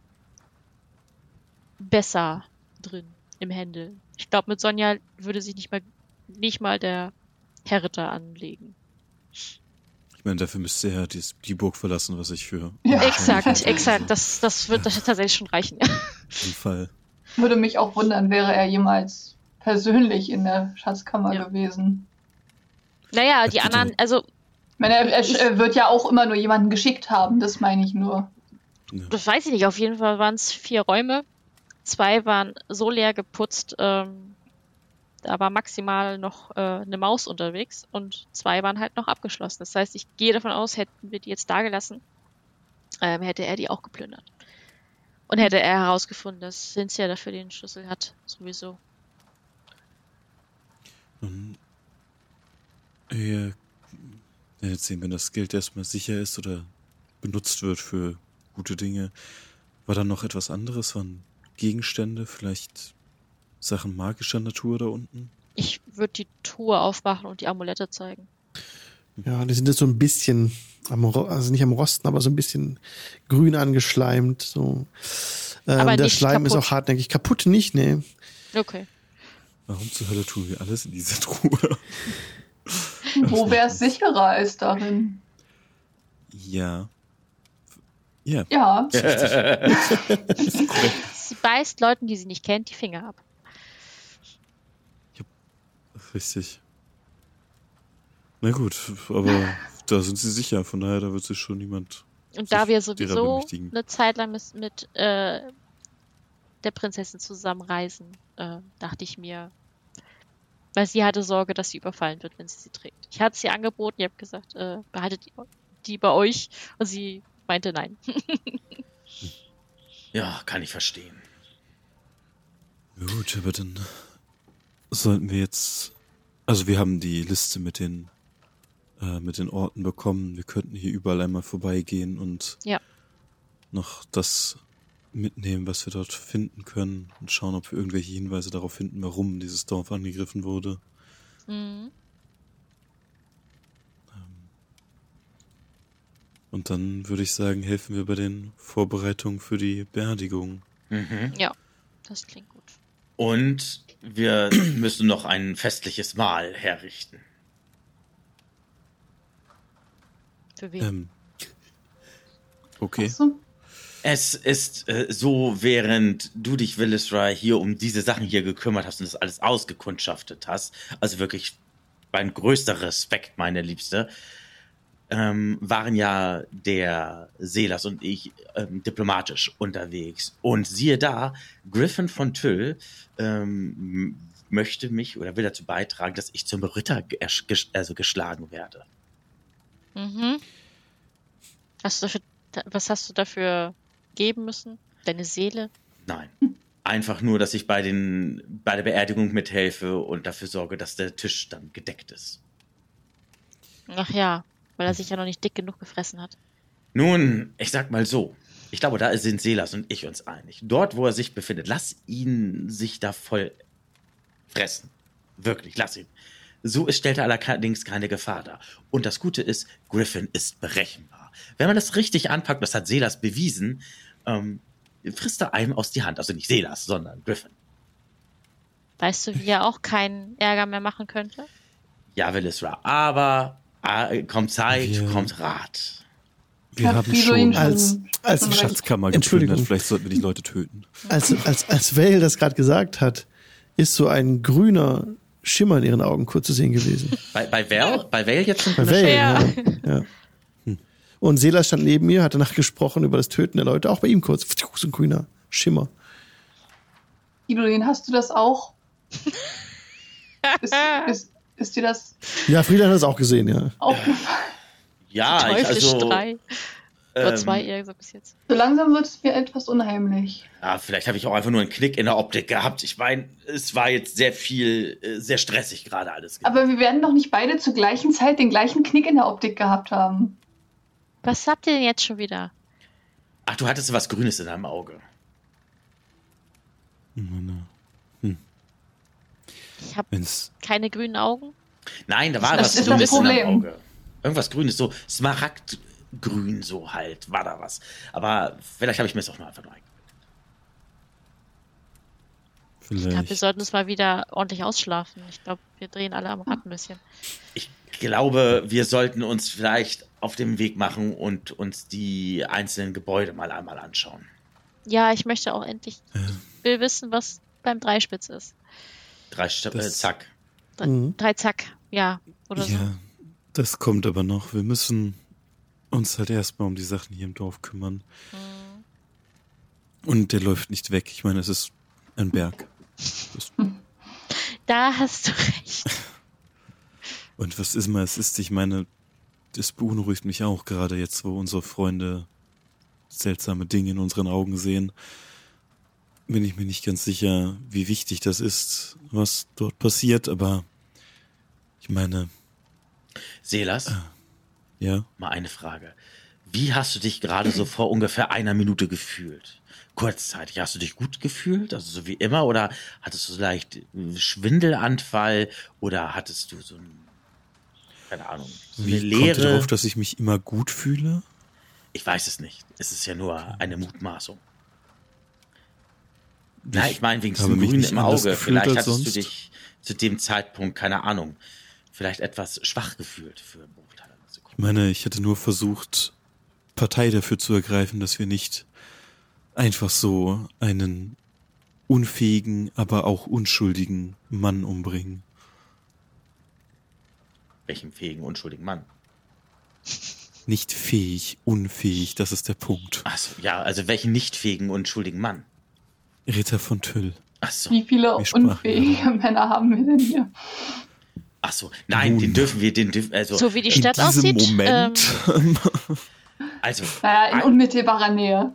besser drin im Händel. Ich glaube, mit Sonja würde sich nicht mal nicht mal der Herr Ritter anlegen. Ich meine, dafür müsste er die, die Burg verlassen, was ich für Ja. Exakt, exakt. Das, das wird das tatsächlich schon reichen. Auf jeden Fall. Würde mich auch wundern, wäre er jemals persönlich in der Schatzkammer Ja. gewesen. naja, Ja, die anderen, also Ich meine, er, er, er wird ja auch immer nur jemanden geschickt haben, das meine ich nur. Ja. das weiß ich nicht, auf jeden Fall waren es vier Räume. Zwei waren so leer geputzt, ähm, da war maximal noch äh, eine Maus unterwegs und zwei waren halt noch abgeschlossen. Das heißt, ich gehe davon aus, hätten wir die jetzt da gelassen, ähm, hätte er die auch geplündert. Und hätte er herausgefunden, dass Cynthia dafür den Schlüssel hat, sowieso. Nun, ja, jetzt sehen, wenn das Geld erstmal sicher ist oder benutzt wird für gute Dinge. War da noch etwas anderes? Waren Gegenstände, vielleicht Sachen magischer Natur da unten? Ich würde die Truhe aufmachen und die Amulette zeigen. Ja, die sind jetzt so ein bisschen am, also nicht am Rosten, aber so ein bisschen grün angeschleimt. So. Ähm, Aber der nicht Schleim ist kaputt. auch hartnäckig. Kaputt nicht, nee. Okay. Warum zur Hölle tun wir alles in dieser Truhe? Wo wäre es sicherer als darin? Ja. Ja, Ja, Sie beißt Leuten, die sie nicht kennt, die Finger ab. richtig. Na gut, aber da sind sie sicher, von daher, da wird sich schon niemand. Und da wir sowieso eine Zeit lang mit, mit äh, der Prinzessin zusammenreisen, äh, dachte ich mir, weil sie hatte Sorge, dass sie überfallen wird, wenn sie sie trägt. Ich hatte sie angeboten, ihr habt gesagt, äh, behaltet die, die bei euch und sie meinte nein. Ja, kann ich verstehen. Gut, aber dann sollten wir jetzt. Also wir haben die Liste mit den äh, mit den Orten bekommen. Wir könnten hier überall einmal vorbeigehen und Ja. noch das mitnehmen, was wir dort finden können und schauen, ob wir irgendwelche Hinweise darauf finden, warum dieses Dorf angegriffen wurde. Mhm. Und dann würde ich sagen, helfen wir bei den Vorbereitungen für die Beerdigung. Mhm. Ja, das klingt gut. Und wir müssen noch ein festliches Mahl herrichten. Für wen? Ähm, okay. so. Es ist äh, so, während du dich, Willisra, hier um diese Sachen hier gekümmert hast und das alles ausgekundschaftet hast, also wirklich mein größter Respekt, meine Liebste, ähm, waren ja der Selas und ich ähm, diplomatisch unterwegs. Und siehe da, Griffin von Tüll ähm, möchte mich oder will dazu beitragen, dass ich zum Ritter ge- gesch- also geschlagen werde. Mhm. Hast du dafür, was hast du dafür geben müssen? Deine Seele? Nein. Einfach nur, dass ich bei, den, bei der Beerdigung mithelfe und dafür sorge, dass der Tisch dann gedeckt ist. Ach ja, weil er sich ja noch nicht dick genug gefressen hat. Nun, ich sag mal so. Ich glaube, da sind Selas und ich uns einig. Dort, wo er sich befindet, lass ihn sich da voll fressen. Wirklich, lass ihn. So ist, stellt er allerdings keine Gefahr dar. Und das Gute ist, Griffin ist berechenbar. Wenn man das richtig anpackt, das hat Selas bewiesen, ähm, frisst er einem aus die Hand. Also nicht Selas, sondern Griffin. Weißt du, wie er auch keinen Ärger mehr machen könnte? Ja, Willisra, aber kommt Zeit, Wir- kommt Rat. Wir Hat haben schon Als, als. Schatzkammer geplündert. Vielleicht sollten wir die Leute töten. als, als, als Vale das gerade gesagt hat, ist so ein grüner Schimmer in ihren Augen kurz zu sehen gewesen. Bei, bei Val? Bei Val jetzt schon? Bei Vale, Ja. ja. ja. Und Sela stand neben mir, hat danach gesprochen über das Töten der Leute. Auch bei ihm kurz. So ein grüner Schimmer. Idolin, hast du das auch? Ist, ist, ist dir das Ja, Frieda hat das auch gesehen, ja. aufgefallen? Ja, ich, also. Oder ähm, zwei eher gesagt bis jetzt. So langsam wird es mir etwas unheimlich. Ja, vielleicht habe ich auch einfach nur einen Knick in der Optik gehabt. Ich meine, es war jetzt sehr viel, äh, sehr stressig gerade alles. Aber wir werden doch nicht beide zur gleichen Zeit den gleichen Knick in der Optik gehabt haben. Was habt ihr denn jetzt schon wieder? Ach, du hattest was Grünes in deinem Auge. Meine, Ich habe keine grünen Augen. Nein, da war Das was ist das Grünes in deinem Problem. Auge. Irgendwas Grünes, so Smaragdgrün, so halt, war da was. Aber vielleicht habe ich mir das auch nur einfach nur eingebildet. Ich glaube, wir vielleicht. sollten uns mal wieder ordentlich ausschlafen. Ich glaube, wir drehen alle am Rad ein bisschen. Ich glaube, wir sollten uns vielleicht auf den Weg machen und uns die einzelnen Gebäude mal einmal anschauen. Ja, ich möchte auch endlich. Ich will wissen, was beim Dreispitz ist. Drei St äh, Das- Zack. Drei, Mhm. drei Zack, ja. Oder so. ja, das kommt aber noch. Wir müssen uns halt erstmal um die Sachen hier im Dorf kümmern. Mhm. Und der läuft nicht weg. Ich meine, es ist ein Berg. Das, Da hast du recht. und was ist mal, es ist, ich meine, das beunruhigt mich auch gerade jetzt, wo unsere Freunde seltsame Dinge in unseren Augen sehen. Bin ich mir nicht ganz sicher, wie wichtig das ist, was dort passiert, aber ich meine, Selas, ja, mal eine Frage. Wie hast du dich gerade so vor ungefähr einer Minute gefühlt? Kurzzeitig, hast du dich gut gefühlt? Also so wie immer? Oder hattest du vielleicht äh, Schwindelanfall? Oder hattest du so ein, keine Ahnung, so eine wie kommt ihr Leere? darauf, dass ich mich immer gut fühle? Ich weiß es nicht. Es ist ja nur eine Mutmaßung. Na, ich meine, wegen diesem Grün im Auge. Vielleicht hattest du sonst. dich zu dem Zeitpunkt, keine Ahnung, vielleicht etwas schwach gefühlt für einer Ich meine, ich hätte nur versucht, Partei dafür zu ergreifen, dass wir nicht einfach so einen unfähigen, aber auch unschuldigen Mann umbringen. Welchem fähigen, unschuldigen Mann. Nicht fähig, unfähig, das ist der Punkt. Achso, ja, also welchen nicht fähigen, unschuldigen Mann? Ritter von Tüll. Achso, Wie viele unfähige Männer haben wir denn hier? achso. Nein, Nun. den dürfen wir, den dürfen, also, So wie die In Stadt diesem aussieht. Moment Ähm, also, Naja, in unmittelbarer Nähe.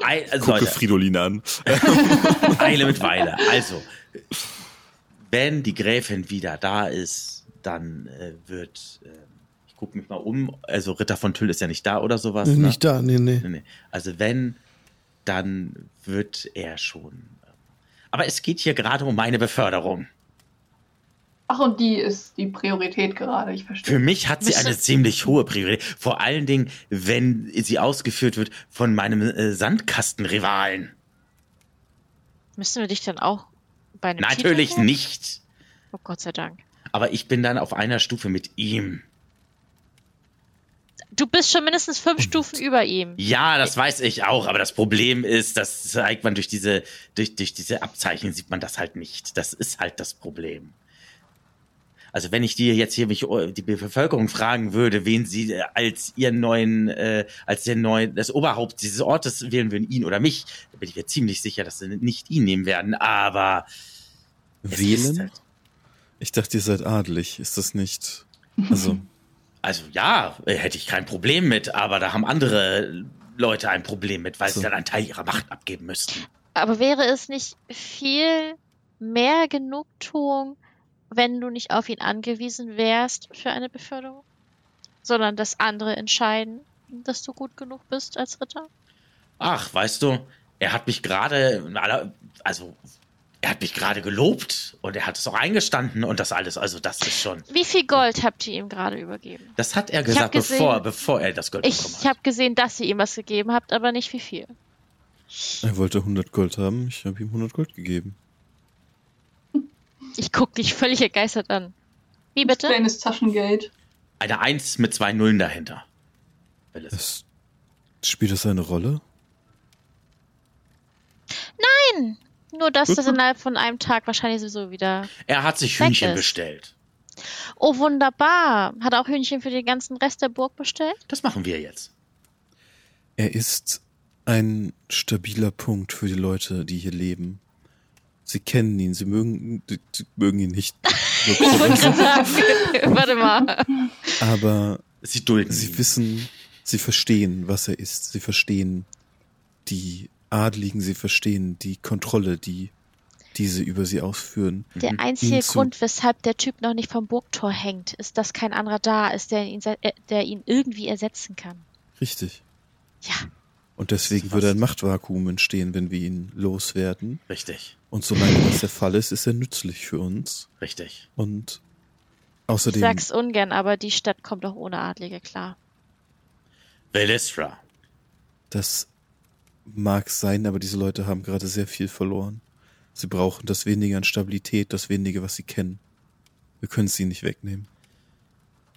Ei- also gucke Leute, Fridolin an. Eile mit Weile. Also, wenn die Gräfin wieder da ist, dann äh, wird, äh, ich gucke mich mal um, also Ritter von Tüll ist ja nicht da oder sowas. Ne? Nicht da, nee, nee. Nee, nee. Also wenn, dann wird er schon. ähm, Aber es geht hier gerade um meine Beförderung. Ach, und die ist die Priorität gerade, ich Für verstehe. mich hat sie eine ziemlich hohe Priorität. Vor allen Dingen, wenn sie ausgeführt wird von meinem äh, Sandkastenrivalen. müssen wir dich dann auch bei einem Natürlich Titel- nicht. Oh Gott sei Dank. Aber ich bin dann auf einer Stufe mit ihm. Du bist schon mindestens fünf Stufen über ihm. Ja, das weiß ich auch, aber das Problem ist, das zeigt man durch diese, durch, durch diese Abzeichen sieht man das halt nicht. Das ist halt das Problem. Also wenn ich dir jetzt hier mich äh, die Bevölkerung fragen würde, wen sie äh, als ihren neuen, äh, als den neuen, das Oberhaupt dieses Ortes wählen würden, ihn oder mich, dann bin ich mir ziemlich sicher, dass sie nicht ihn nehmen werden. Aber Wählen? halt, Ich dachte, ihr seid adelig. Ist das nicht? Also, also ja, äh, hätte ich kein Problem mit, aber da haben andere Leute ein Problem mit, weil So. sie dann einen Teil ihrer Macht abgeben müssten. Aber wäre es nicht viel mehr Genugtuung, wenn du nicht auf ihn angewiesen wärst für eine Beförderung? Sondern dass andere entscheiden, dass du gut genug bist als Ritter? Ach, weißt du, er hat mich gerade, also er hat mich gerade gelobt und er hat es auch eingestanden und das alles. Also das ist schon, Wie viel Gold habt ihr ihm gerade übergeben? das hat er gesagt, gesehen- bevor, bevor er das Gold bekommen Ich hat. habe gesehen, dass ihr ihm was gegeben habt, aber nicht wie viel. er wollte 100 Gold haben. Ich habe ihm 100 Gold gegeben. Ich guck dich völlig ergeistert an. Wie bitte? Kleines Taschengeld. Eine Eins mit zwei Nullen dahinter. Will es. Es, spielt das eine Rolle? Nein! Nur, dass das Mhm. innerhalb von einem Tag wahrscheinlich sowieso wieder. Er hat sich Hühnchen ist. bestellt. Oh, wunderbar. Hat er auch Hühnchen für den ganzen Rest der Burg bestellt? Das machen wir jetzt. Er ist ein stabiler Punkt für die Leute, die hier leben. Sie kennen ihn, sie mögen, sie mögen ihn nicht. Ich wollte gerade sagen. Warte mal. Aber Sie dulden sie ihn. wissen, sie verstehen, was er ist. Sie verstehen die Adligen, sie verstehen die Kontrolle, die diese über sie ausführen. Der einzige Ihn zu- Grund, weshalb der Typ noch nicht vom Burgtor hängt, ist, dass kein anderer da ist, der ihn, äh, der ihn irgendwie ersetzen kann. Richtig. Ja, Und deswegen würde ein Machtvakuum entstehen, wenn wir ihn loswerden. Richtig, Und solange das der Fall ist, ist er nützlich für uns. richtig. Und ich außerdem, sag's ungern, aber die Stadt kommt auch ohne Adlige klar. Velistra. das mag sein, aber diese Leute haben gerade sehr viel verloren. Sie brauchen das wenige an Stabilität, das wenige, was sie kennen. Wir können es ihnen nicht wegnehmen.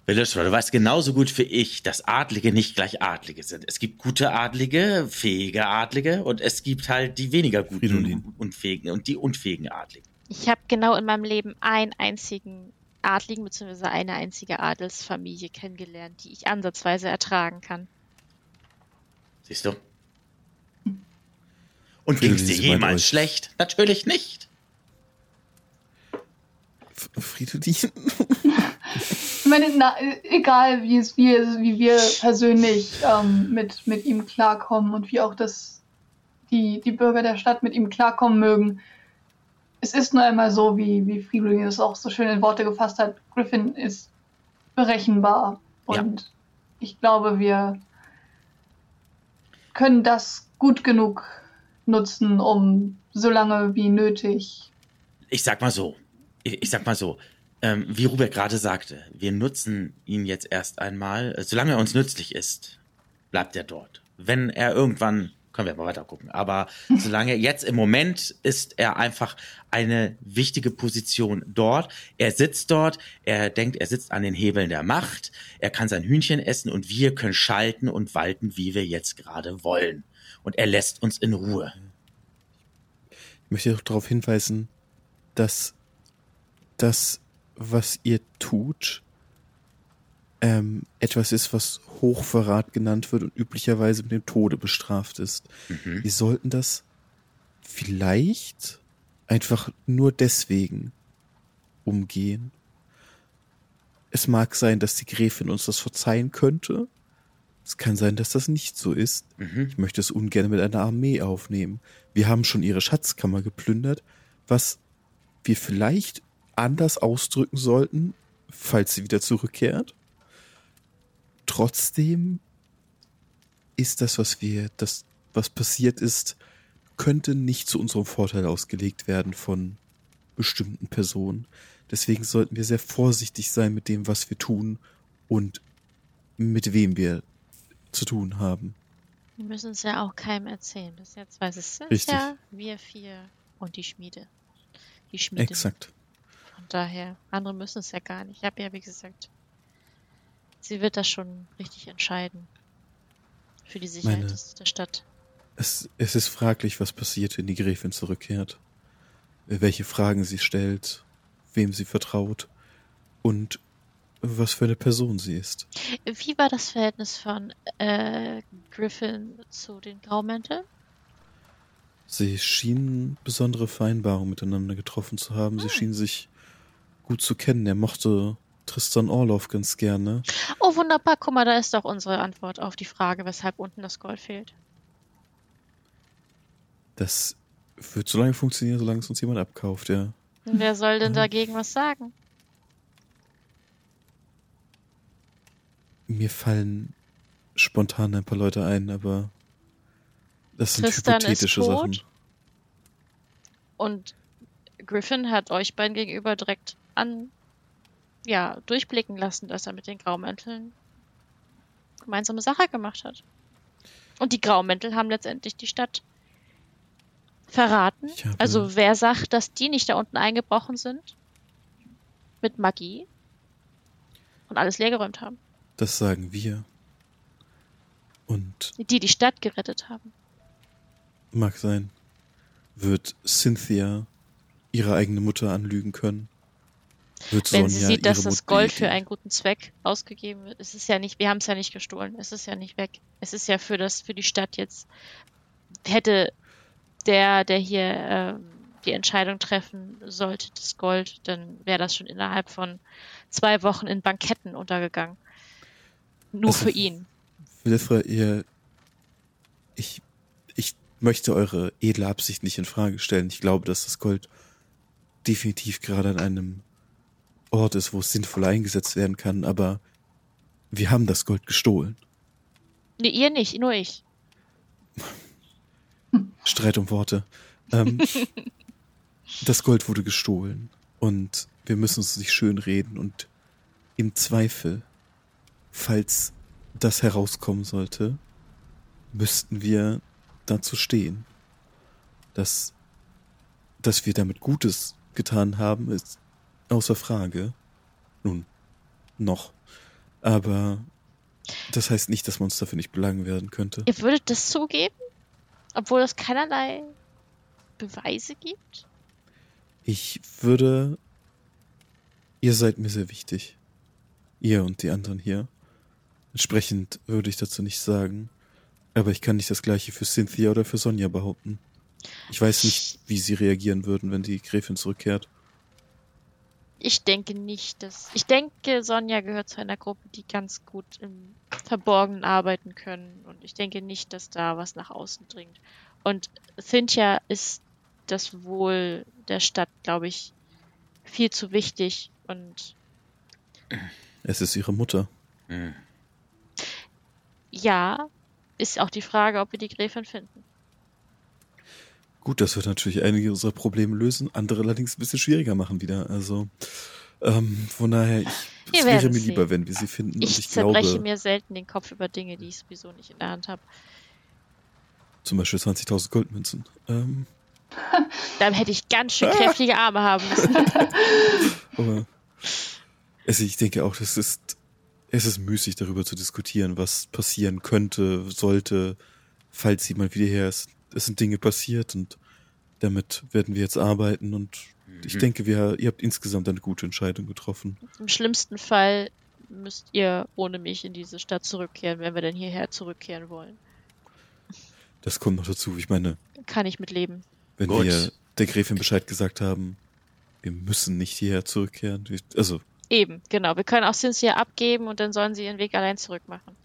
Velistra, du weißt genauso gut wie ich, dass Adlige nicht gleich Adlige sind. Es gibt gute Adlige, fähige Adlige und es gibt halt die weniger guten Fridolin. und fähigen und die unfähigen Adligen. Ich habe genau in meinem Leben einen einzigen Adligen bzw. eine einzige Adelsfamilie kennengelernt, die ich ansatzweise ertragen kann. Siehst du? Und ging es dir jemals schlecht? Natürlich nicht. Fridolin? Ich meine, na, egal wie es wir, wie wir persönlich ähm, mit, mit ihm klarkommen und wie auch das die, die Bürger der Stadt mit ihm klarkommen mögen. Es ist nur einmal so, wie, wie Fridolin es auch so schön in Worte gefasst hat. Griffin ist berechenbar. Ja. Und ich glaube, wir können das gut genug nutzen, um so lange wie nötig. Ich sag mal so, ich, ich sag mal so, ähm, wie Robert gerade sagte, wir nutzen ihn jetzt erst einmal. Äh, Solange er uns nützlich ist, bleibt er dort. Wenn er irgendwann, können wir mal weiter gucken, aber solange jetzt im Moment ist er einfach eine wichtige Position dort. Er sitzt dort, er denkt, er sitzt an den Hebeln der Macht, er kann sein Hühnchen essen und wir können schalten und walten, wie wir jetzt gerade wollen. Und er lässt uns in Ruhe. Ich möchte auch darauf hinweisen, dass das, was ihr tut, ähm, etwas ist, was Hochverrat genannt wird und üblicherweise mit dem Tode bestraft ist. Mhm. Wir sollten das vielleicht einfach nur deswegen umgehen. Es mag sein, dass die Gräfin uns das verzeihen könnte. Es kann sein, dass das nicht so ist. Mhm. Ich möchte es ungern mit einer Armee aufnehmen. Wir haben schon ihre Schatzkammer geplündert, was wir vielleicht anders ausdrücken sollten, falls sie wieder zurückkehrt. Trotzdem ist das, was wir, das, was passiert ist, könnte nicht zu unserem Vorteil ausgelegt werden von bestimmten Personen. Deswegen sollten wir sehr vorsichtig sein mit dem, was wir tun und mit wem wir zu tun haben. Wir müssen es ja auch keinem erzählen. Bis jetzt weiß es sind Richtig. ja wir vier und die Schmiede. Die Schmiede. Exakt. Von daher, andere müssen es ja gar nicht. Ich habe ja, wie gesagt, sie wird das schon richtig entscheiden. Für die Sicherheit Meine- der Stadt. Es, es ist fraglich, was passiert, wenn die Gräfin zurückkehrt. Welche Fragen sie stellt, wem sie vertraut und was für eine Person sie ist. Wie war das Verhältnis von äh, Griffin zu den Graumänteln? Sie schienen besondere Vereinbarungen miteinander getroffen zu haben. Sie Hm. schienen sich gut zu kennen. Er mochte Tristan Orloff ganz gerne. Oh, wunderbar. Guck mal, da ist doch unsere Antwort auf die Frage, weshalb unten das Gold fehlt. Das wird so lange funktionieren, solange es uns jemand abkauft, ja. Wer soll denn Mhm. dagegen was sagen? Mir fallen spontan ein paar Leute ein, aber das sind Tristan ist hypothetische tot. Sachen. Und Griffin hat euch beiden gegenüber direkt an, ja, durchblicken lassen, dass er mit den Graumänteln gemeinsame Sache gemacht hat. Und die Graumäntel haben letztendlich die Stadt verraten. Also wer sagt, dass die nicht da unten eingebrochen sind? Mit Magie? Und alles leergeräumt haben. Das sagen wir. Und Die die Stadt gerettet haben. mag sein. Wird Cynthia ihre eigene Mutter anlügen können? Wird Wenn sie Sonja sieht, dass das Gold für einen guten Zweck ausgegeben wird, es ist ja nicht, wir haben es ja nicht gestohlen, es ist ja nicht weg. Es ist ja für das, für die Stadt jetzt. Hätte der, der hier ähm, die Entscheidung treffen sollte, das Gold, dann wäre das schon innerhalb von zwei Wochen in Banketten untergegangen. Nur Also, für ihn. Wilfra, ihr, ich, ich möchte eure edle Absicht nicht in Frage stellen. Ich glaube, dass das Gold definitiv gerade an einem Ort ist, wo es sinnvoll eingesetzt werden kann, aber wir haben das Gold gestohlen. Nee, ihr nicht, nur ich. Streit um Worte. Ähm, das Gold wurde gestohlen und wir müssen es nicht schön reden und im Zweifel, falls das herauskommen sollte, müssten wir dazu stehen. Dass, dass wir damit Gutes getan haben, ist außer Frage. Nun, noch. Aber das heißt nicht, dass man uns dafür nicht belangen werden könnte. Ihr würdet das zugeben? Obwohl es keinerlei Beweise gibt? Ich würde. Ihr seid mir sehr wichtig. Ihr und die anderen hier. Entsprechend würde ich dazu nicht sagen. Aber ich kann nicht das gleiche für Cynthia oder für Sonja behaupten. Ich weiß nicht, wie sie reagieren würden, wenn die Gräfin zurückkehrt. Ich denke nicht, dass. Ich denke, Sonja gehört zu einer Gruppe, die ganz gut im Verborgenen arbeiten können. Und ich denke nicht, dass da was nach außen dringt. Und Cynthia ist das Wohl der Stadt, glaube ich, viel zu wichtig. Und Es ist ihre Mutter. Hm. Ja, ist auch die Frage, ob wir die Gräfin finden. Gut, das wird natürlich einige unserer Probleme lösen, andere allerdings ein bisschen schwieriger machen wieder. Also ähm, von daher, ich, es wäre mir lieber, wenn wir sie finden. Ich, und ich zerbreche glaube, mir selten den Kopf über Dinge, die ich sowieso nicht in der Hand habe. zum Beispiel 20.000 Goldmünzen. Ähm, Dann hätte ich ganz schön kräftige Arme haben müssen. Aber also ich denke auch, das ist, es ist müßig, darüber zu diskutieren, was passieren könnte, sollte, falls sie mal wieder her ist. Es sind Dinge passiert und damit werden wir jetzt arbeiten und ich Mhm. denke, wir, ihr habt insgesamt eine gute Entscheidung getroffen. Im schlimmsten Fall müsst ihr ohne mich in diese Stadt zurückkehren, wenn wir denn hierher zurückkehren wollen. Das kommt noch dazu. Ich meine, Kann ich mitleben. wenn Gut. wir der Gräfin Bescheid gesagt haben, wir müssen nicht hierher zurückkehren. Also, Eben, genau. Wir können auch Cynthia abgeben und dann sollen sie ihren Weg allein zurück machen.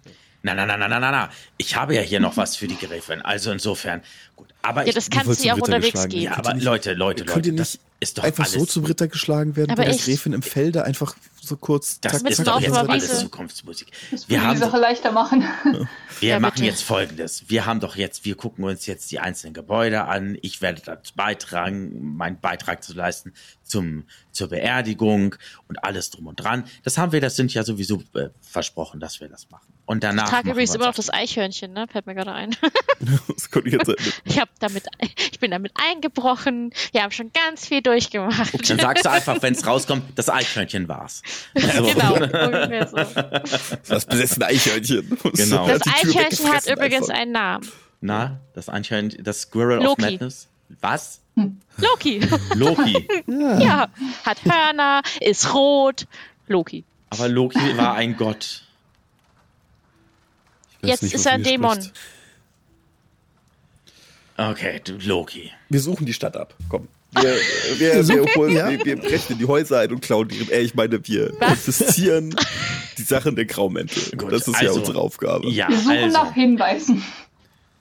Na, na, na, na, na, na, na. Ich habe ja hier noch was für die Gräfin. Also insofern, gut. Aber Ja, ich, das Ihr kann wollt sie zum auch unterwegs geben. ja, aber nicht- Leute, Leute, könnt ihr Leute, das nicht ist doch einfach alles, so zum Ritter geschlagen werden, Aber bei der? Gräfin im Felde einfach so kurz das Mit ist dem doch jetzt alles. Zukunftsmusik. Das Wir haben die Sache leichter machen. Wir Ja, machen jetzt folgendes. Wir haben doch jetzt, wir gucken uns jetzt die einzelnen Gebäude an. Ich werde dazu beitragen, meinen Beitrag zu leisten zum, zur Beerdigung und alles drum und dran. Das haben wir, das sind ja sowieso äh, versprochen, dass wir das machen. Und danach. Ich trage übrigens immer noch das Eichhörnchen, ne? Fällt mir gerade ein. das konnte ich jetzt sein. Ich hab damit, ich bin damit eingebrochen. Wir haben schon ganz viel durchgemacht. Dann sagst du einfach, wenn es rauskommt, das Eichhörnchen war's. So. genau, ungefähr so. Das besessene Eichhörnchen. Genau. Das Eichhörnchen hat übrigens einfach. einen Namen. Na, das Eichhörnchen, das Squirrel of Loki. Madness. Was? Loki. Loki. ja, hat Hörner, ist rot. Loki. Aber Loki war ein Gott. Jetzt nicht, ist er ein Dämon. spricht. Okay, du Loki. Wir suchen die Stadt ab. Komm. Wir, wir, wir, holen, Ja. wir, wir brechen in die Häuser ein und klauen die. Äh, ich meine, wir Was? investieren die Sachen der Graumäntel. Gut, das ist ja also, unsere Aufgabe. Ja, Wir suchen also. nach Hinweisen.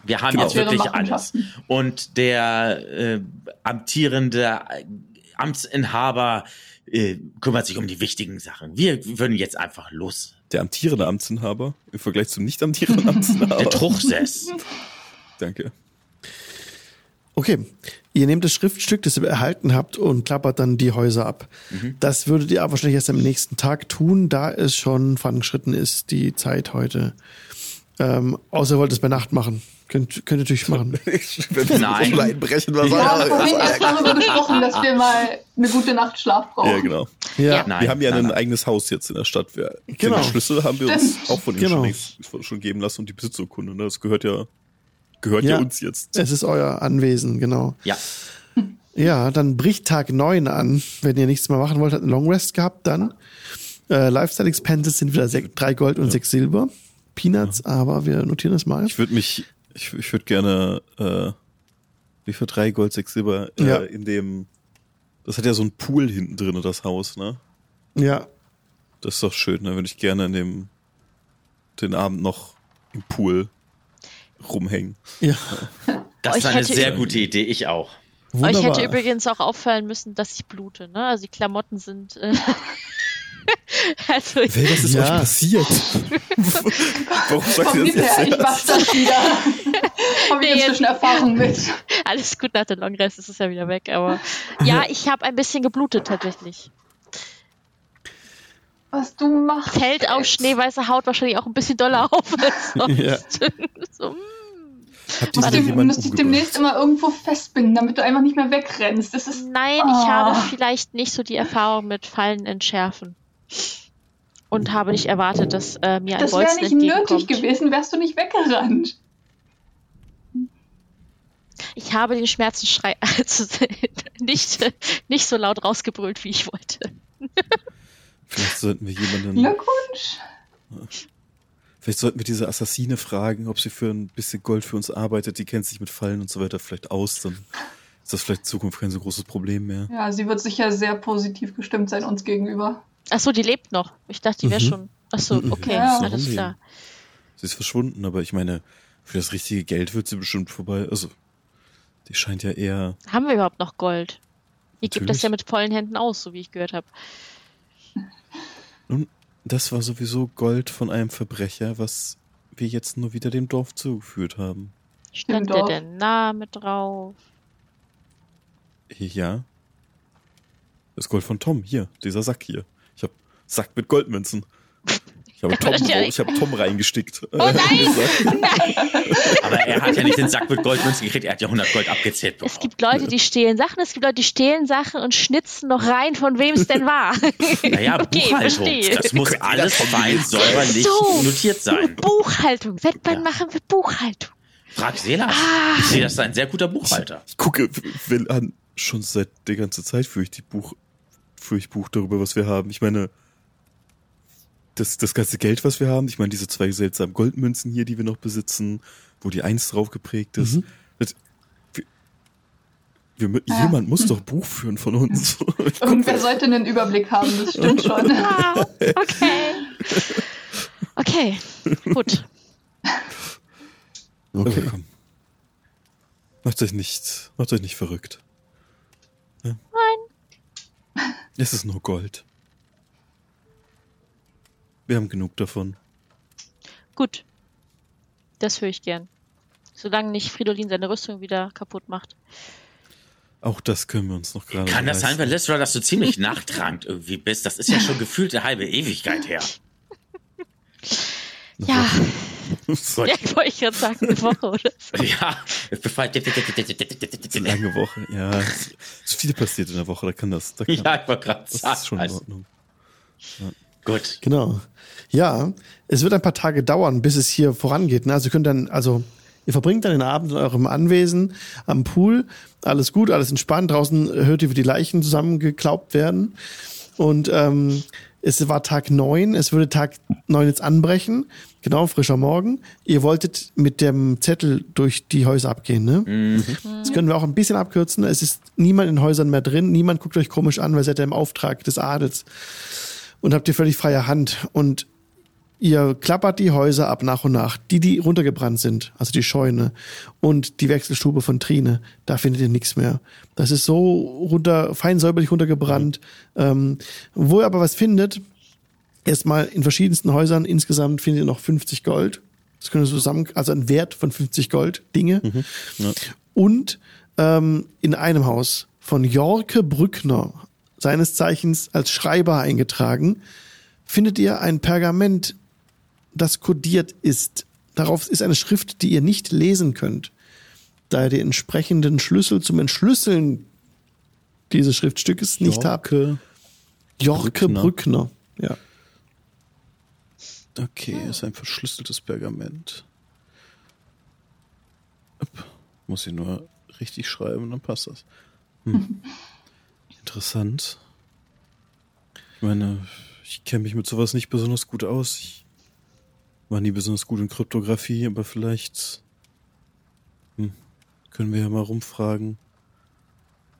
Wir haben Genau. jetzt wirklich alles. Und der äh, amtierende Amtsinhaber äh, kümmert sich um die wichtigen Sachen. Wir würden jetzt einfach los. Der amtierende Amtsinhaber im Vergleich zum nicht amtierenden Amtsinhaber. Der Truchsess. Danke. Okay, ihr nehmt das Schriftstück, das ihr erhalten habt und klappert dann die Häuser ab. Das würdet ihr aber wahrscheinlich erst am nächsten Tag tun, da es schon vorangeschritten ist, die Zeit heute. Ähm, außer ihr wollt es bei Nacht machen. Könnt, könnt ihr natürlich machen. Wir Nein. einbrechen, was Wir haben vorhin das? erst darüber gesprochen, dass wir mal eine gute Nacht Schlaf brauchen. Ja, genau. Ja, Nein, wir haben ja nein, ein nein. eigenes Haus jetzt in der Stadt. Wir, Genau. Den Schlüssel haben wir uns Stimmt. auch von ihm Genau. schon, schon geben lassen und die Besitzurkunde. Ne? Das gehört ja gehört ja, Ja. uns jetzt. Es ist euer Anwesen, genau. Ja. Ja, dann bricht Tag 9 an. Wenn ihr nichts mehr machen wollt, habt einen Long Rest gehabt, dann. Äh, Lifestyle Expenses sind wieder sech- drei Gold und sechs Silber. Peanuts, aber wir notieren das mal. Ich würde mich, ich, ich würde gerne, äh, wie für drei Gold, sechs Silber, äh, Ja. in dem, das hat ja so ein Pool hinten drin, das Haus, ne? Ja, Das ist doch schön, da würde ich gerne in dem, den Abend noch im Pool rumhängen. ja. Das Euch ist eine sehr gute Idee, ich auch. Wunderbar. Euch hätte übrigens auch auffallen müssen, dass ich blute, ne? Also die Klamotten sind. Äh, also ich, Wer, was ist Ja. euch passiert? Warum sagt Komm, ihr das her, jetzt ich mach erst? das wieder. Habe ich inzwischen Erfahrung mit. alles gut nach dem Long Rest ist es ja wieder weg, aber ja, ich habe ein bisschen geblutet tatsächlich. Was du machst. Fällt auf schneeweiße Haut wahrscheinlich auch ein bisschen doller auf als sonst. Ja. so, mm. Habt ihr Musst wieder du jemanden müsste ich demnächst immer irgendwo festbinden, damit du einfach nicht mehr wegrennst. Das ist. Nein, ich Ah. habe vielleicht nicht so die Erfahrung mit Fallen entschärfen. Und habe nicht erwartet, dass äh, mir ein Das wäre nicht nötig gewesen, wärst du nicht weggerannt. Ich habe den Schmerzensschrei also nicht, nicht so laut rausgebrüllt, wie ich wollte. Vielleicht sollten wir jemanden, Glückwunsch. Vielleicht sollten wir diese Assassine fragen, ob sie für ein bisschen Gold für uns arbeitet. Die kennt sich mit Fallen und so weiter vielleicht aus. Dann ist das vielleicht in Zukunft kein so großes Problem mehr. Ja, sie wird sicher sehr positiv gestimmt sein uns gegenüber. Achso, die lebt noch. Ich dachte, die wäre Mhm. schon. Achso, Mhm. okay, Ja. alles klar. Sie ist verschwunden, aber ich meine, für das richtige Geld wird sie bestimmt vorbei. Also, die scheint ja eher. Haben wir überhaupt noch Gold? Ihr gebt das ja mit vollen Händen aus, so wie ich gehört habe. Nun, das war sowieso Gold von einem Verbrecher, was wir jetzt nur wieder dem Dorf zugeführt haben. Stand Dorf. der Name drauf? Ja. Das Gold von Tom, hier, dieser Sack hier. Ich hab Sack mit Goldmünzen. Ich habe Tom, Ja. ich hab Tom reingestickt. Oh nein! Aber er hat ja nicht den Sack mit Goldmünzen gekriegt, er hat ja 100 Gold abgezählt Es bekommen. gibt Leute, die stehlen Sachen, es gibt Leute, die stehlen Sachen und schnitzen noch rein, von wem es denn war. Naja, Okay, Buchhaltung. verstehe. Das muss alles fein säuberlich So. notiert sein. Buchhaltung. Wettbein Ja. machen wir Buchhaltung. Frag Selas. Ah. Ich sehe, das ist ein sehr guter Buchhalter. Ich gucke will an, schon seit der ganzen Zeit führe ich die Buch, führe ich Buch darüber, was wir haben. Ich meine, das, das ganze Geld, was wir haben, ich meine, diese zwei seltsamen Goldmünzen hier, die wir noch besitzen, wo die Eins drauf geprägt ist. Mhm. Das, wir, wir, Ja. Jemand muss doch Buch führen von uns. Irgendwer sollte einen Überblick haben, das stimmt schon. Ah, okay. Okay, gut. Okay. Okay. komm. Macht euch nicht, macht euch nicht verrückt. Ja? Nein. Es ist nur Gold. Wir haben genug davon. Gut. Das höre ich gern. Solange nicht Fridolin seine Rüstung wieder kaputt macht. Auch das können wir uns noch gerade Kann das sein, leisten. Valestra, dass du ziemlich nachtragend irgendwie bist? Das ist ja schon gefühlt eine halbe Ewigkeit her. Ja, Gut. ja wollte ich gerade sagen, eine Woche, oder? Ja, bevor Eine lange Woche. Ja, es ist viel passiert in der Woche, da kann das. Da kann, Ja, ich wollte gerade das sagen. ist schon in also, Ordnung. Gut. Genau. Ja, es wird ein paar Tage dauern, bis es hier vorangeht. Ne? Also ihr könnt dann, also ihr verbringt dann den Abend in eurem Anwesen am Pool. Alles gut, alles entspannt. Draußen hört ihr, wie die Leichen zusammengeklaubt werden. Und ähm, es war Tag neun. es würde Tag neun jetzt anbrechen. Genau, frischer Morgen. Ihr wolltet mit dem Zettel durch die Häuser abgehen, ne? Das können wir auch ein bisschen abkürzen. Es ist niemand in Häusern mehr drin. Niemand guckt euch komisch an, weil ihr seid ja im Auftrag des Adels und habt ihr völlig freie Hand. Und ihr klappert die Häuser ab nach und nach. Die, die runtergebrannt sind, also die Scheune und die Wechselstube von Trine, da findet ihr nichts mehr. Das ist so runter, fein säuberlich runtergebrannt. Ähm, wo ihr aber was findet, erstmal in verschiedensten Häusern insgesamt findet ihr noch 50 Gold. Das können wir zusammen, also ein Wert von 50 Gold, Dinge. Ja. Und ähm, in einem Haus von Jorke Brückner, seines Zeichens als Schreiber eingetragen, findet ihr ein Pergament, das kodiert ist. Darauf ist eine Schrift, die ihr nicht lesen könnt, da ihr den entsprechenden Schlüssel zum Entschlüsseln dieses Schriftstückes nicht habt. Jorke. Jorke Brückner. Brückner. Ja. Okay, ist ein verschlüsseltes Pergament. Muss ich nur richtig schreiben, dann passt das. Hm. Interessant. Ich meine, ich kenne mich mit sowas nicht besonders gut aus. Ich war nie besonders gut in Kryptographie, aber vielleicht hm, können wir ja mal rumfragen.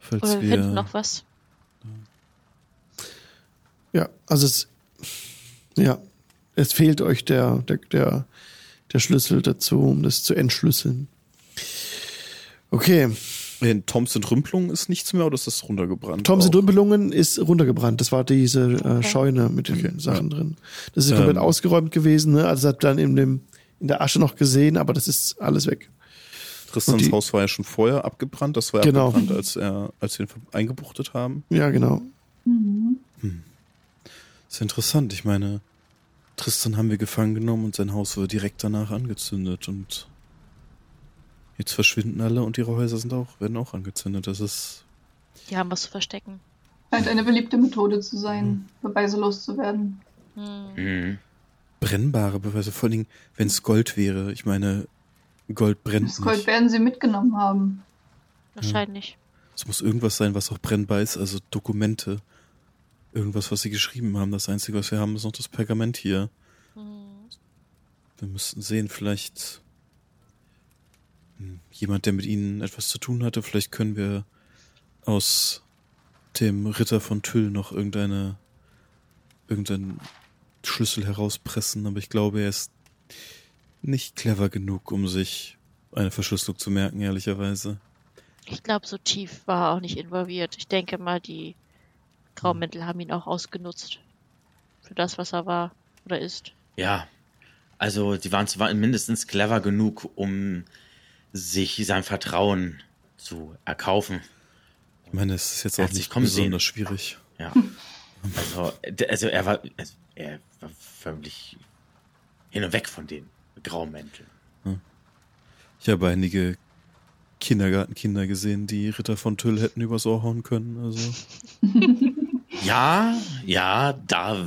Falls Oder wir wir. finden noch was. Ja, also es, ja, es fehlt euch der, der, der, der Schlüssel dazu, um das zu entschlüsseln. Okay, In Toms Entrümpelung ist nichts mehr oder ist das runtergebrannt? Toms Auch? Dümpelungen ist runtergebrannt. Das war diese äh. Scheune mit den Okay, Sachen drin. Das ist Ähm. komplett ausgeräumt gewesen. Ne? Also das hat dann in, dem, in der Asche noch gesehen, aber das ist alles weg. Tristans die- Haus war ja schon vorher abgebrannt. Das war ja Genau. abgebrannt, als, er, als wir ihn eingebuchtet haben. Ja, genau. Mhm. Das ist interessant. Ich meine, Tristan haben wir gefangen genommen und sein Haus wurde direkt danach angezündet und jetzt verschwinden alle und ihre Häuser sind auch, werden auch angezündet. Das ist, Die haben was zu verstecken. Scheint eine beliebte Methode zu sein, Beweise loszuwerden. Hm. Mhm. brennbare Beweise. Vor allen Dingen, wenn es Gold wäre. Ich meine, Gold brennt Das Gold nicht. werden sie mitgenommen haben. Wahrscheinlich. Es muss irgendwas sein, was auch brennbar ist, also Dokumente. Irgendwas, was sie geschrieben haben. Das Einzige, was wir haben, ist noch das Pergament hier. Hm. Wir müssten sehen, vielleicht jemand, der mit ihnen etwas zu tun hatte. Vielleicht können wir aus dem Ritter von Tüll noch irgendeine irgendeinen Schlüssel herauspressen, aber ich glaube, er ist nicht clever genug, um sich eine Verschlüsselung zu merken, ehrlicherweise. Ich glaube, so tief war er auch nicht involviert. Ich denke mal, die Graumäntel haben ihn auch ausgenutzt. Für das, was er war oder ist. Ja, also die waren zwar mindestens clever genug, um sich sein Vertrauen zu erkaufen. Ich meine, es ist jetzt auch nicht kommen sehen. besonders schwierig. Ja. Also, also er war, also er war völlig hin und weg von den Graumänteln. Ich habe einige Kindergartenkinder gesehen, die Ritter von Tüll hätten übers Ohr hauen können. Also Ja, ja, da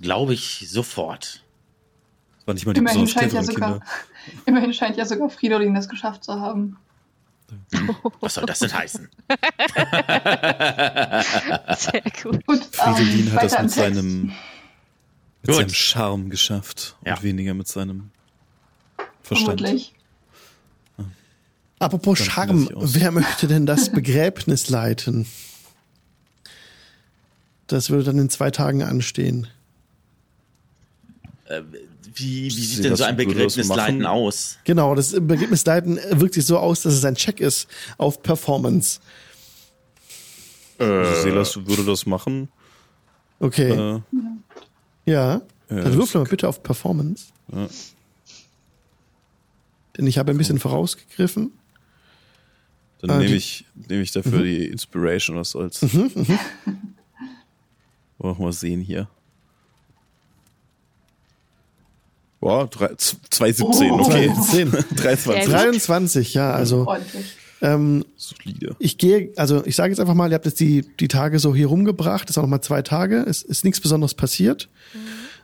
glaube ich sofort. es war nicht mal die Immerhin besonders ja cleveren sogar, Kinder. immerhin scheint ja sogar Fridolin das geschafft zu haben. Was soll das denn heißen? Sehr gut. Gut, Fridolin ähm, hat das mit seinem, mit Gut. seinem Charme geschafft Ja. und weniger mit seinem Verstand. Vermutlich. Apropos Dann Charme, wer möchte denn das Begräbnis leiten? Das würde dann in zwei Tagen anstehen. Äh, wie, wie Sie sieht denn so ein Begräbnisleiten machen? aus? Genau, das Begräbnisleiten wirkt sich so aus, dass es ein Check ist auf Performance. Also Selas würde das machen. Okay, Äh, ja. äh, Dann würfel mal bitte auf Performance. Ja. Denn ich habe ein bisschen vorausgegriffen. Dann Ah, nehme ich, nehme ich dafür die Inspiration, was soll's. Mhm, Wollen wir mal sehen hier. Boah, drei- z- 217, Oh. okay. 10. 23. Sehr gut. 23, ja, also Ordentlich. ähm, Solide. ich gehe, also ich sage jetzt einfach mal, ihr habt jetzt die, die Tage so hier rumgebracht, das sind auch noch mal zwei Tage, es ist nichts Besonderes passiert.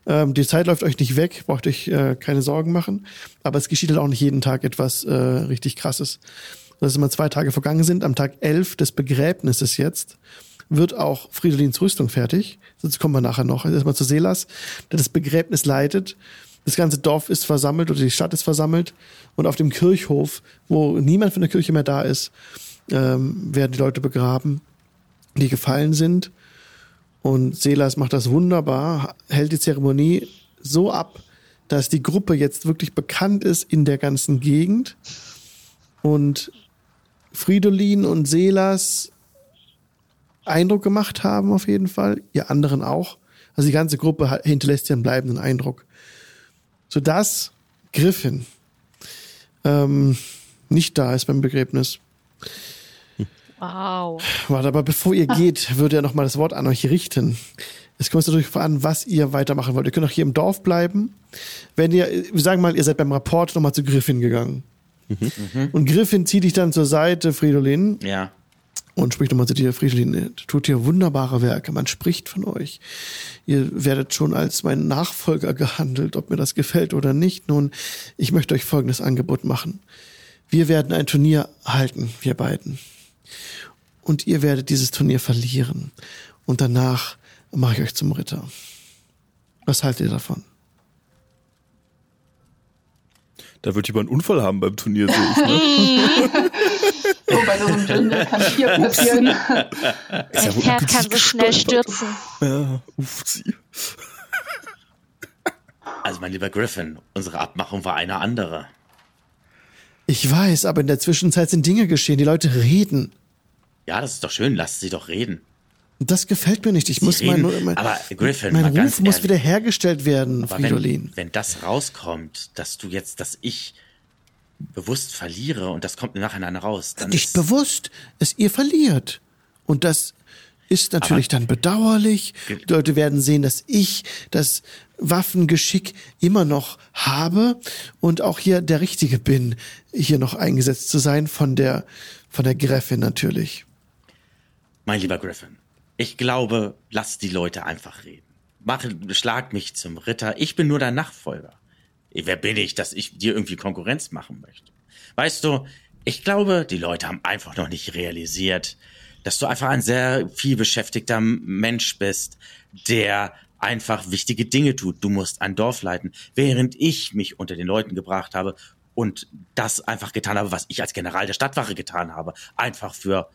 Ähm, die Zeit läuft euch nicht weg, braucht euch äh, keine Sorgen machen, aber es geschieht halt auch nicht jeden Tag etwas äh, richtig krasses. Dass immer zwei Tage vergangen sind, am Tag 11 des Begräbnisses jetzt, wird auch Fridolins Rüstung fertig. Dazu kommen wir nachher noch. Also erstmal zu Selas, der das Begräbnis leitet. Das ganze Dorf ist versammelt oder die Stadt ist versammelt. Und auf dem Kirchhof, wo niemand von der Kirche mehr da ist, ähm, werden die Leute begraben, die gefallen sind. Und Selas macht das wunderbar, hält die Zeremonie so ab, dass die Gruppe jetzt wirklich bekannt ist in der ganzen Gegend. Und Fridolin und Selas Eindruck gemacht haben auf jeden Fall, ihr anderen auch. Also die ganze Gruppe hinterlässt ja einen bleibenden Eindruck. Sodass Griffin ähm, nicht da ist beim Begräbnis. Wow. Warte, aber bevor ihr geht, würde er noch mal das Wort an euch richten. Es kommt natürlich an, was ihr weitermachen wollt. Ihr könnt auch hier im Dorf bleiben. Wenn ihr, wir sagen mal, ihr seid beim Rapport noch mal zu Griffin gegangen. Und Griffin zieht dich dann zur Seite, Fridolin, Ja. Und spricht nochmal zu dir, Fridolin, ihr tut hier wunderbare Werke. Man spricht von euch. Ihr werdet schon als mein Nachfolger gehandelt, ob mir das gefällt oder nicht. Nun, ich möchte euch folgendes Angebot machen. Wir werden ein Turnier halten, wir beiden. Und ihr werdet dieses Turnier verlieren. Und danach mache ich euch zum Ritter. Was haltet ihr davon? Da wird jemand einen Unfall haben beim Turnier, sehe ich. Ne? So, bei so einem Turnier kann viel passieren. Ein Pferd kann so schnell stürzen. ja, uff, sie. Also, mein lieber Griffin, unsere Abmachung war eine andere. Ich weiß, aber in der Zwischenzeit sind Dinge geschehen. Die Leute reden. Ja, das ist doch schön, lasst sie doch reden. Das gefällt mir nicht. Ich muss reden, mein, mein, aber Griffin, mein mal Ruf ganz muss ehrlich. wieder hergestellt werden, Aber Fridolin. wenn, wenn das rauskommt, dass du jetzt, dass ich bewusst verliere und das kommt im Nachhinein raus, dann Nicht bewusst, es ihr verliert. Und das ist natürlich Aber- dann bedauerlich. Die Leute werden sehen, dass ich das Waffengeschick immer noch habe und auch hier der Richtige bin, hier noch eingesetzt zu sein von der, von der Gräfin natürlich. mein lieber Griffin, ich glaube, lass die Leute einfach reden. Mach, schlag mich zum Ritter. Ich bin nur dein Nachfolger. Wer bin ich, dass ich dir irgendwie Konkurrenz machen möchte? Weißt du, ich glaube, die Leute haben einfach noch nicht realisiert, dass du einfach ein sehr viel beschäftigter Mensch bist, der einfach wichtige Dinge tut. Du musst ein Dorf leiten, während ich mich unter den Leuten gebracht habe und das einfach getan habe, was ich als General der Stadtwache getan habe, einfach für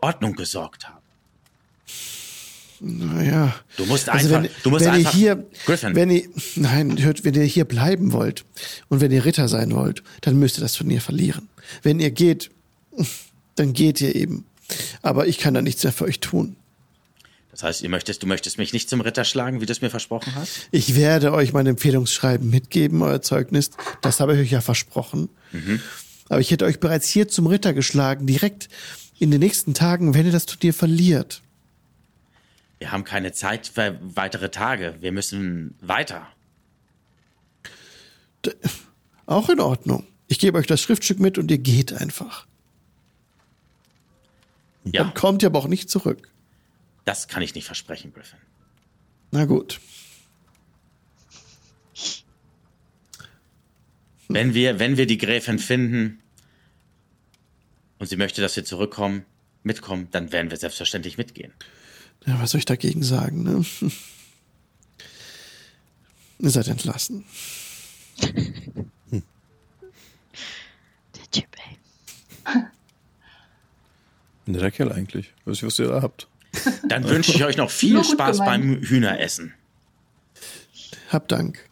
Ordnung gesorgt habe. Naja. Du musst Also einfach, wenn, du musst wenn einfach, ihr hier, Griffin, wenn ihr, nein, hört, wenn ihr hier bleiben wollt und wenn ihr Ritter sein wollt, dann müsst ihr das Turnier verlieren. Wenn ihr geht, dann geht ihr eben. Aber ich kann da nichts mehr für euch tun. das heißt, ihr möchtest, du möchtest mich nicht zum Ritter schlagen, wie du es mir versprochen hast? Ich werde euch mein Empfehlungsschreiben mitgeben, euer Zeugnis. Das habe ich euch ja versprochen. Aber ich hätte euch bereits hier zum Ritter geschlagen, direkt in den nächsten Tagen, wenn ihr das Turnier verliert. Wir haben keine Zeit für weitere Tage. Wir müssen weiter. Auch in Ordnung. Ich gebe euch das Schriftstück mit und ihr geht einfach. Ja, Dann kommt ihr aber auch nicht zurück. das kann ich nicht versprechen, Griffin. Na gut. Wenn wir, wenn wir die Gräfin finden und sie möchte, dass wir zurückkommen, mitkommen, dann werden wir selbstverständlich mitgehen. Ja, was soll ich dagegen sagen, ne? Ihr seid entlassen. Der Typ, ey. Netter Kerl eigentlich. Weiß ich, was ihr da habt. Dann wünsche ich euch noch viel Spaß gemeint. beim Hühneressen. Hab Dank.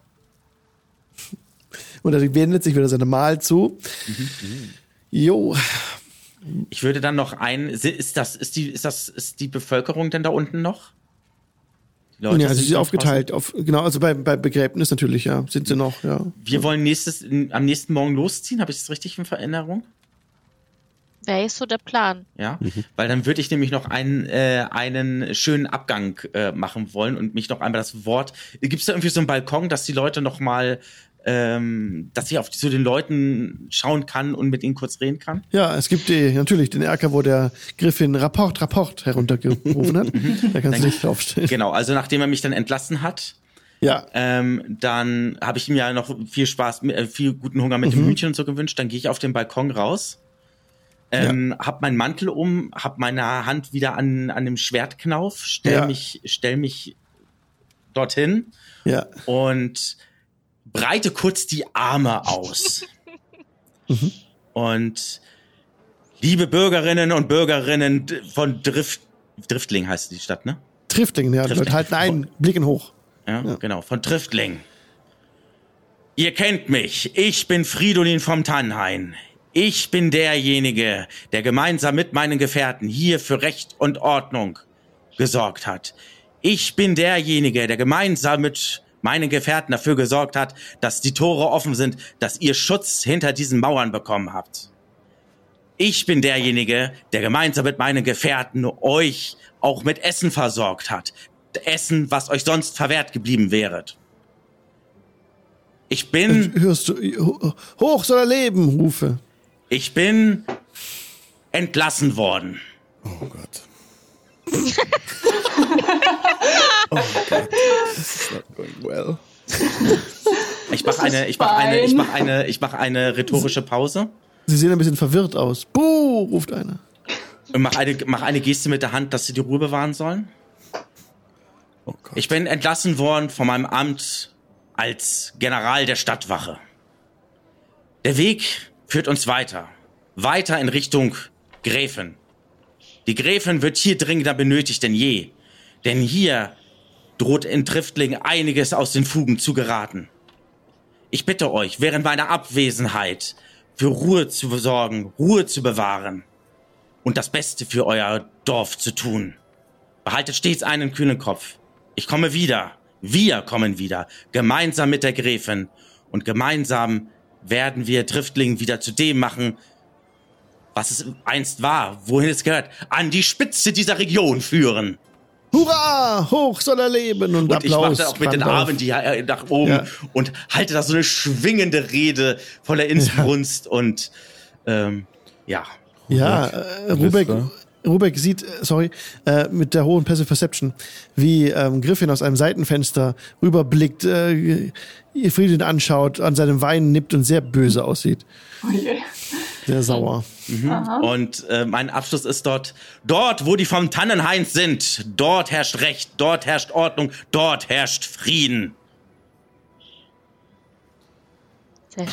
Und er wendet sich wieder seine Mahl zu. Jo, Ich würde dann noch ein, ist das, ist die, ist das, ist die Bevölkerung denn da unten noch? Leute ja, sie sind aufgeteilt auf, genau, also bei, bei Begräbnis natürlich, ja, sind sie noch, ja. Wir wollen nächstes, am nächsten Morgen losziehen. Habe ich das richtig in Erinnerung? Wäre jetzt so der Plan. Ja, weil dann würde ich nämlich noch einen, äh, einen schönen Abgang äh, machen wollen und mich noch einmal das Wort. Gibt es da irgendwie so einen Balkon, dass die Leute noch mal, ähm, dass ich auf zu den Leuten schauen kann und mit ihnen kurz reden kann? Ja, es gibt die, natürlich den Erker, wo der Griffin Rapport, Rapport heruntergerufen hat. da kannst du nicht draufstellen. Genau, also nachdem er mich dann entlassen hat, Ja, ähm, dann habe ich ihm ja noch viel Spaß, äh, viel guten Hunger mit dem Hühnchen und so gewünscht. Dann gehe ich auf den Balkon raus, ähm, hab meinen Mantel um, hab meine Hand wieder an, an dem Schwertknauf, stell Ja. mich, stell mich dorthin ja. und breite kurz die Arme aus. Und liebe Bürgerinnen und Bürgerinnen von Drift, Driftling heißt die Stadt, ne? Triftling, ja. Leute halten ein, blicken hoch. Ja, genau, von Triftling. Ihr kennt mich. Ich bin Fridolin vom Tannhain. Ich bin derjenige, der gemeinsam mit meinen Gefährten hier für Recht und Ordnung gesorgt hat. Ich bin derjenige, der gemeinsam mit meinen Gefährten dafür gesorgt hat, dass die Tore offen sind, dass ihr Schutz hinter diesen Mauern bekommen habt. Ich bin derjenige, der gemeinsam mit meinen Gefährten euch auch mit Essen versorgt hat. Essen, was euch sonst verwehrt geblieben wäret. Ich bin, Hörst du, ho- hoch soll er leben, Rufe. ich bin entlassen worden. Oh Gott. oh Gott. This is not going well. Ich mache eine, ich mache eine, ich mache eine, ich mache eine rhetorische Pause Sie sehen ein bisschen verwirrt aus. Buh, ruft einer. Und mach eine, mach eine Geste mit der Hand, dass sie die Ruhe bewahren sollen. Oh Gott. Ich bin entlassen worden von meinem Amt als General der Stadtwache. Der Weg führt uns weiter. Weiter in Richtung Gräfin. Die Gräfin wird hier dringender benötigt denn je. Denn hier droht in Driftling einiges aus den Fugen zu geraten. Ich bitte euch, während meiner Abwesenheit für Ruhe zu sorgen, Ruhe zu bewahren und das Beste für euer Dorf zu tun. Behaltet stets einen kühlen Kopf. Ich komme wieder. Wir kommen wieder. Gemeinsam mit der Gräfin. Und gemeinsam werden wir Driftling wieder zu dem machen, was es einst war, wohin es gehört. An die Spitze dieser Region führen. Hurra! Hoch soll er leben! Und, Und ich Applaus. mache auch mit den. Armen die äh, nach oben Ja. und halte da so eine schwingende Rede voller Inbrunst und ähm, ja. Ja, äh, Rubek, Wisst Rubek sieht, äh, sorry, äh, mit der hohen Passive Perception, wie ähm, Griffin aus einem Seitenfenster rüberblickt, äh, Friedin anschaut, an seinem Wein nippt und sehr böse aussieht. Oh je. Sehr sauer. Aha. Und äh, mein Abschluss ist dort, dort, wo die vom Tannenhains sind, dort herrscht Recht, dort herrscht Ordnung, dort herrscht Frieden.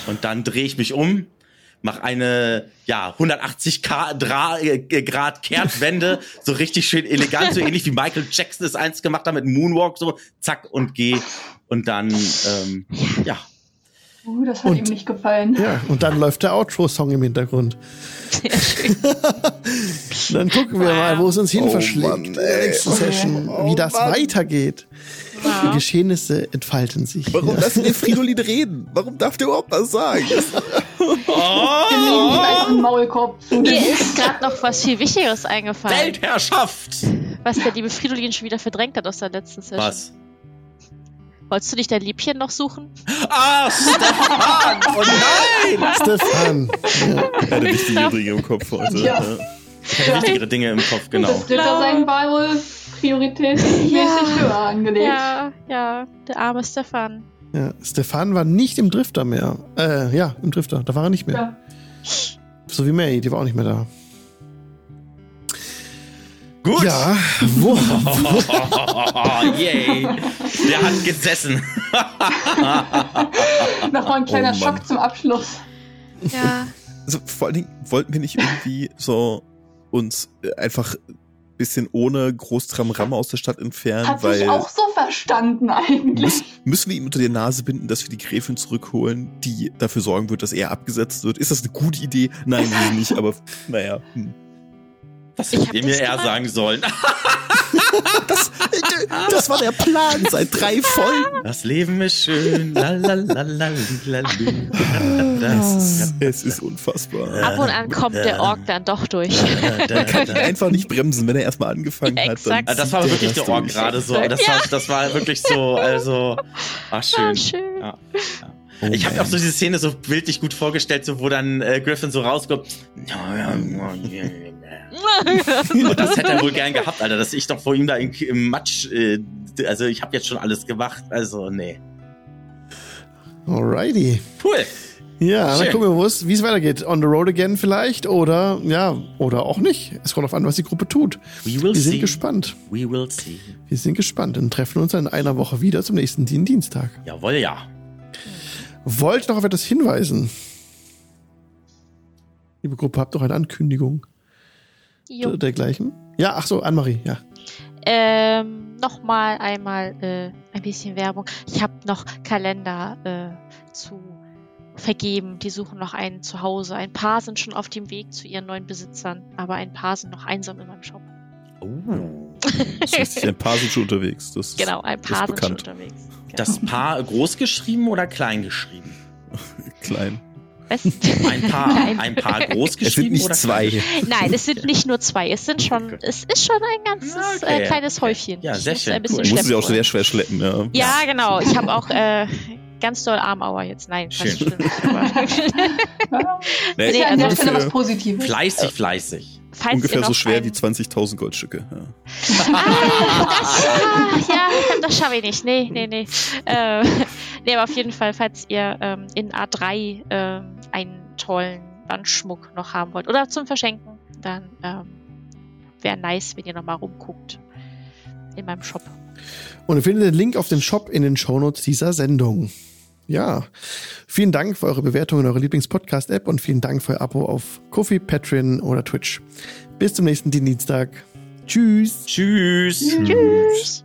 Und dann drehe ich mich um, mache eine ja 180 Ka- Dra äh, Grad Kehrtwende, so richtig schön elegant, so ähnlich wie Michael Jackson es einst gemacht hat mit Moonwalk, so zack und geh und dann ähm, ja Uh, das hat Und- ihm nicht gefallen. Ja, und dann läuft der Outro-Song im Hintergrund. Sehr schön. Dann gucken wir mal, wo es uns hin Oh verschlägt Mann, in der nächsten Session, wie das weitergeht. Die Wow. Geschehnisse entfalten sich. Warum Ja. lassen wir Fridolin reden? Warum darf der überhaupt was sagen? Einfach einen Maulkorb. Mir ist gerade noch was viel Wichtigeres eingefallen, Weltherrschaft. was der liebe Fridolin schon wieder verdrängt hat aus der letzten Session. Was? Wolltest du nicht dein Liebchen noch suchen? Ah, Stefan! Oh nein! Stefan. Ja. Er hatte wichtige Dinge im Kopf heute. Ja. Ich habe wichtigere Dinge im Kopf, genau. Das war wohl prioritätsmäßig Ja. höher angelegt. Ja, ja, der arme Stefan. Ja, Stefan war nicht im Drifter mehr. Äh, ja, im Drifter. Da war er nicht mehr. Ja. So wie May, die war auch nicht mehr da. Gut. Ja, wo, Oh, yay. Der hat gesessen. Nochmal ein kleiner Oh. Schock zum Abschluss. Ja. Also vor allen Dingen wollten wir nicht irgendwie so uns äh, einfach ein bisschen ohne Großtramram aus der Stadt entfernen, Hat weil sich auch so verstanden eigentlich. müssen, müssen wir ihm unter die Nase binden, dass wir die Gräfin zurückholen, die dafür sorgen wird, dass er abgesetzt wird. Ist das eine gute Idee? Nein, nicht, aber naja. Hm. Das Ich hätte ihr mir das eher gemacht. sagen sollen. Das, das war der Plan seit drei Folgen. Das Leben ist schön. Lalalalalalalalu. Es ist, es ist unfassbar. Ab und an kommt der Ork dann doch durch. Man kann ihn einfach nicht bremsen, wenn er erstmal angefangen Ja, hat. Dann exakt. Ah, Das war wirklich das der Ork gerade so. Das, war, das war wirklich so, also, ach schön. Ah, schön. Ja. Oh Ich habe mir auch so diese Szene so bildlich gut vorgestellt, so wo dann äh, Griffin so rauskommt. Und das hätte er wohl gern gehabt, Alter, dass ich doch vor ihm da im, im Matsch, äh, also ich habe jetzt schon alles gemacht, also nee. alrighty. Cool. Ja, dann Schön. gucken wir, wo es- wie es weitergeht. On the road again vielleicht oder ja, oder auch nicht. Es kommt auf an, was die Gruppe tut. We will Wir sind see. gespannt. We will see. Wir sind gespannt und treffen uns in einer Woche wieder zum nächsten Dien- Dienstag. Jawohl, ja. Wollt noch auf etwas hinweisen? Liebe Gruppe, habt doch eine Ankündigung Jo. dergleichen? Ja, ach so, Anne-Marie, ja. Ähm, nochmal einmal äh, ein bisschen Werbung. Ich habe noch Kalender äh, zu vergeben. Die suchen noch einen zu Hause. Ein paar sind schon auf dem Weg zu ihren neuen Besitzern, aber ein paar sind noch einsam in meinem Shop. Oh. Das heißt, ein paar sind schon unterwegs. Das Genau, ein paar sind schon unterwegs. Das Paar groß geschrieben oder klein geschrieben? klein. Was? Ein Paar, Nein. ein Paar groß Es sind geschrieben nicht oder zwei. Nein, es sind nicht nur zwei. Es sind schon, Okay. es ist schon ein ganzes Okay, äh, kleines. Häufchen. Ja, sehr muss schön, Ein bisschen cool. Muss sie auch sehr schwer schleppen, ja. Ja, genau. Ich habe auch äh, ganz doll Armauer jetzt. Nein, Schön. das stimmt. Nee, Ist ja an der Stelle was Positives. Fleißig, fleißig. Falls ungefähr so schwer ein- wie 20.000 Goldstücke. Ja. Ah, das, ah, ja, das schaffe ich nicht. Nee, nee, nee. Äh, nee, aber auf jeden Fall, falls ihr ähm, in A3 ähm, einen tollen Bandschmuck noch haben wollt oder zum Verschenken, dann ähm, wäre nice, wenn ihr nochmal rumguckt in meinem Shop. Und ihr findet den Link auf den Shop in den Shownotes dieser Sendung. Ja, vielen Dank für eure Bewertung in eurer Lieblings-Podcast-App und vielen Dank für euer Abo auf Kofi, Patreon oder Twitch. Bis zum nächsten Dienstag. Tschüss. Tschüss. Tschüss.